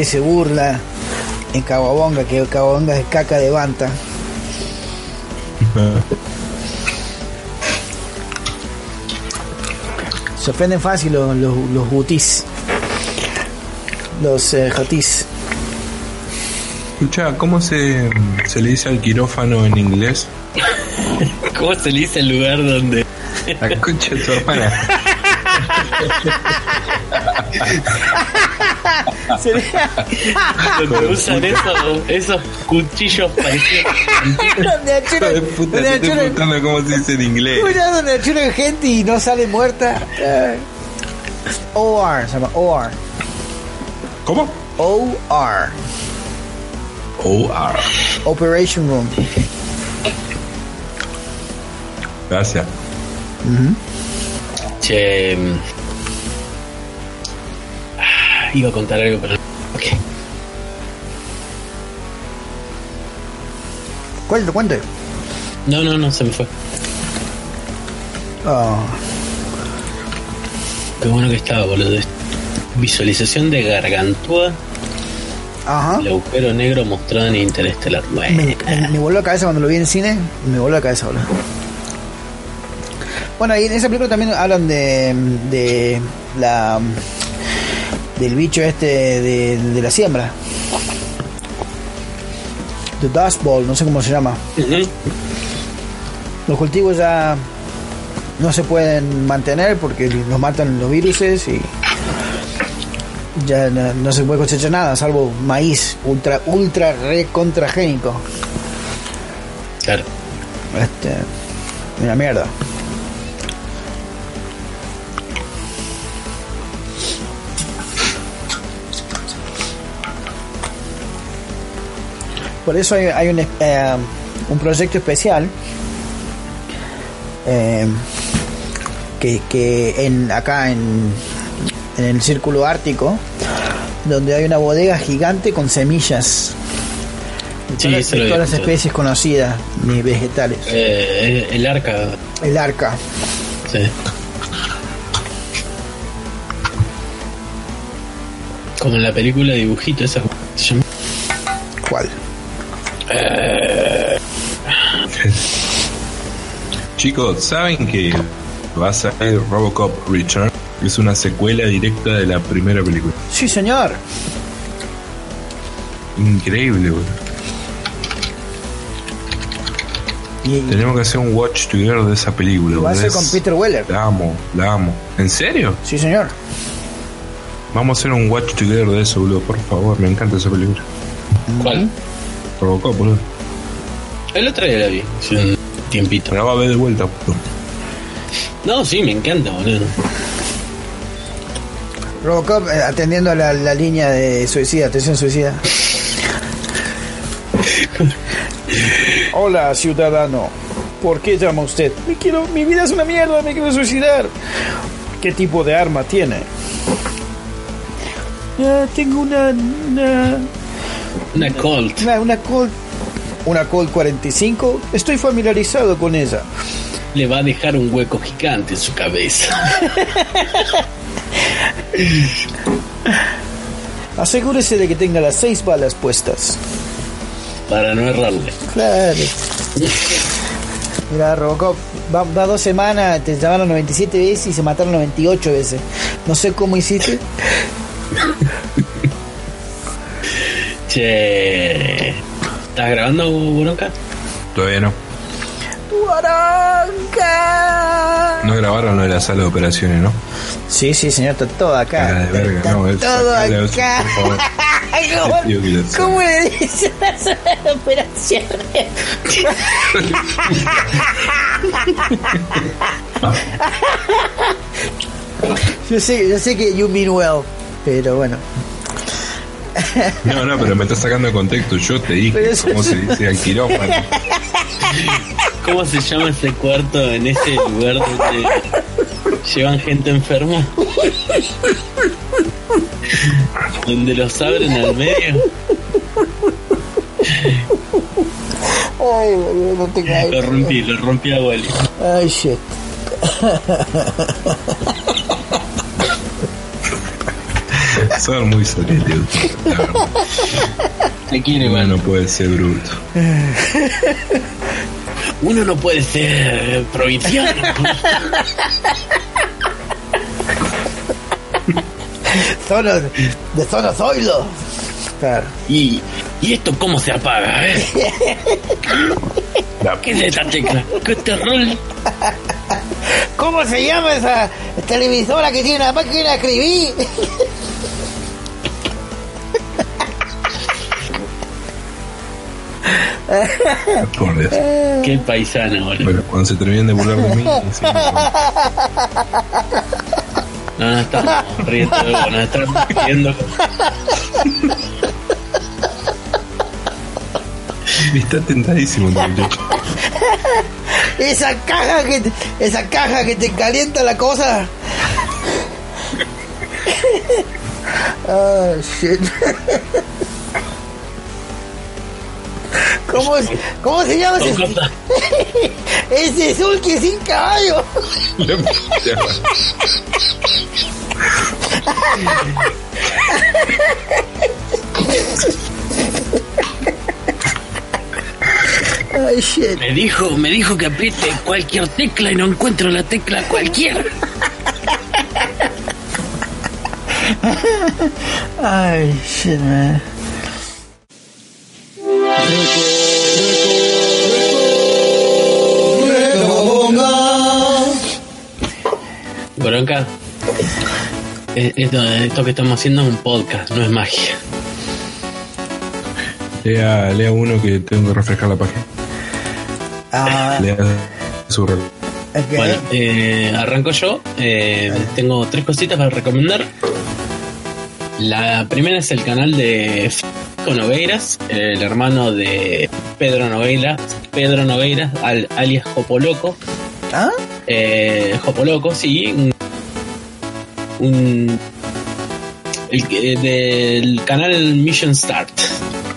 Hice burla en Caguabonga, que Caguabonga es caca de banta. Se ofenden fácil los, los, los gutis. Los eh, jotis. Escucha, ¿cómo se, se le dice al quirófano en inglés? ¿Cómo se le dice el lugar donde La concha de tu hermana. Sería donde usan esos, esos cuchillos parecidos? donde Hijo de achuran, puta, donde estoy achuran- cómo se dice en inglés. Mira donde achuran gente y no sale muerta. OR, se llama OR. ¿Cómo? OR. O-R. Operation Room. Gracias. Che. mm, ah, Iba a contar algo, pero. Ok. Cuente, cuente. No, no, no, se me fue. Oh, Qué bueno que estaba, boludo. Visualización de Gargantúa, Ajá. el agujero negro mostrado en Interestelar. Bueno, Me, me, me voló la cabeza cuando lo vi en cine. Me voló la cabeza, boludo. Bueno, y en esa película también hablan de, de la del bicho este de, de la siembra. The Dust Bowl, no sé cómo se llama. Los cultivos ya no se pueden mantener porque los matan los viruses y ya no, no se puede cosechar nada, salvo maíz ultra ultra recontragénico. Claro. Este, una mierda. Por eso hay, hay un, es- eh, un proyecto especial eh, que, que en, acá en, en el círculo ártico, donde hay una bodega gigante con semillas Sí, todas, las especies conocidas, ni vegetales. Eh, el arca. El arca. Sí. Como en la película dibujito esa. Chicos, ¿saben que va a salir Robocop Return? Es una secuela directa de la primera película. Sí, señor. Increíble, boludo. Y, Tenemos que hacer un watch together de esa película. va a Es- con Peter Weller. La amo, la amo. ¿En serio? Sí, señor. Vamos a hacer un watch together de eso, boludo. Por favor, me encanta esa película. ¿Cuál? Robocop, boludo. El otro día la vi, un tiempito. Me la va a ver de vuelta. No, sí, me encanta, boludo. Robocop eh, atendiendo a la, la línea de suicida, atención suicida. Hola, ciudadano. ¿Por qué llama usted? Me quiero, mi vida es una mierda, me quiero suicidar. ¿Qué tipo de arma tiene? "Ah, tengo una, una, Una Colt. una, una Colt, una Colt 45. Estoy familiarizado con ella. Le va a dejar un hueco gigante en su cabeza. Asegúrese de que tenga las seis balas puestas. Para no errarle. Claro. Mira, Robocop, va, va dos semanas, te llamaron 97 veces y se mataron 98 veces. No sé cómo hiciste. Che. ¿Estás grabando, Bronca? Todavía no. ¡Guaranca! No grabaron lo de la sala de operaciones, ¿no? Sí, sí, señor, está todo acá. Cara de verga, está no, es- todo acá. por favor. ¿Cómo, cómo le dice la sala de operaciones? yo sé, yo sé que you mean well, pero bueno. No, no, pero me estás sacando de contexto. Yo te dije cómo se dice al quirófano. ¿Cómo se llama ese cuarto en ese lugar donde llevan gente enferma? donde los abren al medio. Ay, boludo, no te caes. Lo rompí, lo rompí a Wally. Ay, shit. Son muy soletes. Te quiere, mano. no puede ser bruto. Uno no puede ser provinciano. Zono, de Zono Zoilo. Claro. ¿Y, ¿Y esto cómo se apaga, eh? La ¿Qué es esta tecla? ¿Qué terror? ¿Cómo se llama esa televisora que tiene una máquina de escribir? Por Dios. Qué paisano, boludo. Bueno, cuando se terminen de burlar de mí, sí, No, no estamos riendo, no estamos riendo. está tentadísimo. Esa caja que te, esa caja que te calienta la cosa. Ah, shit. ¿Cómo, ¿Cómo se llama ese? Ese Zulki sin caballo. Ay, shit. Me dijo, me dijo que apriete cualquier tecla y no encuentro la tecla cualquiera. Ay, shit, man. Eh, Esto, esto que estamos haciendo es un podcast, no es magia. Lea, lea uno que tengo que refrescar la página. Ah, Lea su reloj. ok. Bueno, eh, arranco yo. Eh, tengo tres cositas para recomendar. La primera es el canal de Francisco Nogueiras, el hermano de Pedro Nogueiras, Pedro Nogueiras, al- alias Jopoloco. ¿Ah? Eh, Jopoloco, sí. Un, un- el del canal Mission Start.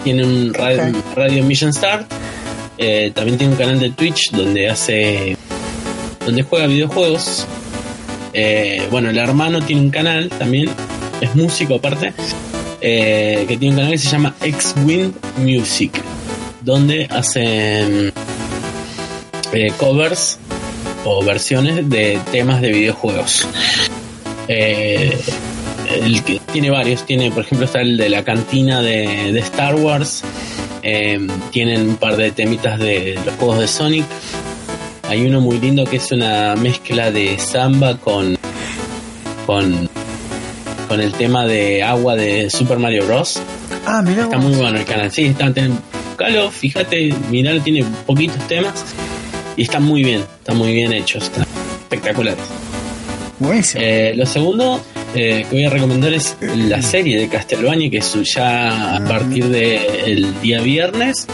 Tiene un radio, Mission Start. Eh, también tiene un canal de Twitch donde hace. donde juega videojuegos. Eh, bueno, el hermano tiene un canal también. Es músico aparte. eh, que tiene un canal que se llama X-Wind Music. Donde hacen covers o versiones de temas de videojuegos. Eh, el que tiene varios, tiene por ejemplo está el de la cantina de, de Star Wars, eh, tienen un par de temitas de los juegos de Sonic, hay uno muy lindo que es una mezcla de samba con con con el tema de agua de Super Mario Bros. Ah, mira. Está muy bueno el canal. Sí, está, ten- buscalo, fíjate, miralo, tiene poquitos temas y está muy bien, está muy bien hecho, está espectacular. Buenísimo. Eh, lo segundo eh, que voy a recomendar es la serie de Castlevania que su- ya a partir del día viernes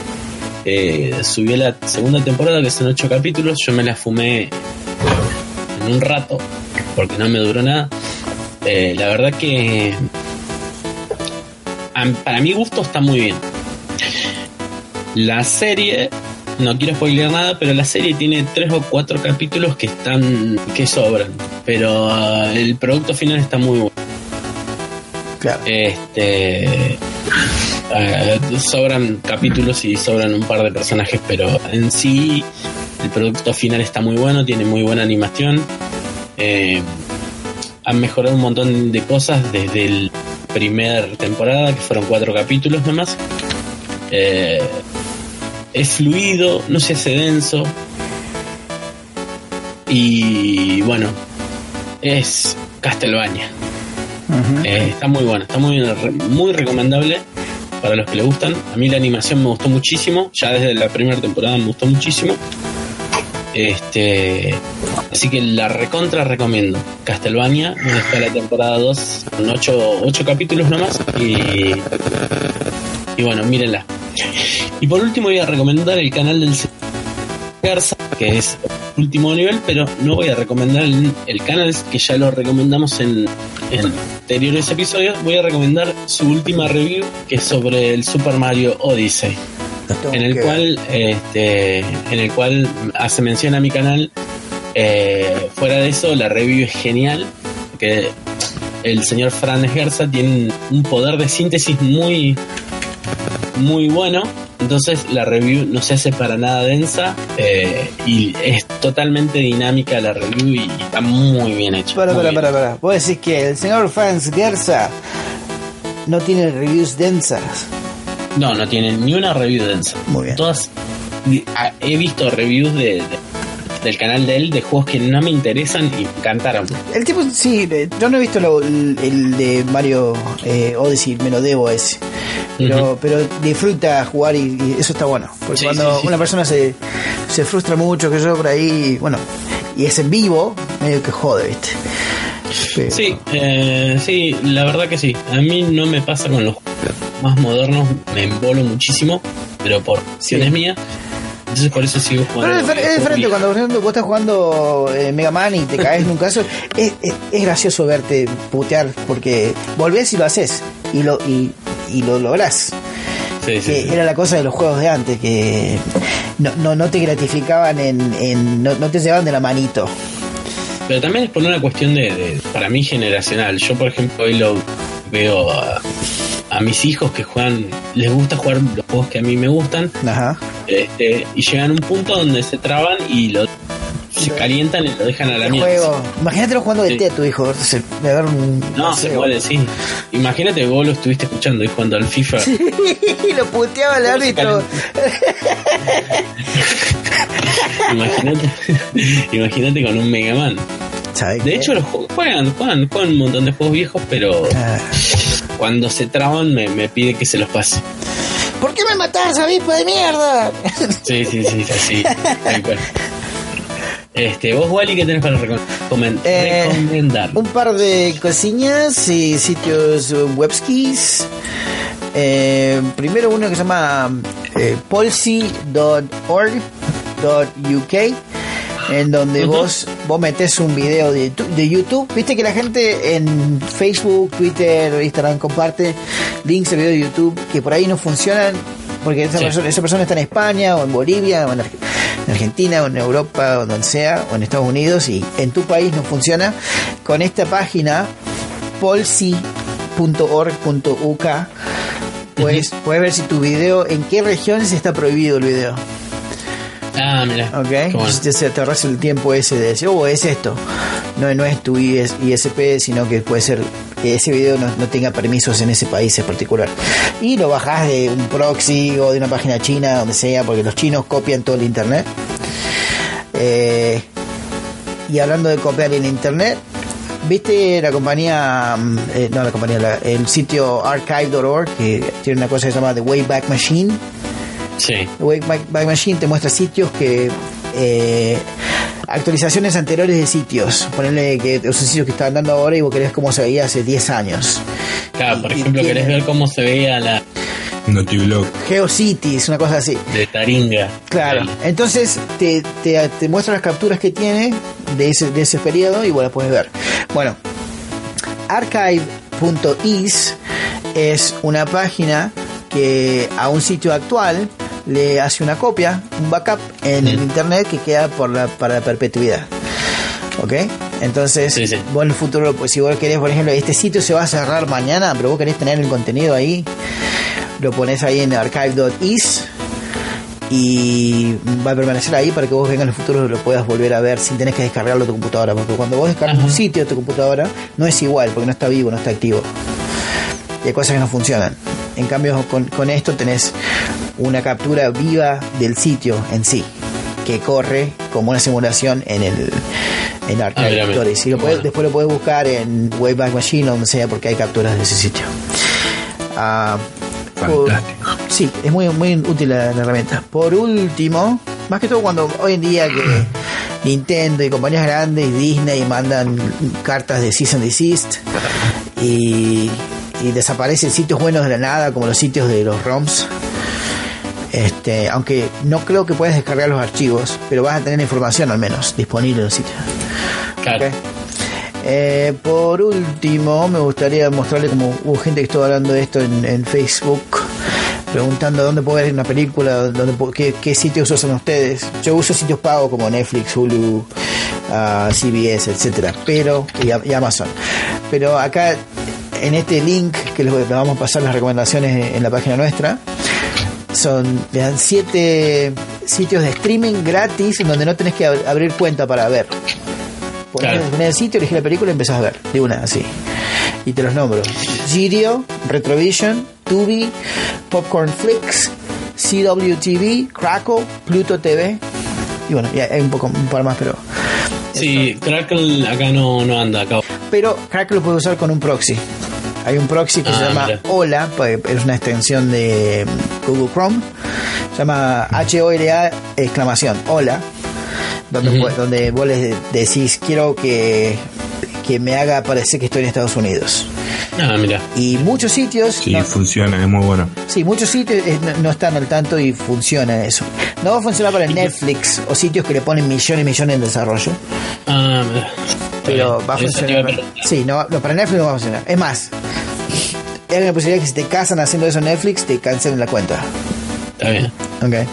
eh, subió la segunda temporada que son ocho capítulos. Yo me la fumé en un rato porque no me duró nada. Eh, la verdad que para mi gusto está muy bien. La serie, no quiero spoilear nada, pero la serie tiene tres o cuatro capítulos que están, que sobran. Pero ah, el producto final está muy bueno. claro. Este. ah, sobran capítulos y sobran un par de personajes, pero en sí el producto final está muy bueno, tiene muy buena animación. Eh, han mejorado un montón de cosas desde el primer temporada, que fueron cuatro capítulos nomás. Eh, es fluido, no se hace denso. Y bueno, es Castlevania. Eh, está muy bueno, está muy, muy recomendable para los que le gustan. A mí la animación me gustó muchísimo, ya desde la primera temporada me gustó muchísimo. Este, así que la recontra recomiendo. Castlevania, está la temporada 2, con 8, capítulos nomás. Y, y bueno, mírenla. Y por último voy a recomendar el canal del señor Garza, que es último nivel, pero no voy a recomendar el, el canal que ya lo recomendamos en, en anteriores episodios. Voy a recomendar su última review, que es sobre el Super Mario Odyssey en el cual este en el cual hace mención a mi canal. Eh, fuera de eso la review es genial que el señor Fran Gerza tiene un poder de síntesis muy muy bueno entonces la review no se hace para nada densa eh, y es totalmente dinámica la review y está muy bien hecha Para, para, bien. para, para. Vos decís que el señor Franz Gerza no tiene reviews densas. No, no tienen ni una review densa. Muy bien. Todas. a- He visto reviews de, de- del canal de él de juegos que no me interesan y me encantaron. El tipo, sí, yo no he visto lo- el, el de Mario eh, Odyssey, me lo debo ese. Pero, Ujú. pero disfruta jugar y, y eso está bueno. Porque Sí, cuando sí, sí. una persona se, se frustra mucho, que yo por ahí, bueno, y es en vivo, medio que jode, ¿viste? Pero- Sí, eh, sí, la verdad que sí. A mí no me pasa con los más modernos, me embolo muchísimo, pero por opciones Sí. mías. Entonces por eso sigo Pero jugando. es, difer- es diferente cuando por ejemplo, vos estás jugando eh, Mega Man y te caes en un caso. Es, es, es gracioso verte putear porque volvés y lo haces y lo, y, y lo lográs. Sí, sí, que sí. era la cosa de los juegos de antes, que no, no, no te gratificaban en, en no, no te llevaban de la manito. Pero también es por una cuestión de, de- para mí, generacional. Yo, por ejemplo, hoy lo veo a, a mis hijos que juegan, les gusta jugar los juegos que a mí me gustan, Ajá. este, y llegan a un punto donde se traban y lo, se calientan y lo dejan a la mierda. juego. Imagínate jugando de Sí. té a tu hijo. Se, me agarra un. No, se muere, sí. Imagínate vos lo estuviste escuchando y jugando al FIFA. y lo puteaba el árbitro. Imagínate, imagínate con un Mega Man. ¿Sabes De qué? hecho, los juegan, juegan, juegan un montón de juegos viejos, pero Ah. cuando se traban me, me pide que se los pase. ¿Por qué me matás, avispa de mierda? Sí, sí, sí, sí, sí. Este, vos, Wally, ¿qué tenés para Eh, recomendar? Un par de cosillas y sitios eh, webskis. Eh, primero uno que se llama eh, policy.org.uk en donde vos vos metes un video de, de YouTube. Viste que la gente en Facebook, Twitter, Instagram comparte links de videos de YouTube que por ahí no funcionan porque esa, Sí. persona, esa persona está en España o en Bolivia o en, Arge- en Argentina o en Europa o donde sea o en Estados Unidos y en tu país no funciona. Con esta página polsi.org.uk pues puedes ver si tu video en qué regiones está prohibido el video. Ah, mira. ¿Ok? Bueno. Entonces te ahorras el tiempo ese de decir, oh, es esto. No, no es tu IS ISP, sino que puede ser que ese video no, no tenga permisos en ese país en particular. Y lo bajás de un proxy o de una página china, donde sea, porque los chinos copian todo el internet. Eh, y hablando de copiar en internet, ¿Viste la compañía, mm, eh, no la compañía, la- el sitio archive.org que tiene una cosa que se llama The Wayback Machine? Sí. The Wayback Back Machine te muestra sitios que... eh, actualizaciones anteriores de sitios. Ponerle que esos sitios que están dando ahora y vos querés cómo se veía hace 10 años. Claro, por Y- ejemplo, tiene- querés ver cómo se veía la Notiblog. GeoCities, una cosa así. de Taringa. Claro, Ahí. entonces te, te, te muestra las capturas que tiene de ese, de ese periodo y vos las puedes ver. Bueno, archive.is es una página que a un sitio actual le hace una copia, un backup en el internet que queda por la, para la perpetuidad. ¿Ok? Entonces, Sí, sí. vos en el futuro, pues si vos querés, por ejemplo, este sitio se va a cerrar mañana, pero vos querés tener el contenido ahí, lo pones ahí en archive.is y va a permanecer ahí para que vos venga en el futuro y lo puedas volver a ver sin tener que descargarlo a tu computadora. Porque cuando vos descargas un sitio de tu computadora, no es igual, porque no está vivo, no está activo. Y hay cosas que no funcionan. En cambio, con, con esto tenés una captura viva del sitio en sí, que corre como una simulación en el en Ah. Stories. Y lo puedes- después lo puedes buscar en Wayback Machine o donde sea, porque hay capturas de ese sitio. Ah, por- Fantástico. Sí, es muy, muy útil la, la herramienta. Por último, más que todo cuando hoy en día que Nintendo y compañías grandes y Disney mandan cartas de cease and desist y, y desaparecen sitios buenos de la nada como los sitios de los ROMs. Este, aunque no creo que puedas descargar los archivos, pero vas a tener información al menos disponible en. Claro. Ok. Eh, por último, me gustaría mostrarle como hubo gente que estuvo hablando de esto en, en Facebook, preguntando dónde puedo ver una película, dónde qué, qué sitios usan ustedes. Yo uso sitios pagos como Netflix, Hulu, ah, CBS, etcétera, pero y, Amazon. Pero acá en este link que les vamos a pasar las recomendaciones en la página nuestra, son le dan siete sitios de streaming gratis en donde no tenés que ab- abrir cuenta para ver. Ponés, Claro. ponés el sitio, elegís la película y empezás a ver. De una, así. Y te los nombro. Girio, Retrovision, Tubi, Popcorn Flix, CWTV, Crackle, Pluto TV. Y bueno, y hay un poco un par más, pero. Sí, Crackle acá no, no anda acá. Pero Crackle lo puedes usar con un proxy. Hay un proxy que se Ah, llama mira. Hola, pues, es una extensión de Google Chrome. Se llama H-O-L-A exclamación, Hola. Donde, pues, donde vos les decís, quiero que, que me haga parecer que estoy en Estados Unidos. Ah, mira. Y muchos sitios, Sí, no, funciona, es muy bueno. sí, muchos sitios eh, no, no están al tanto y funciona eso. No va a funcionar para Netflix o sitios que le ponen millones y millones en desarrollo. Ah, mira. pero va a funcionar. Sí, no, no, para Netflix no va a funcionar. Es más, hay una posibilidad que si te casan haciendo eso en Netflix, te cancelen la cuenta. Está bien. Ok.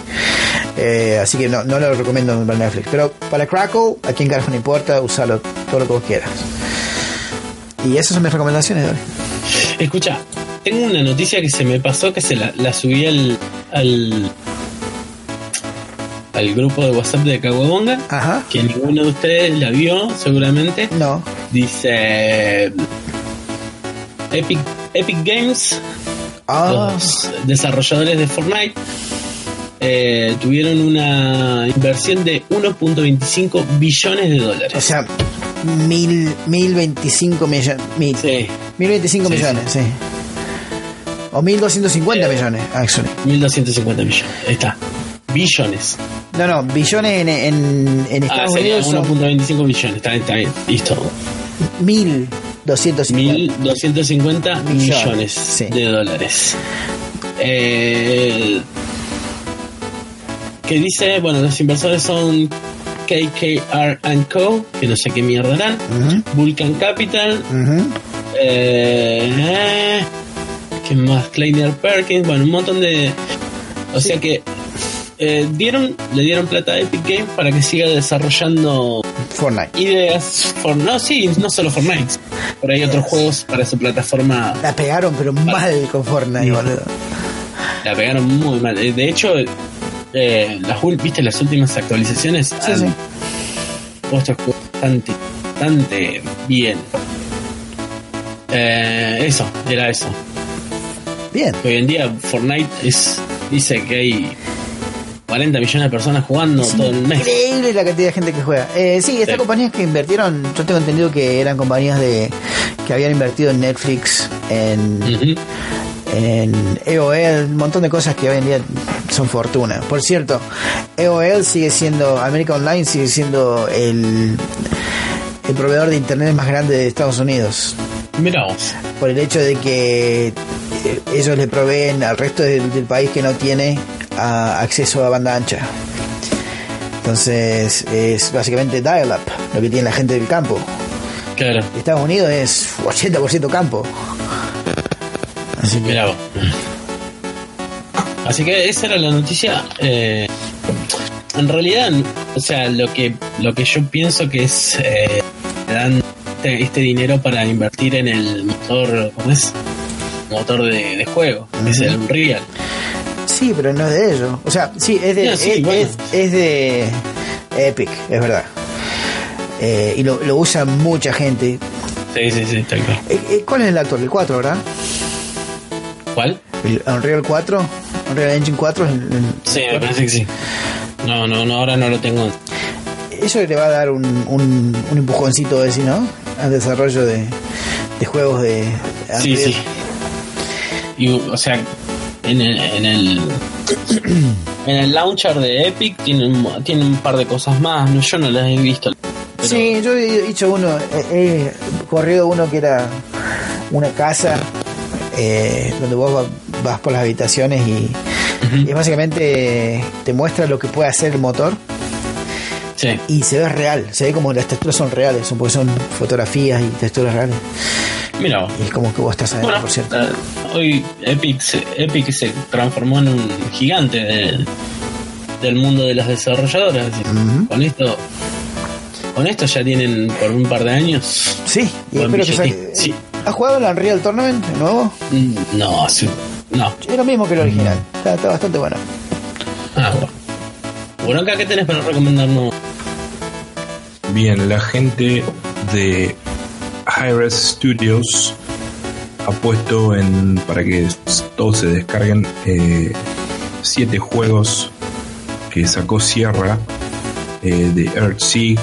Eh, así que no, no lo recomiendo para Netflix. Pero para Crackle, a quien carajo no importa, usalo todo lo que vos quieras. Y esas son mis recomendaciones hoy. Escucha, tengo una noticia que se me pasó que se la, la subí al, al al grupo de WhatsApp de Caguabonga, Ajá. que ninguno de ustedes la vio seguramente. No. Dice Epic Epic Games, Ah, los desarrolladores de Fortnite eh, tuvieron una inversión de 1.25 billones de dólares. o sea, mil, mil veinticinco millones. Mil, Sí, mil veinticinco Sí, millones, sí. O mil doscientos cincuenta Eh. millones, actually. 1.250 millones. Ahí está. Billones. No, no, billones en, en, en Ah, Estados sería Unidos son 1.25 billones. Está bien, está bien. Listo. mil doscientos cincuenta. 1.250 Millones, millones sí. de dólares. Eh, que dice, bueno, los inversores son KKR Co, que no sé qué mierda eran, Vulcan Capital, eh, ¿qué más? Kleiner Perkins, bueno, un montón de... O sea que eh, dieron, le dieron plata a Epic Games para que siga desarrollando Fortnite. ideas for no sí no solo Fortnite pero hay otros juegos para su plataforma La pegaron, pero mal con Fortnite, boludo. la pegaron muy mal Eh, de hecho eh, las viste las últimas actualizaciones Sí, han sí. puesto bastante bastante bien Eh, eso era eso Bien. hoy en día Fortnite es dice que hay 40 millones de personas jugando todo el mes. Increíble la cantidad de gente que juega. Eh, sí, estas Sí. compañías que invirtieron, yo tengo entendido que eran compañías de que habían invertido en Netflix, en, en EOL, un montón de cosas que hoy en día son fortuna. Por cierto, EOL sigue siendo, América Online sigue siendo el, el proveedor de internet más grande de Estados Unidos. Mira. Por el hecho de que eh, ellos le proveen al resto del, del país que no tiene a- acceso a banda ancha. Entonces es básicamente dial-up, lo que tiene la gente del campo. Claro. Estados Unidos es 80% campo. Así que vos. Así que esa era la noticia. eh, en realidad, o sea, lo que lo que yo pienso que es eh, dan este, este dinero para invertir en el motor, ¿cómo es? Motor de, de juego, que es el Unreal. Sí, pero no es de ellos. O sea, sí, es de, sí, es, bueno. es- es de Epic, es verdad. Eh, y lo, lo usa mucha gente. Sí, sí, sí, tal cual. Eh, eh, ¿Cuál es el actual? El 4, ¿verdad? ¿Cuál? El Unreal 4, Unreal Engine 4. el- el- Sí, me parece que sí. No, no, no, ahora no lo tengo. Eso le va a dar un, un, un empujoncito, decir, ¿no? Al desarrollo de, de juegos de Sí, Unreal. sí. Y, o sea, en el, en el en el launcher de Epic tiene un, tiene un par de cosas más. No, yo no las he visto. pero- Sí, yo he hecho uno, he, he corrido uno que era una casa eh, donde vos va- vas por las habitaciones y, y básicamente te muestra lo que puede hacer el motor Sí. y se ve real, se ve como las texturas son reales, son porque son fotografías y texturas reales. Mira, vos. Y es como que vos estás adentro, bueno, por cierto. eh, hoy Epic se, Epic se transformó en un gigante del, del mundo de las desarrolladoras. Con esto con esto ya tienen por un par de años. Sí, y espero que salga. Sí. ¿Has jugado el Unreal Tournament el nuevo? Mm, No, sí, no. Es lo mismo que el original, está, está bastante bueno. Ah, bueno. Bueno, acá, ¿qué tenés para recomendarnos? Bien, la gente de Hi-Res Studios ha puesto en para que todos se descarguen eh, siete juegos que sacó Sierra eh, de Earthsea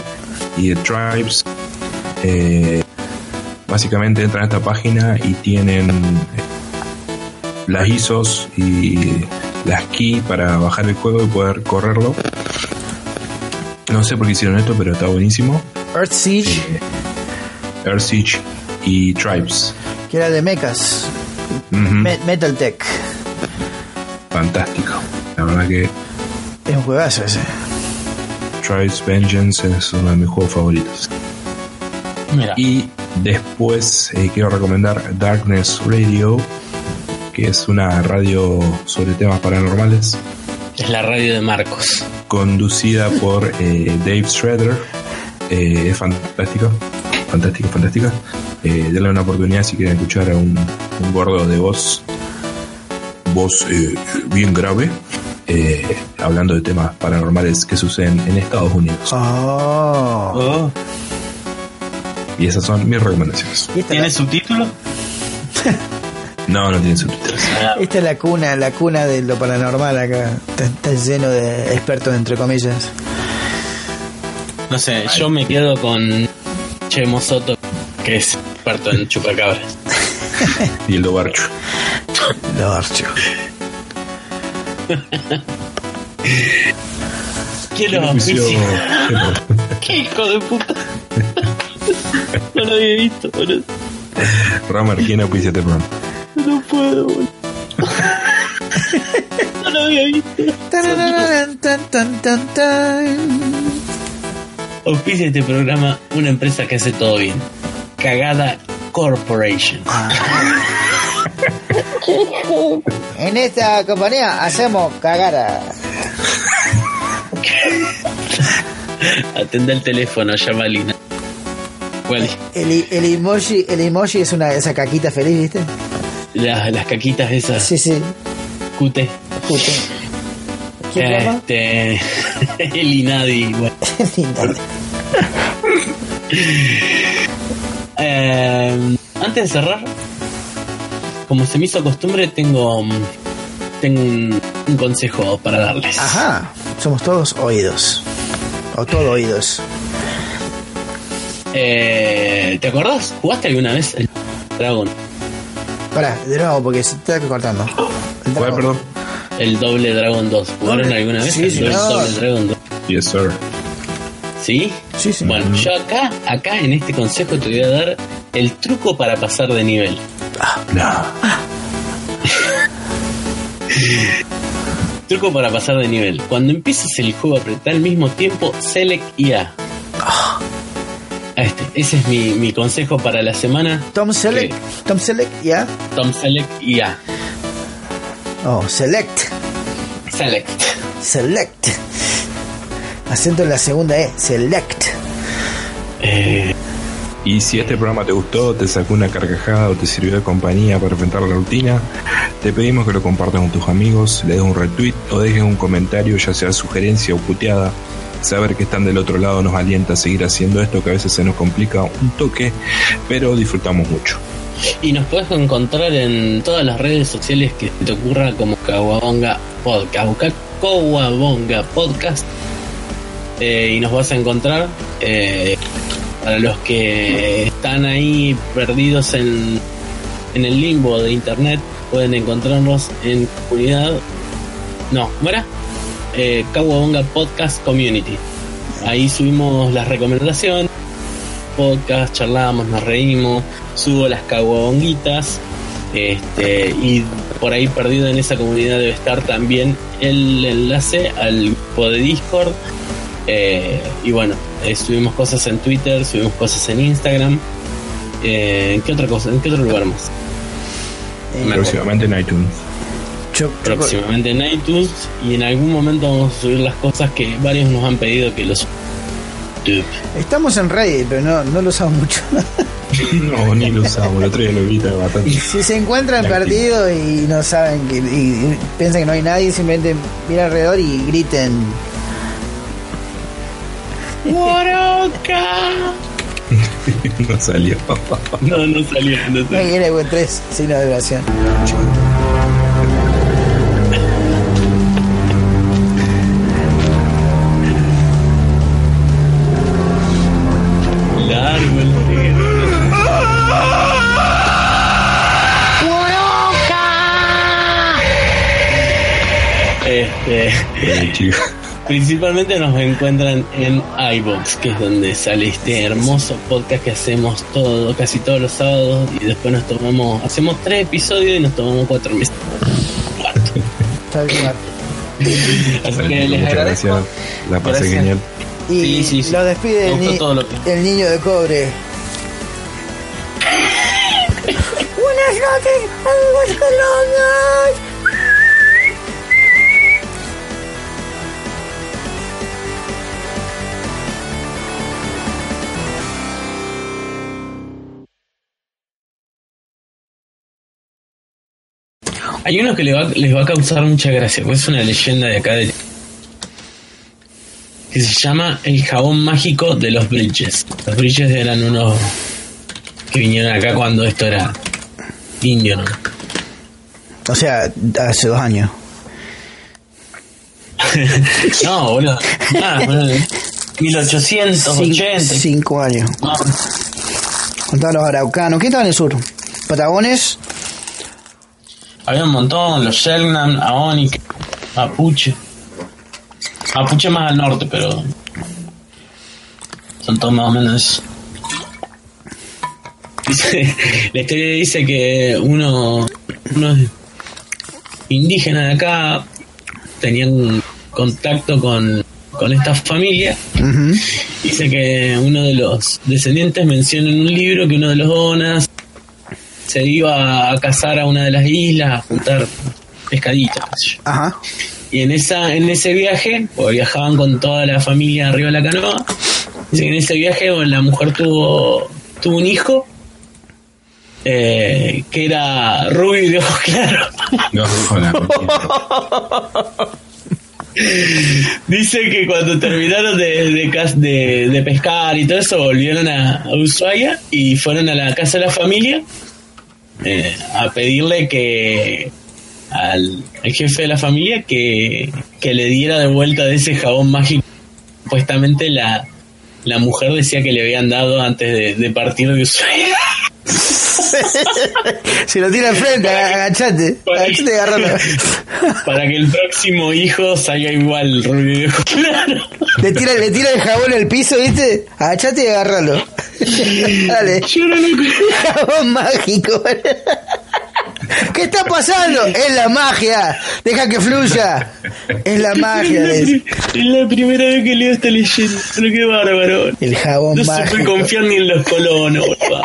y de Tribes. Eh, básicamente entran a esta página y tienen eh, las ISOs y las key para bajar el juego y poder correrlo. No sé por qué hicieron esto, pero está buenísimo. Earth Siege, Eh, Earth Siege y Tribes. que era de mechas, Me- Metal Tech. Fantástico. La verdad que Es un juegazo ese. Tribes Vengeance es uno de mis juegos favoritos. Mira. Y después eh, quiero recomendar Darkness Radio, que es una radio sobre temas paranormales, Es la radio de Marcos. conducida por eh, Dave Schroeder. Eh, es fantástico, fantástico, fantástica. Eh, denle una oportunidad si quieren escuchar a un, un gordo de voz, voz eh, bien grave, eh, hablando de temas paranormales que suceden en Estados Unidos. Oh. Oh, Y esas son mis recomendaciones. ¿Tiene subtítulo? No, no tienen subtítulos. Ah, esta es la cuna, la cuna de lo paranormal acá. Está, está lleno de expertos entre comillas. no sé, yo me quedo con Chemo Soto, que es experto en chupacabras. Y el Dobarcho. Lo archo. ¿Quién lo? ¡Qué hijo de puta! No lo había visto, boludo. Romer, ¿quién auspicia este programa? No puedo, boludo. No lo había visto. Tarararán, tan, tan, tan, tan. Auspicia este programa una empresa que hace todo bien. Cagada Corporation. En esta compañía hacemos cagara. Atende el teléfono, llama a Lina. ¿Cuál? El, el emoji, el emoji es una esa caquita feliz, ¿viste? Las, las caquitas esas. Sí, sí. Cute. Justo. ¿Quién? Este. El Inadi, igual. Linda. Eh, antes de cerrar, como se me hizo costumbre, tengo, tengo un, un consejo para darles. Ajá. somos todos oídos. O todo oídos. Eh, ¿Te acordás? ¿Jugaste alguna vez el Dragon? Pará, de nuevo, porque se está cortando. El ¿Cuál, dragón. perdón? El doble Dragon 2. ¿Jugaron Doble- alguna vez sí, el señor. doble Dragon 2? Yes, sir. ¿Sí? Sí, sí. Bueno, yo acá, acá en este consejo te voy a dar el truco para pasar de nivel. No. Truco para pasar de nivel. Cuando empieces el juego a apretar al mismo tiempo, Select y A. A Este, ese es mi, mi consejo para la semana. Tom Select. Tom Select, ya. Tom Select y A. Oh, Select. Select. Select. Acento en la segunda E. Select. Eh, Y si este programa te gustó, te sacó una carcajada o te sirvió de compañía para enfrentar la rutina, te pedimos que lo compartas con tus amigos, le des un retweet o dejes un comentario, ya sea sugerencia o puteada. Saber que están del otro lado nos alienta a seguir haciendo esto que a veces se nos complica un toque, pero disfrutamos mucho. y nos puedes encontrar en todas las redes sociales que te ocurra como Kawabonga Podcast. Busca Kawabonga Podcast eh, y nos vas a encontrar. eh, para los que están ahí perdidos en, en el limbo de internet, pueden encontrarnos en comunidad. No, ¿cómo era? Eh, Podcast Community. Ahí subimos las recomendaciones, podcast, charlamos, nos reímos, subo las caguabonguitas. Este, y por ahí perdido en esa comunidad debe estar también el enlace al grupo de Discord. Eh, y bueno, eh, subimos cosas en Twitter, subimos cosas en Instagram. Eh, ¿En qué otra cosa? ¿En qué otro lugar más? Eh, Próximamente en iTunes. yo- yo- Próximamente en iTunes y en algún momento vamos a subir las cosas que varios nos han pedido que los Estamos en Reddit, pero no, no lo usamos mucho. No, ni lo usamos, el otro día lo vi bastante. si se encuentran perdidos y no saben que, y, y piensan que no hay nadie, simplemente miren alrededor y griten. No salió. No, no salió, no salió. quiere buen tres, signo de vibración. Largo el negro. Este, Eh, chicos. Principalmente nos encuentran en iBox, que es donde sale este hermoso podcast que hacemos todo, casi todos los sábados, y después nos tomamos, hacemos tres episodios y nos tomamos cuatro meses. Así que les Muchas agradezco. gracias. La pasé Gracias. genial. Y Sí, sí, sí. lo despide Me el, gustó ni- todo lo que- el niño de cobre. Buenas noches, amigos colonias. Hay unos que les va, les va a causar mucha gracia, porque es una leyenda de acá de que se llama el jabón mágico de los Bridges. Los Bridges eran unos que vinieron acá cuando esto era indio, ¿no? O sea, hace dos años. No, boludo. Ah, boludo. 1880. Cin- cinco años. No, los araucanos. ¿Qué estaba en el sur? ¿Patagones? Había un montón, los Selknam, Aonic, Mapuche. Mapuche más al norte, pero son todos más o menos eso. Dice- la historia dice que uno, unos indígenas de acá tenían contacto con, con esta familia. Dice que uno de los descendientes menciona en un libro que uno de los Onas se iba a cazar a una de las islas a juntar pescaditos. Ajá. Y en esa en ese viaje, porque viajaban con toda la familia arriba de la canoa, dice que en ese viaje bueno, la mujer tuvo tuvo un hijo eh, que era rubio y de ojos claros. No. Dice que cuando terminaron de, de, de- de pescar y todo eso, volvieron a, a Ushuaia y fueron a la casa de la familia eh, a pedirle que, al, al jefe de la familia que, que le diera de vuelta de ese jabón mágico. Supuestamente la, la mujer decía que le habían dado antes de, de partir de Ushuaia. Si lo tira enfrente, agachate. Agachate y. Para que el próximo hijo salga igual, rubio claros. Le tira, le tira el jabón al piso, ¿viste? Agachate y agarralo. Dale. Yo no lo Jabón mágico. ¿Qué está pasando? Es la magia. Deja que fluya. Es la magia. Es la primera vez que leo esta leyenda. Pero qué bárbaro. El jabón No se puede mágico. confiar ni en los colonos, boludo.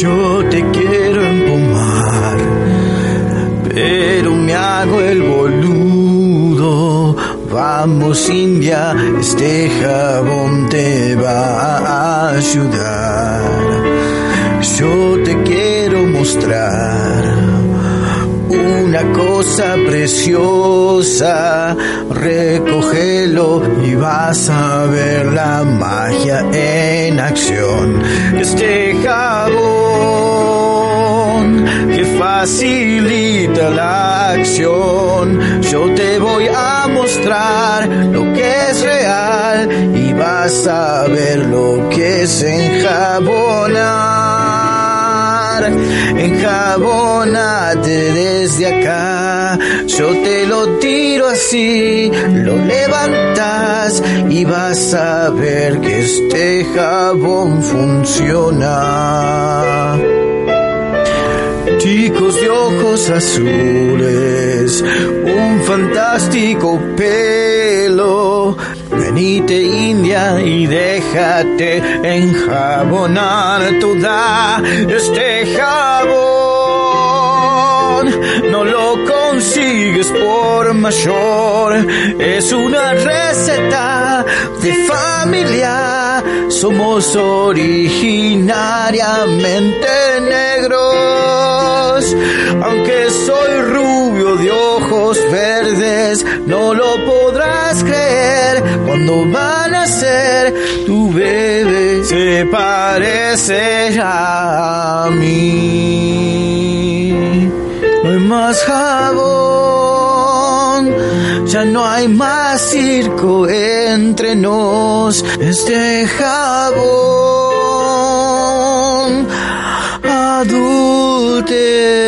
Yo te quiero empomar, pero me hago el boludo. Vamos India, este jabón te va a ayudar. Yo te quiero mostrar una cosa preciosa, recógelo y vas a ver la magia en acción. Este jabón facilita la acción, yo te voy a mostrar lo que es real y vas a ver lo que es enjabonar. Enjabónate desde acá, yo te lo tiro así, lo levantas y vas a ver que este jabón funciona. Chicos de ojos azules, un fantástico pelo. Venite India y déjate enjabonar toda este jabón. No lo consigues por mayor, es una receta de familia. Somos originariamente negros, aunque soy rubio de ojos verdes, no lo podrás creer cuando van a ser tu bebé se parece a mí. No hay más jabón, ya no hay más circo entre nos. Este jabón adúltero.